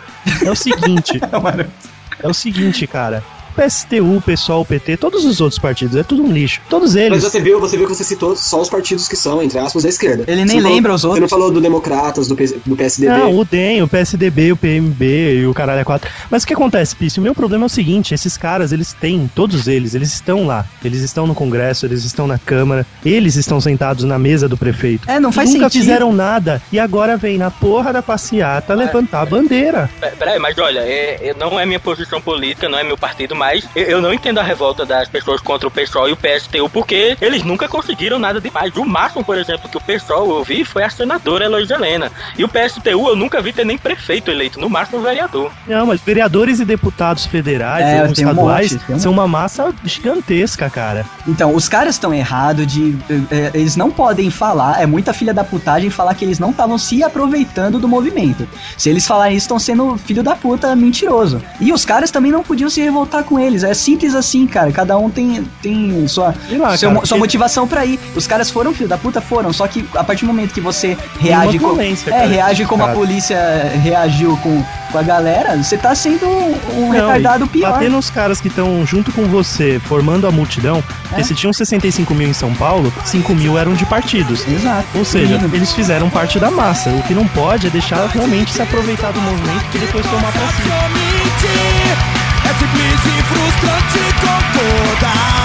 É o seguinte. (laughs) é o seguinte, cara. PSTU, PSOL, PT, todos os outros partidos, é tudo um lixo. Todos Mas eles. você viu, você viu que você citou só os partidos que são, entre aspas, da esquerda. Ele nem lembra falou, os Você não outros. falou do Democratas, do, do PSDB. Não, o DEM, o PSDB, o PMB e o caralho é 4. Mas o que acontece, Pício? O meu problema é o seguinte: esses caras, eles têm, todos eles, eles estão lá. Eles estão no Congresso, eles estão na Câmara, eles estão sentados na mesa do prefeito. É, não faz Nunca sentido. fizeram nada. E agora vem na porra da passeata levantar a bandeira. Pe- Peraí, mas olha, é, é- não é minha posição política, não é meu partido, mas eu, eu não entendo a revolta das pessoas contra o PSOL e o PSTU, porque eles nunca conseguiram nada demais. O máximo, por exemplo, que o PSOL eu vi foi a senadora Heloísa Helena. E o PSTU eu nunca vi ter nem prefeito eleito, no máximo vereador. Não, mas vereadores e deputados federais, É, e tem um estaduais, monte, são uma massa gigantesca, cara. Então, os caras estão errados de. eh, eles não podem falar, é muita filha da putagem falar que eles não estavam se aproveitando do movimento. Se eles falarem isso, estão sendo filho da puta mentiroso. E os caras também não podiam se revoltar com eles. É simples assim, cara. Cada um tem, tem sua, lá, seu- cara, sua porque- motivação pra ir. Os caras foram filho da puta? Foram. Só que a partir do momento que você reage violência, É, cara, reage como a cara. polícia reagiu com, com a galera, você tá sendo um Não, retardado e pior. Bater nos caras que estão junto com você, formando a multidão, porque É. se tinham 65 mil em São Paulo, 5 mil eram de partidos. Exato. Ou seja, Mínimo. eles fizeram parte da massa. O que não pode é deixar realmente se aproveitar do movimento e depois tomar pra si. É e frustrante com toda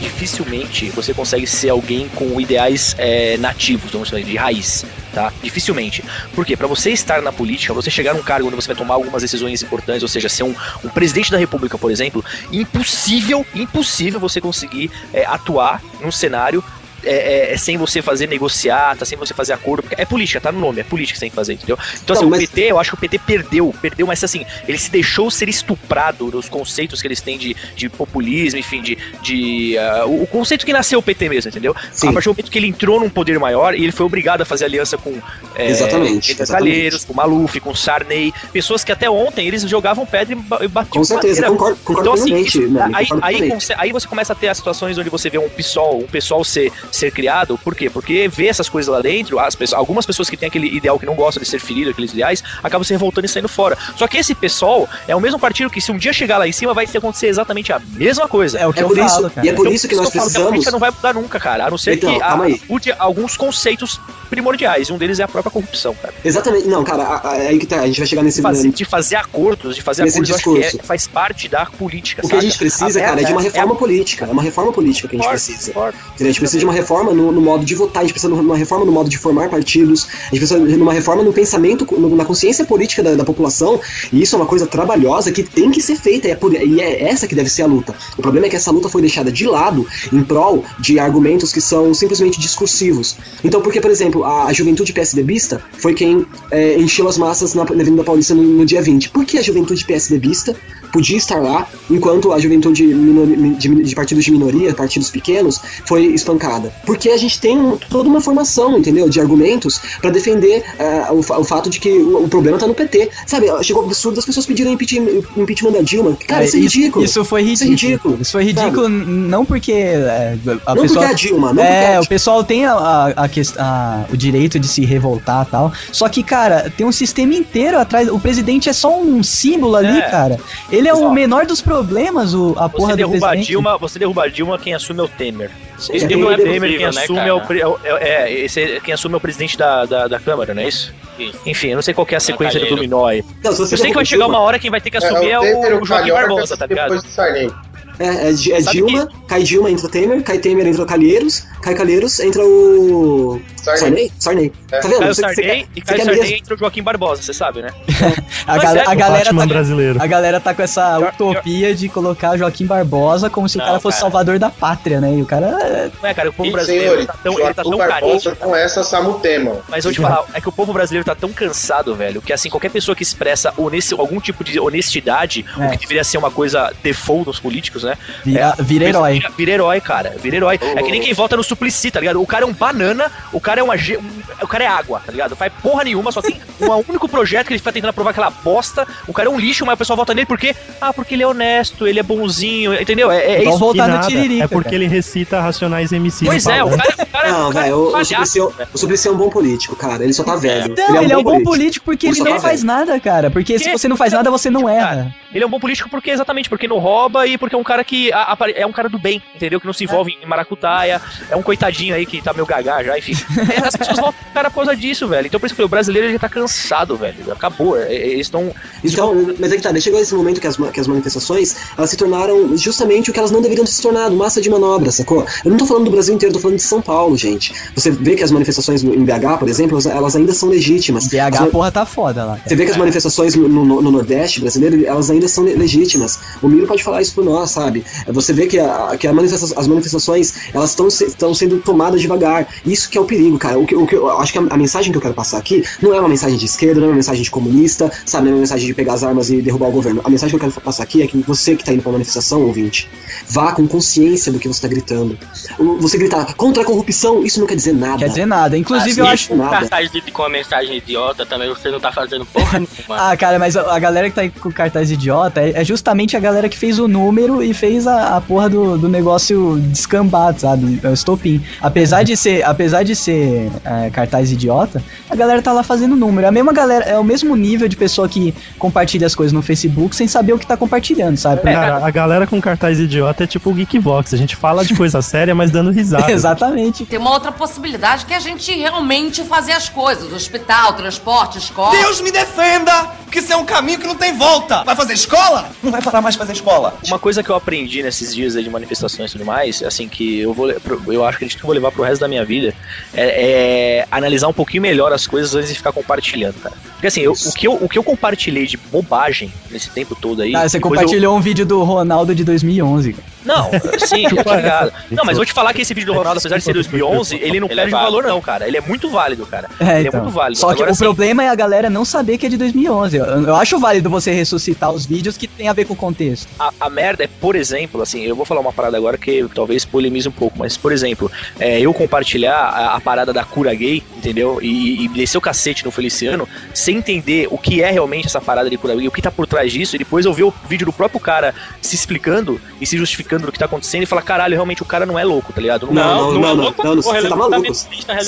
dificilmente você consegue ser alguém com ideais é, nativos, vamos chamar de raiz. tá? Dificilmente. Por quê? Pra você estar na política, você chegar num cargo onde você vai tomar algumas decisões importantes, ou seja, ser um, um presidente da república, por exemplo, impossível, impossível você conseguir é, atuar num cenário é, é, sem você fazer negociata, sem você fazer acordo. É política, tá no nome, é política que você tem que fazer, entendeu? Então, assim, Não, o mas- PT, eu acho que o PT perdeu, perdeu, mas assim, ele se deixou ser estuprado nos conceitos que eles têm de, de populismo, enfim, de. de ah, o, o conceito que nasceu o PT mesmo, entendeu? Sim. A partir do momento que ele entrou num poder maior e ele foi obrigado a fazer aliança com. É, Exatamente, exatamente. Calheiros, com Maluf, com Sarney, pessoas que até ontem eles jogavam pedra e ba- batiam Com certeza, madeira. concordo, concordo Então, assim, isso- Nani, aí, concordo aí você começa a ter as situações onde você vê um PSOL, um pessoal ser, ser criado, por quê? Porque vê essas coisas lá dentro, as pessoas, algumas pessoas que têm aquele ideal que não gostam de ser ferido, aqueles ideais, acabam se revoltando e saindo fora. Só que esse PSOL é o mesmo partido que se um dia chegar lá em cima vai acontecer exatamente a mesma coisa. É o que É eu por isso, falo, cara. e é por isso que nós eu falo a precisamos. política não vai mudar nunca, cara. A não ser Então, que a, mude alguns conceitos primordiais. Um deles é a própria corrupção, cara. Exatamente, não, cara, a- a- aí que tá, a gente vai chegar nesse Fazer- de fazer acordos, de fazer Nesse acordos, eu acho que discurso. é- faz parte da política. O que a saca? gente precisa, A cara, é de uma reforma política. É uma reforma política que a gente precisa. A gente precisa de uma reforma no, no modo de votar, a gente precisa de uma reforma no modo de formar partidos, a gente precisa de uma reforma no pensamento, no- na consciência política da, da população, e isso é uma coisa trabalhosa que tem que ser feita, e é, por- e é essa que deve ser a luta. O problema é que essa luta foi deixada de lado em prol de argumentos que são simplesmente discursivos. Então, porque, por exemplo, a, a juventude PSDBista foi quem é, encheu as massas na, na Avenida Paulista no, no dia 20. Por que a juventude PSDBista podia estar lá, enquanto a juventude de, de partidos de minoria, partidos pequenos, foi espancada. Porque a gente tem um- toda uma formação, entendeu, de argumentos para defender ah, o, o fato de que o, o problema tá no PT. Sabe, chegou o absurdo das pessoas pedirem impeachment, impeachment da Dilma. Cara, isso é ridículo. Isso foi Isso é ridículo. ridículo. Isso foi ridículo, n- não porque é, a Não pessoa. porque é a Dilma, não porque é é, a o pessoal tem a, a, a a- o direito de se revoltar e tal. Só que, cara, tem um sistema inteiro atrás. O presidente é só um símbolo ali, É. cara. Ele é o Ó. menor dos problemas, o, a Você porra do presidente. Dilma, você derruba a Dilma, quem assume é o Temer. É, Quem não é é Temer, quem né, assume cara? é o, pre- é, é, é, esse é- quem assume é o presidente da, da, da Câmara, não é isso? Isso. Enfim, eu não sei qual que é a sequência do dominó aí. Não, se Eu sei que vai chegar uma hora quem vai ter que assumir é, o o, o Joaquim Barbosa, tá ligado? É, é, é Dilma, cai Dilma, entra Temer, cai Temer, entra Calheiros, cai Calheiros, entra o. Sarney. Sarney? Sarney. É. Tá vendo? Cai o Você- você Sarney e cai o Sarney mesmo- entre o Joaquim Barbosa, você sabe, né? A, Mas gal- é, a o galera tá, brasileiro. a galera tá com essa utopia de colocar Joaquim Barbosa como se o Não, cara fosse cara. salvador da pátria, né? E o cara. é- Não é, cara, o povo E, brasileiro senhores, tá tão, ele tá tão carente. Com essa Samutema. Mas vou te falar, é que o povo brasileiro tá tão cansado, velho, que assim, qualquer pessoa que expressa honesti- algum tipo de honestidade, É. o que deveria ser uma coisa default nos políticos, né? Vira, vira herói. Vira, vira herói, cara. Vira herói. É que nem quem vota no Suplicy, tá ligado? O cara é um banana, o cara é uma. ge- um- o cara é água, tá ligado? Faz porra nenhuma, só tem um único projeto que ele fica tentando aprovar aquela bosta. O cara é um lixo, mas o pessoal vota nele porque. Ah, porque ele é honesto, ele é bonzinho, entendeu? É, é isso. voltar Que no nada, Tiririca. é porque cara. ele recita Racionais MC. Pois é, o cara, o cara, Não, o cara velho, é um o, Suplicy, velho. o Suplicy é um bom político, cara. Ele só tá velho. Não, ele é um bom político porque Ele ele só não tá faz velho. nada, cara. Porque se você não faz nada, você não Cara, erra. Ele é um bom político porque exatamente porque não rouba e porque é um cara que a- apare- é um cara do bem, entendeu? Que não se envolve em maracutaia, é um coitadinho aí que tá meio gagá já, enfim. É, As pessoas votam pro cara por causa disso, velho. Então por isso que eu falei, o brasileiro ele tá cansado, velho. Acabou. É, é, Eles estão. Então, mas é que tá, daí chegou esse momento que as, que as manifestações, elas se tornaram justamente o que elas não deveriam ter se tornado, massa de manobra, sacou? Eu não tô falando do Brasil inteiro, tô falando de São Paulo, gente. Você vê que as manifestações em BH, por exemplo, elas, ainda são legítimas. BH, As a porra tá foda lá. Você vê que as manifestações no, no- no Nordeste brasileiro, elas ainda são le- legítimas. O Miro pode falar isso por nós, sabe? Você vê que, a- que a manifesta- as manifestações, elas estão se- estão sendo tomadas devagar. Isso que é o perigo, cara. O que, o que eu acho que a, a mensagem que eu quero passar aqui não é uma mensagem de esquerda, não é uma mensagem de comunista, sabe? Não é uma mensagem de pegar as armas e derrubar o governo. A mensagem que eu quero passar aqui é que você que tá indo pra manifestação, ouvinte, vá com consciência do que você tá gritando. Você gritar contra a corrupção, isso não quer dizer nada. Quer dizer nada. Inclusive, eu Assim, acho. isso nada. Cartaz de, com a mensagem idiota também, você não tá fazendo porra (laughs) nenhuma. Ah, cara, mas a a galera que tá aí com cartaz idiota é é justamente a galera que fez o número e fez a, a porra do, do negócio descambado, sabe? É o estopim. Apesar de ser, apesar de ser é, cartaz idiota, a galera tá lá fazendo número. É a mesma galera, é o mesmo nível de pessoa que compartilha as coisas no Facebook sem saber o que tá compartilhando, sabe? Cara, a galera com cartaz idiota é tipo o Geekvox. A gente fala de coisa (laughs) séria, mas dando risada. Exatamente. Tem uma outra possibilidade que é a gente realmente fazer as coisas. Hospital, transporte, escola. Deus me defenda! que isso é um caminho que não tem volta. Vai fazer escola? Não vai parar mais de fazer escola. Uma coisa que eu aprendi nesses dias aí de manifestações e tudo mais, assim, que eu vou, eu acho que a gente vou levar pro resto da minha vida, é, é analisar um pouquinho melhor as coisas antes de ficar compartilhando, cara. Porque assim, eu- o, que eu, o que eu compartilhei de bobagem nesse tempo todo aí. Ah, você depois eu- compartilhou um vídeo do Ronaldo de 2011. cara. Não, sim, eu (laughs) tô ligado. Não, mas vou te falar que esse vídeo do Ronaldo, apesar de ser 2011, ele não Ele é perde válido. valor, não, cara. Ele é muito válido, cara. É, ele então. é muito válido. Só que Agora, o assim, problema é a galera não saber que é de 2011. Eu, eu acho válido você ressuscitar os vídeos que tem a ver com o contexto. A, a merda é, por exemplo, assim, eu vou falar uma parada agora que talvez polemize um pouco, mas, por exemplo, é, eu compartilhar a, a parada da cura gay, entendeu? E, e descer o cacete no Feliciano, sem entender o que é realmente essa parada de cura gay, o que tá por trás disso, e depois eu ver o vídeo do próprio cara se explicando e se justificando do que tá acontecendo e falar, caralho, realmente o cara não é louco, tá ligado? Não, não, não, é não, louco, não, não, porra, você ele tá maluco.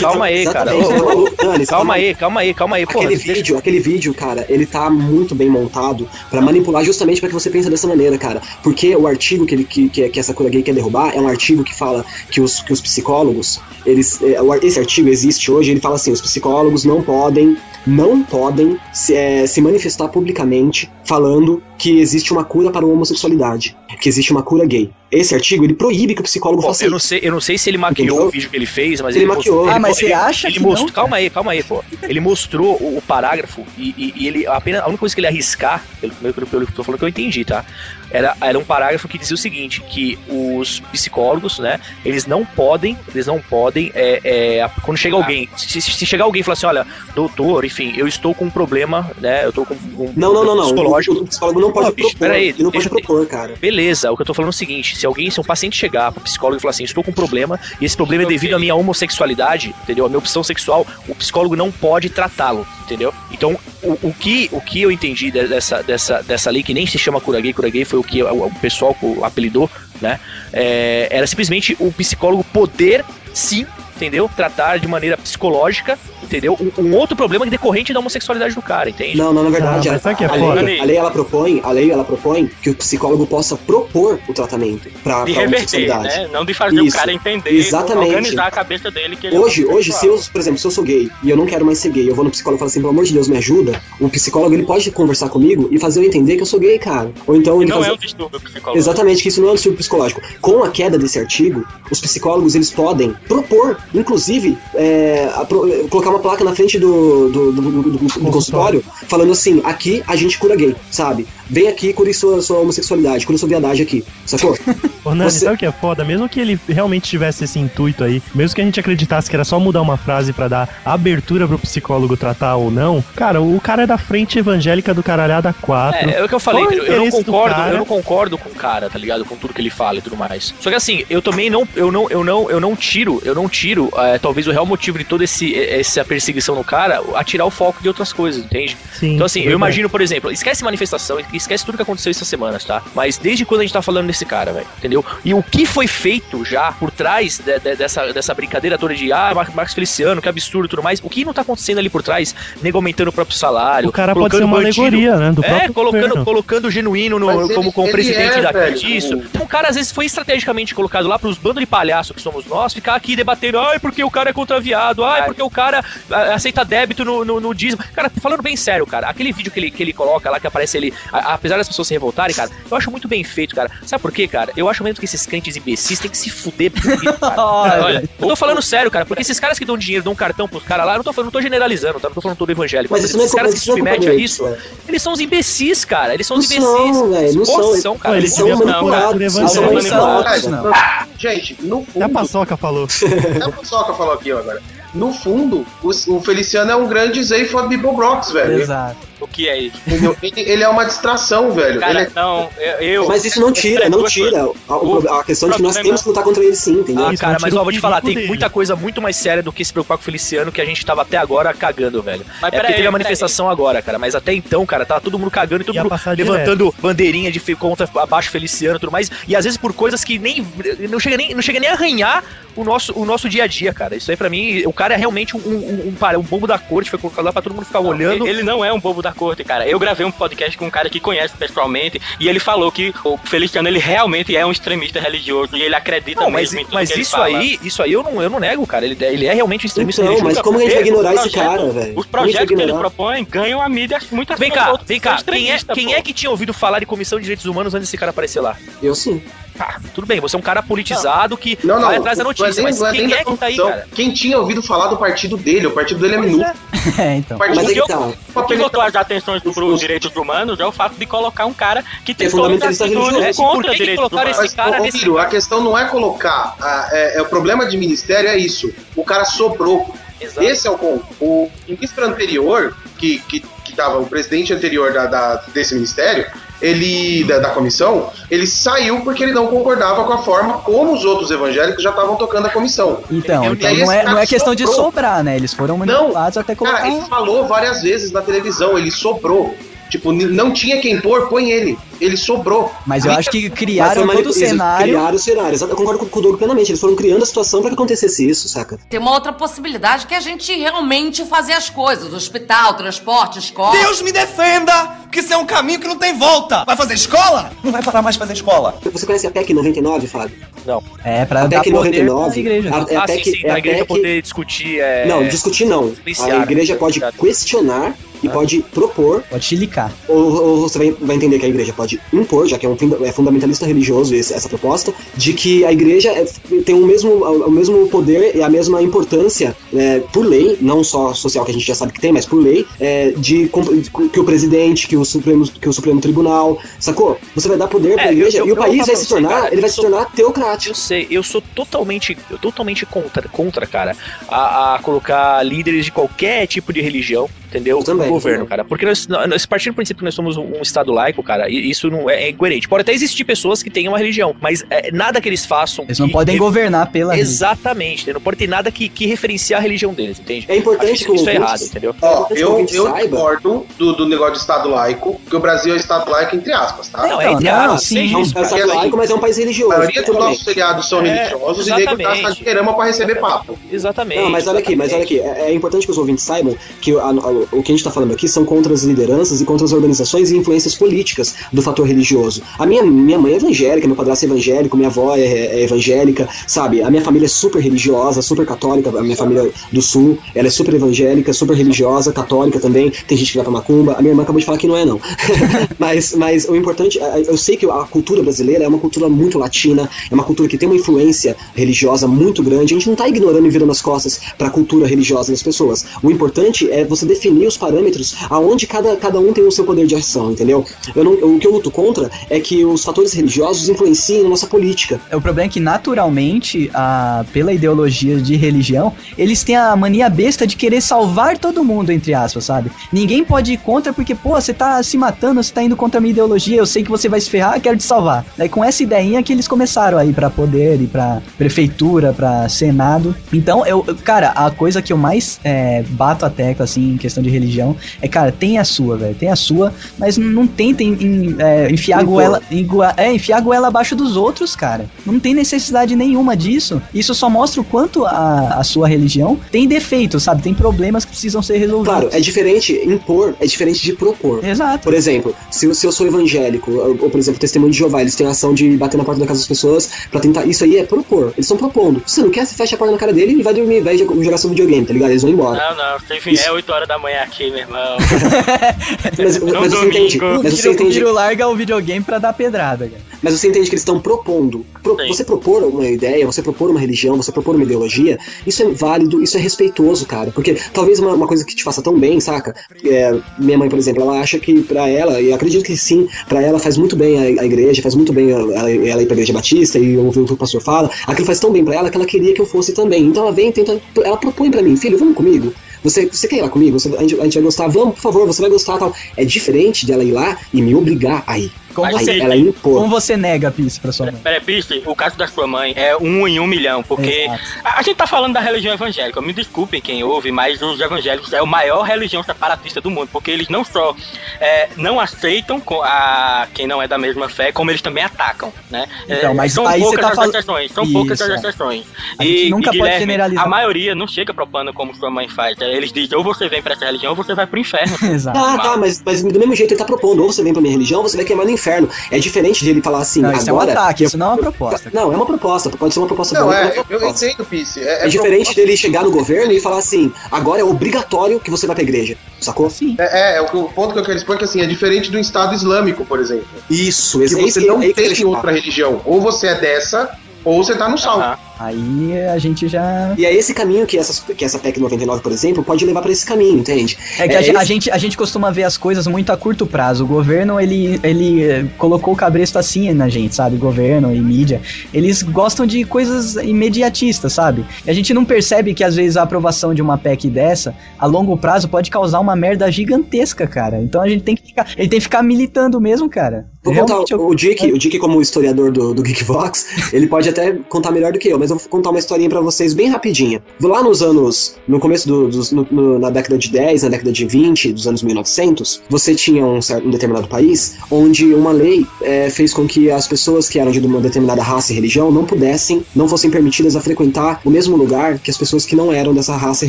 Calma aí, cara. Tá Calma aí, calma aí, calma aí. Aquele vídeo, aquele vídeo, cara, ele tá muito bem montado pra manipular justamente pra que você pense dessa maneira, cara. Porque o artigo que, ele, que, que, que essa cura gay quer derrubar é um artigo que fala que os, que os psicólogos, eles. é, esse artigo existe hoje, ele fala assim: os psicólogos não podem, não podem se, é, se manifestar publicamente falando que existe uma cura para a homossexualidade, que existe uma cura gay. Esse artigo, ele proíbe que o psicólogo Pô, faça eu não isso. sei, eu não sei se ele maquiou Entendeu? o vídeo que ele fez, mas Ele ele, maquiou. mostrou- Ah, mas ele- você acha ele que mostrou, não? Calma aí, calma aí, pô. Ele mostrou o, o parágrafo e, e- e ele apenas a única coisa que ele ia arriscar, pelo, pelo, pelo que eu tô falando que eu entendi, tá? Era, era um parágrafo que dizia o seguinte, que os psicólogos, né, eles não podem, eles não podem, é, é, quando chega alguém, se, se chegar alguém e falar assim, olha, doutor, enfim, eu estou com um problema, né, eu tô com um Não, não, não, não. psicológico. O, o psicólogo não pode Pô, bicho, propor. peraí, ele não pode propor, cara. Beleza, o que eu tô falando é o seguinte: se alguém, se um paciente chegar pro psicólogo e falar assim, estou com um problema, e esse problema é devido à minha homossexualidade, entendeu? A minha opção sexual, o psicólogo não pode tratá-lo, entendeu? Então, o, o que, o que eu entendi de- dessa, dessa, dessa lei, que nem se chama cura gay, cura gay foi o que o, o pessoal apelidou, né? É, era simplesmente o psicólogo poder, sim, entendeu? Tratar de maneira psicológica, entendeu? Um, um outro problema decorrente da homossexualidade do cara, entende? Não, não, na verdade, Ah, a, é a lei, a lei ela propõe, a lei ela propõe que o psicólogo possa propor o tratamento para a homossexualidade. né? Não de fazer Isso. o cara entender, Exatamente. organizar a cabeça dele que ele é Hoje, hoje, se eu, por exemplo, se eu sou gay e eu não quero mais ser gay, eu vou no psicólogo e falo assim, pelo amor de Deus, me ajuda. O psicólogo ele pode conversar comigo e fazer eu entender que eu sou gay, cara. Ou então ele Não fazer... é um distúrbio psicológico. Exatamente, que isso não é um distúrbio psicológico. Com a queda desse artigo, os psicólogos eles podem propor, inclusive, é, a colocar uma placa na frente do, do, do- do- do- do consultório falando assim: aqui a gente cura gay, sabe? Vem aqui, cure sua, sua homossexualidade, cure sua viadagem aqui, sacou? (laughs) Ô, Nani, Você- sabe o que é foda? Mesmo que ele realmente tivesse esse intuito aí, mesmo que a gente acreditasse que era só mudar uma frase pra dar abertura pro psicólogo tratar ou não, cara, o cara é da frente evangélica do caralhada 4. É, é o que eu falei, entendeu? eu não concordo, cara? eu não concordo com o cara, tá ligado? Com tudo que ele fala e tudo mais. Só que assim, eu também não, eu não, eu não, eu não tiro, eu não tiro, é, talvez o real motivo de toda esse, essa perseguição no cara, a tirar o foco de outras coisas, entende? Sim, Então assim, eu imagino, por exemplo, esquece manifestação, esquece tudo que aconteceu essas semanas, tá? Mas desde quando a gente tá falando desse cara, velho, entendeu? E o que foi feito já por trás de- de- dessa, dessa brincadeira toda de ah, Mar- Marcos Feliciano, que absurdo e tudo mais, o que não tá acontecendo ali por trás, nego aumentando o próprio salário, O cara pode colocando ser uma bandido- alegoria, né? Do é, próprio colocando, governo. colocando o genuíno no- Mas como, como ele presidente é, da, velho, disso. o- Então o cara às vezes foi estrategicamente colocado lá pros bandos de palhaço que somos nós, ficar aqui debatendo, ai, porque o cara é contraviado, ai, porque o cara ah, aceita débito no, no, no dízimo. Cara, falando bem sério, cara, aquele vídeo que ele, que ele coloca lá, que aparece ele, a- apesar das pessoas se revoltarem, cara, eu acho muito bem feito, cara. Sabe por quê, cara? Eu acho mesmo que esses crentes imbecis têm que se fuder bonito, cara. Olha, eu tô falando sério, cara, porque esses caras que dão dinheiro, dão um cartão pros caras lá, eu não tô, falando, não tô generalizando, tá? Não tô falando todo evangélico. Mas isso não é esses caras que se não é submetem a isso, velho. eles são os imbecis, cara. Eles são Não os imbecis. são, não são. são, cara. Eles são manipulados. evangelho. manipulados. não. não. Gente, no Até a fundo. paçoca falou. Até o pessoal que falou aqui agora. No fundo, o, o Feliciano é um grande Zeifa Bibobrox, velho. Exato. O que é isso? Ele, ele é uma distração, velho. Cara, Ele é- então, eu... Mas isso não tira, não tira a, o- a questão de que nós temos que lutar contra ele sim, entendeu? Ah, Isso, cara, não mas ó, vou te falar, tem muita coisa muito mais séria do que se preocupar com o Feliciano que a gente tava até agora cagando, velho. Mas é porque peraí, teve a manifestação agora, cara, mas até então, cara, tava todo mundo cagando e todo Ia mundo levantando bandeirinha de contra abaixo Feliciano e tudo mais, e às vezes por coisas que nem não chega nem não chega nem a arranhar o nosso o nosso dia a dia, cara. Isso aí pra mim, o, cara é realmente um, um, um, para- um bobo da corte, foi colocado lá pra todo mundo ficar olhando. Ele não é um bobo da corte, cara. Eu gravei um podcast com um cara que conhece pessoalmente e ele falou que o Feliciano ele realmente é um extremista religioso e ele acredita Não, mas, mesmo em tudo mas que ele isso fala. aí, isso aí eu não, eu não nego, cara. Ele, ele é realmente um extremista Então, religioso. mas como a gente vai ignorar esse cara, velho? Os projetos que ele propõe ganham a mídia muitas Vem cá, vem cá. Quem é, quem pô. é que tinha ouvido falar de Comissão de Direitos Humanos antes desse cara aparecer lá? Eu sim. Ah, tudo bem, você é um cara politizado que Não, não. vai atrás da não notícia, mas não é quem é que tá aí, cara? Quem tinha ouvido falar do partido dele? O partido dele é minuto. (laughs) É, então. O partido Mas é tá. O que botou as atenções para os direitos humanos é o fato de colocar um cara que tem É todas as fundamentalista atitudes religioso. É, contra que direitos humanos. esse cara nesse- filho, a questão não é colocar. a- é, é o problema de ministério é isso. O cara sobrou. Exato. Esse é o ponto. O ministro anterior, que, que, que tava, o presidente anterior da, da- desse ministério, ele da, da comissão, ele saiu porque ele não concordava com a forma como os outros evangélicos já estavam tocando a comissão. Então, então não é, não é questão de sobrou. sobrar, né? Eles foram Não, manipulados até colocar. Cara, ele falou várias vezes na televisão, ele sobrou. Tipo, não tinha quem pôr, põe ele. Ele sobrou. Mas eu acho que Mas criaram todo o cenário. Criaram o cenário. Exato, Eu concordo com, o Doug plenamente. Eles foram criando a situação pra que acontecesse isso, saca? Tem uma outra possibilidade que é a gente realmente fazer as coisas. Hospital, transporte, escola. Deus me defenda! Que isso é um caminho que não tem volta! Vai fazer escola? Não vai parar mais de fazer escola. Você conhece a PEC 99, Fábio? Não. É, pra A dar PEC poder pra 99. igreja. a- é a ah, sim, PEC, sim, é a igreja PEC poder discutir. É... Não, discutir não. Influenciar, A igreja né? pode questionar e pode propor, Pode chilicar. ou, ou você vai, vai entender que a igreja pode impor, já que é um é fundamentalista religioso esse- essa proposta, de que a igreja é- tem o mesmo, o mesmo poder e a mesma importância é, por lei, não só social que a gente já sabe que tem, mas por lei, é, de, de que o presidente, que o Supremo, que o Supremo Tribunal, sacou? Você vai dar poder É, pra eu- igreja eu- e eu o vou país vai se tornar, cara, ele vai eu se sou- tornar teocrático. Eu sei, eu sou totalmente, eu totalmente contra, contra cara, a, a colocar líderes de qualquer tipo de religião, entendeu? Eu também, no governo, também. cara. Porque nós, nós partindo do princípio que nós somos um, um estado laico, cara, e isso não é, é incoerente. Pode até existir pessoas que tenham uma religião, mas é, nada que eles façam. Eles não que- podem que- governar pela. Exatamente, né? não pode ter nada que, que referenciar a religião deles, entende? É importante Acho que o isso é errado, entendeu? Ó, que o eu, eu discordo do, do negócio de Estado laico, que o Brasil é Estado laico entre aspas, tá? Não, é entre não, aspas, sim, seja É um estado laico, mas é um país A religioso. maioria dos nossos feriados são É, religiosos e nego tá exatamente. tá querendo pra receber papo. Exatamente. Não, mas olha aqui, mas olha aqui, é, é importante que os ouvintes saibam que a- a- o que a gente está falando aqui são contra as lideranças e contra as organizações e influências políticas do fator religioso. A minha, minha mãe é evangélica, meu padrasto é evangélico, minha avó é, é evangélica, sabe? A minha família é super religiosa, super católica, a minha família do sul, ela é super evangélica, super religiosa, católica também, tem gente que vai pra macumba, a minha irmã acabou de falar que não é não. (laughs) mas, mas o importante, é- eu sei que a cultura brasileira é uma cultura muito latina, é uma cultura que tem uma influência religiosa muito grande, a gente não tá ignorando e virando as costas pra cultura religiosa das pessoas. O importante é você definir os parâmetros aonde cada, cada um tem o seu poder de ação, entendeu? Eu não, o que eu luto contra é que os fatores religiosos influenciem a nossa política. É, O problema é que, naturalmente, a, pela ideologia de religião, eles têm a mania besta de querer salvar todo mundo, entre aspas, sabe? Ninguém pode ir contra porque, pô, você tá se matando, você tá indo contra a minha ideologia, eu sei que você vai se ferrar, quero te salvar. Daí com essa ideinha que eles começaram aí pra poder e pra prefeitura, pra senado. Então, eu, cara, a coisa que eu mais é, bato a tecla, assim, em questão de religião, é, cara, tem a sua, velho, tem a sua, mas não tentem em- é, enfiar a Impor. goela, engua- é, enfiar a goela abaixo dos outros, cara. Não tem necessidade nenhuma disso. Isso só mostra o quanto a, a sua religião tem defeitos, sabe? Tem problemas que precisam ser resolvidos. Claro, é diferente impor, é diferente de propor. Exato. Por exemplo, se, eu- se eu sou evangélico, ou, ou, por exemplo, testemunho de Jeová, eles têm a ação de bater na porta da casa das pessoas pra tentar. Isso aí é propor. Eles estão propondo. Se você não quer, você fecha a porta na cara dele e vai dormir, vai jo- jogar seu videogame, tá ligado? Eles vão embora. Não, não, enfim, é 8 horas da manhã aqui, meu irmão. (laughs) Mas, Não mas você entende? Mas você entende, Viro larga o videogame pra dar pedrada, cara. mas você entende que eles estão propondo. Pro- você propor uma ideia, você propor uma religião, você propor uma ideologia, isso é válido, isso é respeitoso, cara. Porque talvez uma, uma coisa que te faça tão bem, saca? É, minha mãe, por exemplo, ela acha que pra ela, e acredito que sim, pra ela faz muito bem a, a igreja, faz muito bem ela, ela ir pra igreja batista e ouvir o que o pastor fala. Aquilo faz tão bem pra ela que ela queria que eu fosse também. Então ela vem e tenta. Ela propõe pra mim, filho, vamos comigo. Você, você quer ir lá comigo? Você- a, gente, a gente vai gostar, vamos, por favor, você vai gostar tal. É diferente dela ir lá e me obrigar a ir. Como você, ela impor. como você nega Pisse pra sua mãe? Peraí, Pisse, o caso da sua mãe é um em um milhão, porque a, a gente tá falando da religião evangélica. Me desculpem quem ouve, mas os evangélicos é a maior religião separatista do mundo, porque eles não só é, não aceitam a quem não é da mesma fé, como eles também atacam, né? Então, É, mas são aí você poucas tá as fal- exceções, são poucas Isso, as é. exceções. A gente nunca pode Guilherme, generalizar. A maioria não chega propaganda como sua mãe faz. Eles dizem, ou você vem pra essa religião, ou você vai pro inferno. (laughs) Exato. Ah, tá, mas, mas do mesmo jeito ele tá propondo, ou você vem pra minha religião, ou você vai queimar no inferno. É diferente de ele falar assim, Não, isso é um agora. ataque, que eu- isso não é uma proposta. Não, é uma proposta, pode ser uma proposta Não, boa, é, eu, uma eu proposta. entendo, Pisse. É, É diferente dele chegar no governo e falar assim, agora é obrigatório que você vá pra igreja. Sacou? Sim. É, é, é o, que- o ponto que eu quero expor é que assim, é diferente do Estado Islâmico, por exemplo. Isso, Que esse- você não que tem outra religião. Ou você é dessa, ou você tá no salvo. Aham. Aí a gente já. E é esse caminho que, essas, que essa PEC 99, por exemplo, pode levar pra esse caminho, entende? É que a, É gente, a, esse- gente, a gente costuma ver as coisas muito a curto prazo. O governo, ele, ele eh, colocou o cabresto assim na gente, sabe? Governo e mídia. Eles gostam de coisas imediatistas, sabe? E a gente não percebe que às vezes a aprovação de uma PEC dessa, a longo prazo, pode causar uma merda gigantesca, cara. Então a gente tem que ficar. Ele tem que ficar militando mesmo, cara. Vou Realmente, contar, eu- o Dick, o Dick, como historiador do, do Geekvox, ele pode até contar melhor do que eu, mas eu vou contar uma historinha pra vocês bem rapidinha. Lá nos anos, no começo do, dos- no- no- na década de 10, na década de 20, dos anos 1900, você tinha um, certo, um determinado país onde uma lei eh, fez com que as pessoas que eram de uma determinada raça e religião não pudessem, não fossem permitidas a frequentar o mesmo lugar que as pessoas que não eram dessa raça e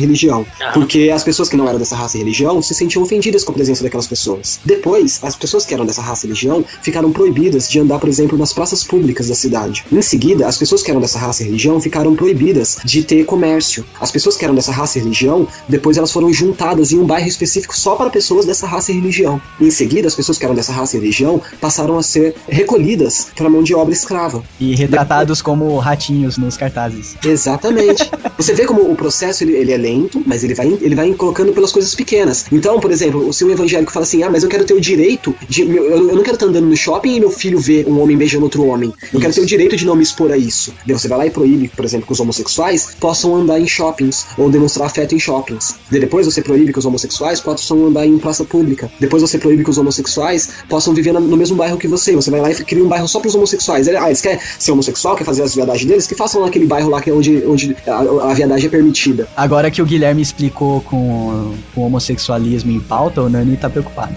religião. Aham. Porque as pessoas que não eram dessa raça e religião se sentiam ofendidas com a presença daquelas pessoas. Depois, as pessoas que eram dessa raça e religião ficaram proibidas de andar, por exemplo, nas praças públicas da cidade. Em seguida, as pessoas que eram dessa raça e religião ficaram proibidas de ter comércio. As pessoas que eram dessa raça e religião, depois elas foram juntadas em um bairro específico só para pessoas dessa raça e religião. Em seguida, as pessoas que eram dessa raça e religião passaram a ser recolhidas para mão de obra escrava. E retratados como ratinhos nos cartazes. Exatamente. (laughs) Você vê como o processo ele, ele é lento, mas ele vai, ele vai colocando pelas coisas pequenas. Então, por exemplo, se um evangélico fala assim, ah, mas eu quero ter o direito de. Eu, eu não quero estar andando no shopping e meu filho ver um homem beijando outro homem. Eu quero ter o direito de não me expor a isso. Daí você vai lá e proíbe, por exemplo, que os homossexuais possam andar em shoppings ou demonstrar afeto em shoppings. Depois você proíbe que os homossexuais possam andar em praça pública. Depois você proíbe que os homossexuais possam viver no mesmo bairro que você. Você vai lá e cria um bairro só para os homossexuais. Ele- Ah, eles querem ser homossexual, quer fazer as viadagens deles? Que façam naquele bairro lá que é onde, onde a, a viadagem é permitida. Agora que o Guilherme explicou com, com o homossexualismo em pauta, o Nani tá preocupado.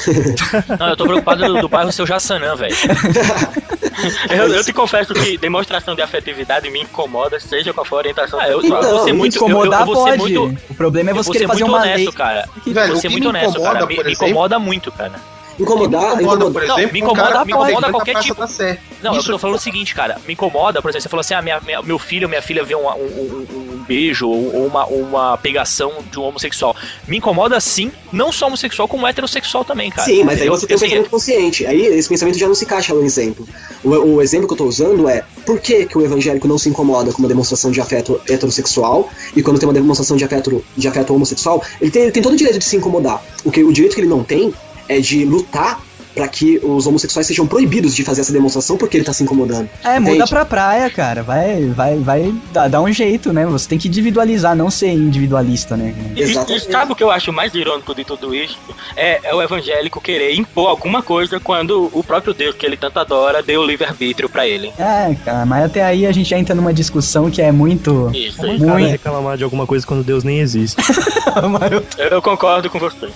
(laughs) Não, eu tô preocupado do, do bairro seu Jassanã, velho. (laughs) (laughs) Eu, eu te confesso que demonstração de afetividade me incomoda, seja qual for a orientação. Ah, eu, Então, eu vou ser muito. Eu, eu, Incomodar eu vou ser pode. muito. O problema é Eu você querer fazer muito uma honesto, lei. cara. Velho, ser que muito me honesto, incomoda, cara. Me, me incomoda muito, cara. Incomodar, me incomoda, incomodar. por Não, exemplo, me um cara incomoda- me incomoda qualquer Praça tipo-. Não, Isso eu tô falando o seguinte, cara. Me incomoda, por exemplo, você falou assim: ah, minha, minha- meu filho, minha filha vê um, um, um- um beijo ou ou uma, uma pegação de um homossexual. Me incomoda sim, não só homossexual, como heterossexual também, cara. Sim, mas aí Eu- você tem um pensamento consciente. Aí esse pensamento já não se encaixa no exemplo. O, o exemplo que eu tô usando é por que, que o evangélico não se incomoda com uma demonstração de afeto heterossexual e quando tem uma demonstração de afeto, de afeto homossexual, ele tem, ele tem todo o direito de se incomodar. O, que, o direito que ele não tem é de lutar pra que os homossexuais sejam proibidos de fazer essa demonstração porque ele tá se incomodando. É, muda Entende? pra praia, cara. Vai, vai, vai dar, um jeito, né? Você tem que individualizar, não ser individualista, né? E, e sabe o que eu acho mais irônico de tudo isso? É, é o evangélico querer impor alguma coisa quando o próprio Deus, que ele tanto adora, deu o livre-arbítrio pra ele. É, cara, mas até aí a gente já entra numa discussão que é muito. Isso, cara Muito. reclamar de alguma coisa quando Deus nem existe? (laughs) Eu, eu concordo com você.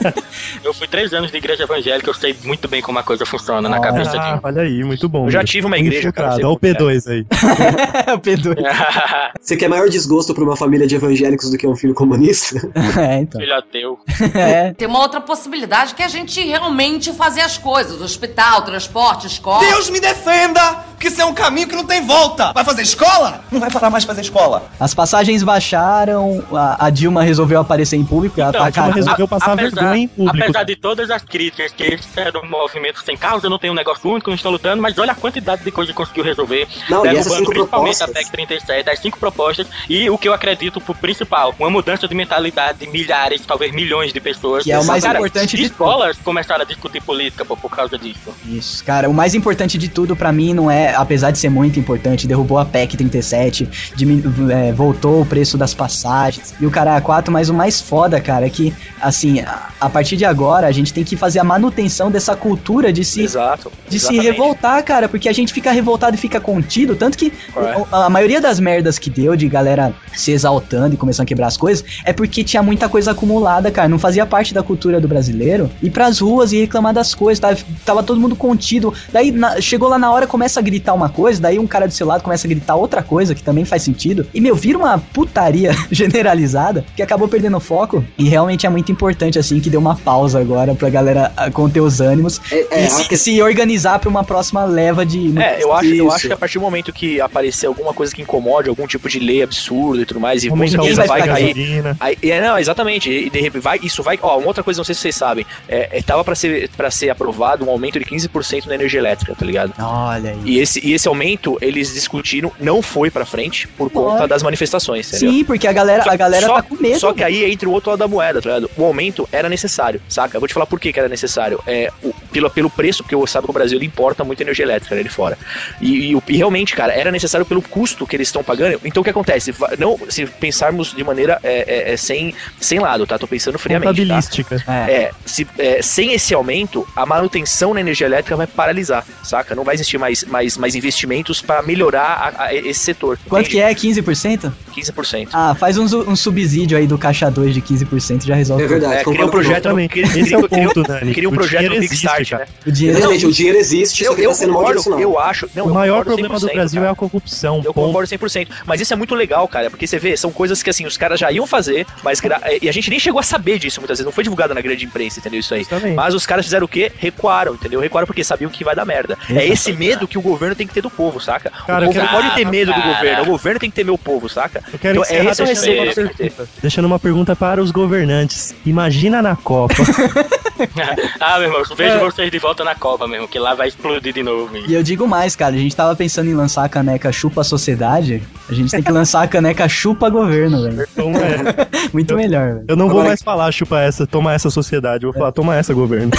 (laughs) eu fui três anos de igreja evangélica, eu sei muito bem como a coisa funciona na cabeça de Ah, olha aí, muito bom. Eu já tive uma igreja, cara, Olha o como P2 aí. (laughs) o Pedro. (laughs) Você quer maior desgosto pra uma família de evangélicos do que um filho comunista? (laughs) é, então. Filho ateu. É. Tem uma outra possibilidade que é a gente realmente fazer as coisas. Hospital, transporte, escola. Deus me defenda! Que isso é um caminho que não tem volta! Vai fazer escola? Não vai parar mais de fazer escola. As passagens baixaram, a, a Dilma resolveu aparecer em público, ela Então, tá a Dilma resolveu passar vergonha em público. Apesar de todas as críticas que eles eram um movimento sem causa, não tem um negócio único, não estão lutando, mas olha a quantidade de coisa que conseguiu resolver. Não, derrubando principalmente a propostas? PEC 37, as cinco propostas, e o que eu acredito pro principal, uma mudança de mentalidade de milhares, talvez milhões de pessoas. Que é o mais Cara, importante de escolas começaram a discutir política pô, por causa disso. Isso, cara, o mais importante de tudo pra mim não é, apesar de ser muito importante, derrubou a PEC 37, diminu- é, voltou o preço das passagens e o cara 4, mas o mais foda, cara, é que, assim, a, a partir de agora a gente tem que fazer a manutenção criação dessa cultura de se, Exato. de se revoltar, cara, porque a gente fica revoltado e fica contido, tanto que Correto. a, a maioria das merdas que deu de galera se exaltando e começando a quebrar as coisas é porque tinha muita coisa acumulada, cara, não fazia parte da cultura do brasileiro ir pras ruas e reclamar das coisas, tava, tava todo mundo contido. Daí na- chegou lá na hora, começa a gritar uma coisa, daí um cara do seu lado começa a gritar outra coisa que também faz sentido. E meu, vira uma putaria (laughs) generalizada que acabou perdendo foco e realmente é muito importante assim que deu uma pausa agora pra galera conter os ânimos É, é, e a se, que- se organizar pra uma próxima leva de É, eu acho, eu acho que a partir do momento que aparecer alguma coisa que incomode, algum tipo de lei absurdo e tudo mais, e com certeza vai cair. Aí, é, não, exatamente. E de repente vai, isso vai. Ó, uma outra coisa, não sei se vocês sabem. É, é, tava pra ser, pra ser aprovado um aumento de 15% na energia elétrica, tá ligado? Olha aí. E esse, e esse aumento, eles discutiram, não foi pra frente por conta Olha. das manifestações, entendeu? Sim, porque a galera, a galera só, tá com medo. Só que aí entra o outro lado da moeda, tá ligado? O aumento era necessário, saca? Eu vou te falar por que era necessário. É, o- pelo, pelo preço, porque eu sabe que o Brasil ele importa muita energia elétrica né, de fora. E, e e realmente, cara, era necessário pelo custo que eles estão pagando. Então o que acontece? Não, se pensarmos de maneira é, é, é, sem, sem lado, tá? Tô pensando friamente. Tá? Contabilística. É. É, se, é, sem esse aumento, a manutenção na energia elétrica vai paralisar, saca? Não vai existir mais, mais, mais investimentos para melhorar a- a- esse setor. Quanto que é? 15%? 15%. Ah, faz um, um subsídio aí do caixa 2 de 15% já resolve. É verdade, É, cria um projeto, Também. Esse cria- é o ponto, Dani. cria um projeto dinheiro existe, Kickstart, cara. né? O dinheiro Exatamente, o dinheiro existe, só Eu, que eu tá sendo mal concordo, direcionado. eu acho. Não, O eu maior problema do 100%, Brasil cara. é a corrupção. Eu ponto. concordo 100%. Mas isso é muito legal, cara, porque você vê, são coisas que assim, os caras já iam fazer, mas gra- e a gente nem chegou a saber disso muitas vezes, não foi divulgado na grande imprensa, entendeu? Isso aí. Mas os caras fizeram o quê? Recuaram, entendeu? Recuaram porque sabiam que vai dar merda. É esse medo que o governo tem que ter do povo, saca? Cara, o eu povo não quero- pode ter medo do Cara. governo, o governo tem que ter meu povo, saca? Eu quero Então, encerrar esse é o receio que que pergunta. Deixando uma pergunta para os governantes. Imagina na Copa. (laughs) ah, meu irmão, eu vejo vocês de volta na Copa mesmo, que lá vai explodir de novo. E eu digo mais, cara, a gente tava pensando em lançar a caneca Chupa Sociedade, a gente tem que (laughs) lançar a caneca Chupa Governo, velho. Então, é, (laughs) Muito melhor, velho. eu não vou Agora- mais falar chupa essa, toma essa sociedade. Eu vou falar, toma essa governo.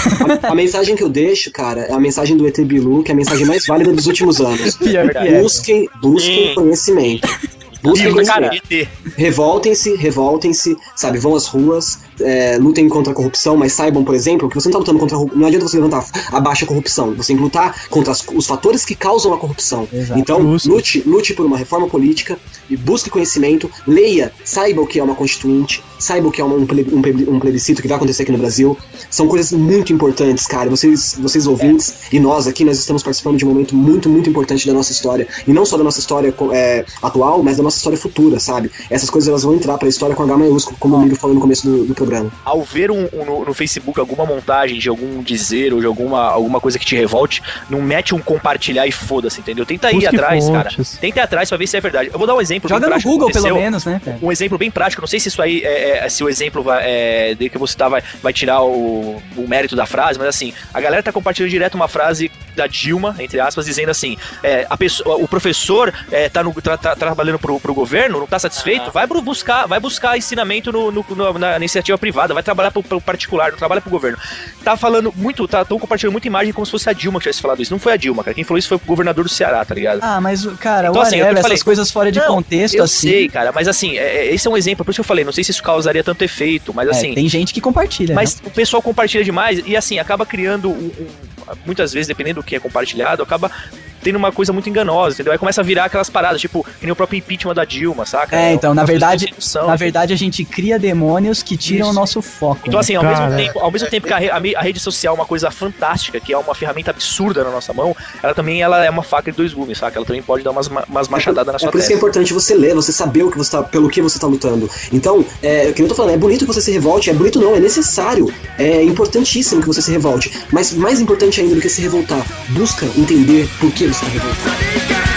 A mensagem que eu deixo, cara, é a mensagem do ET Bilu, que é a mensagem mais válida dos últimos anos. (laughs) Pior é. Busquem, busquem Sim. conhecimento. Busquem Ih, cara. Revoltem-se, revoltem-se, sabe? Vão às ruas, é, lutem contra a corrupção, mas saibam, por exemplo, que você não tá lutando contra a. Não adianta você levantar a baixa corrupção. Você tem que lutar contra as- os fatores que causam a corrupção. Exato. Então, lute, lute por uma reforma política e busque conhecimento, leia, saiba o que é uma constituinte, saiba o que é um, ple- um ple- um plebiscito que vai acontecer aqui no Brasil. São coisas muito importantes, cara. Vocês, vocês ouvintes e nós aqui, nós estamos participando de um momento muito, muito importante da nossa história. E não só da nossa história é, atual, mas da nossa história futura, sabe? Essas coisas elas vão entrar pra história com H maiúsculo, como o Miro falou no começo do, do programa. ao ver um, um- no, no Facebook alguma montagem de algum dizer ou de alguma, alguma coisa que te revolte, não mete um compartilhar e foda-se, entendeu? Tenta ir Busque atrás, fontes. cara. Tenta ir atrás pra ver se é verdade. Eu vou dar um exemplo. Joga no Google, pelo menos, né, cara? Um exemplo bem prático, não sei se isso aí, é, é- se o exemplo vai, é, de que você tá, vai, vai tirar o, o mérito da frase, mas assim, a galera tá compartilhando direto uma frase da Dilma, entre aspas, dizendo assim: é, a pessoa, o professor é, tá, no, tá- tá trabalhando pro, pro governo, não tá satisfeito, vai pro buscar, vai buscar ensinamento no, no- no- na iniciativa privada, vai trabalhar pro, pro particular, não trabalha pro governo. Tá falando muito, tá, tão compartilhando muita imagem como se fosse a Dilma que tivesse falado isso. Não foi a Dilma, cara. Quem falou isso foi o governador do Ceará, tá ligado? Ah, mas, cara, Então, assim, é o que eu whatever, falei. essas coisas fora de Não, contexto, eu assim. sei, cara, mas assim, é- é- esse é um exemplo, por isso que eu falei, não sei se isso causaria tanto efeito, mas É, assim. tem gente que compartilha. Mas o pessoal compartilha demais e assim, acaba criando um, um- muitas vezes, dependendo do que é compartilhado, acaba tendo uma coisa muito enganosa, entendeu? Aí começa a virar aquelas paradas, tipo, que nem o próprio impeachment da Dilma, saca? É, então, na verdade, na assim. verdade a gente cria demônios que tiram Isso. o nosso foco. Então, né? assim, ao Cara. mesmo, tempo, ao mesmo tempo que a, re- a rede social é uma coisa fantástica, que é uma ferramenta absurda na nossa mão, ela também ela é uma faca de dois gumes, saca? Ela também pode dar umas, ma- umas machadadas na É sua por isso que é testa. importante você ler, você saber o que você tá, pelo que você tá lutando. Então, é, o que eu tô falando, é bonito que você se revolte, é bonito não, é necessário, é importantíssimo que você se revolte. Mas mais importante ainda do que se revoltar, busca entender por que você tá revoltado.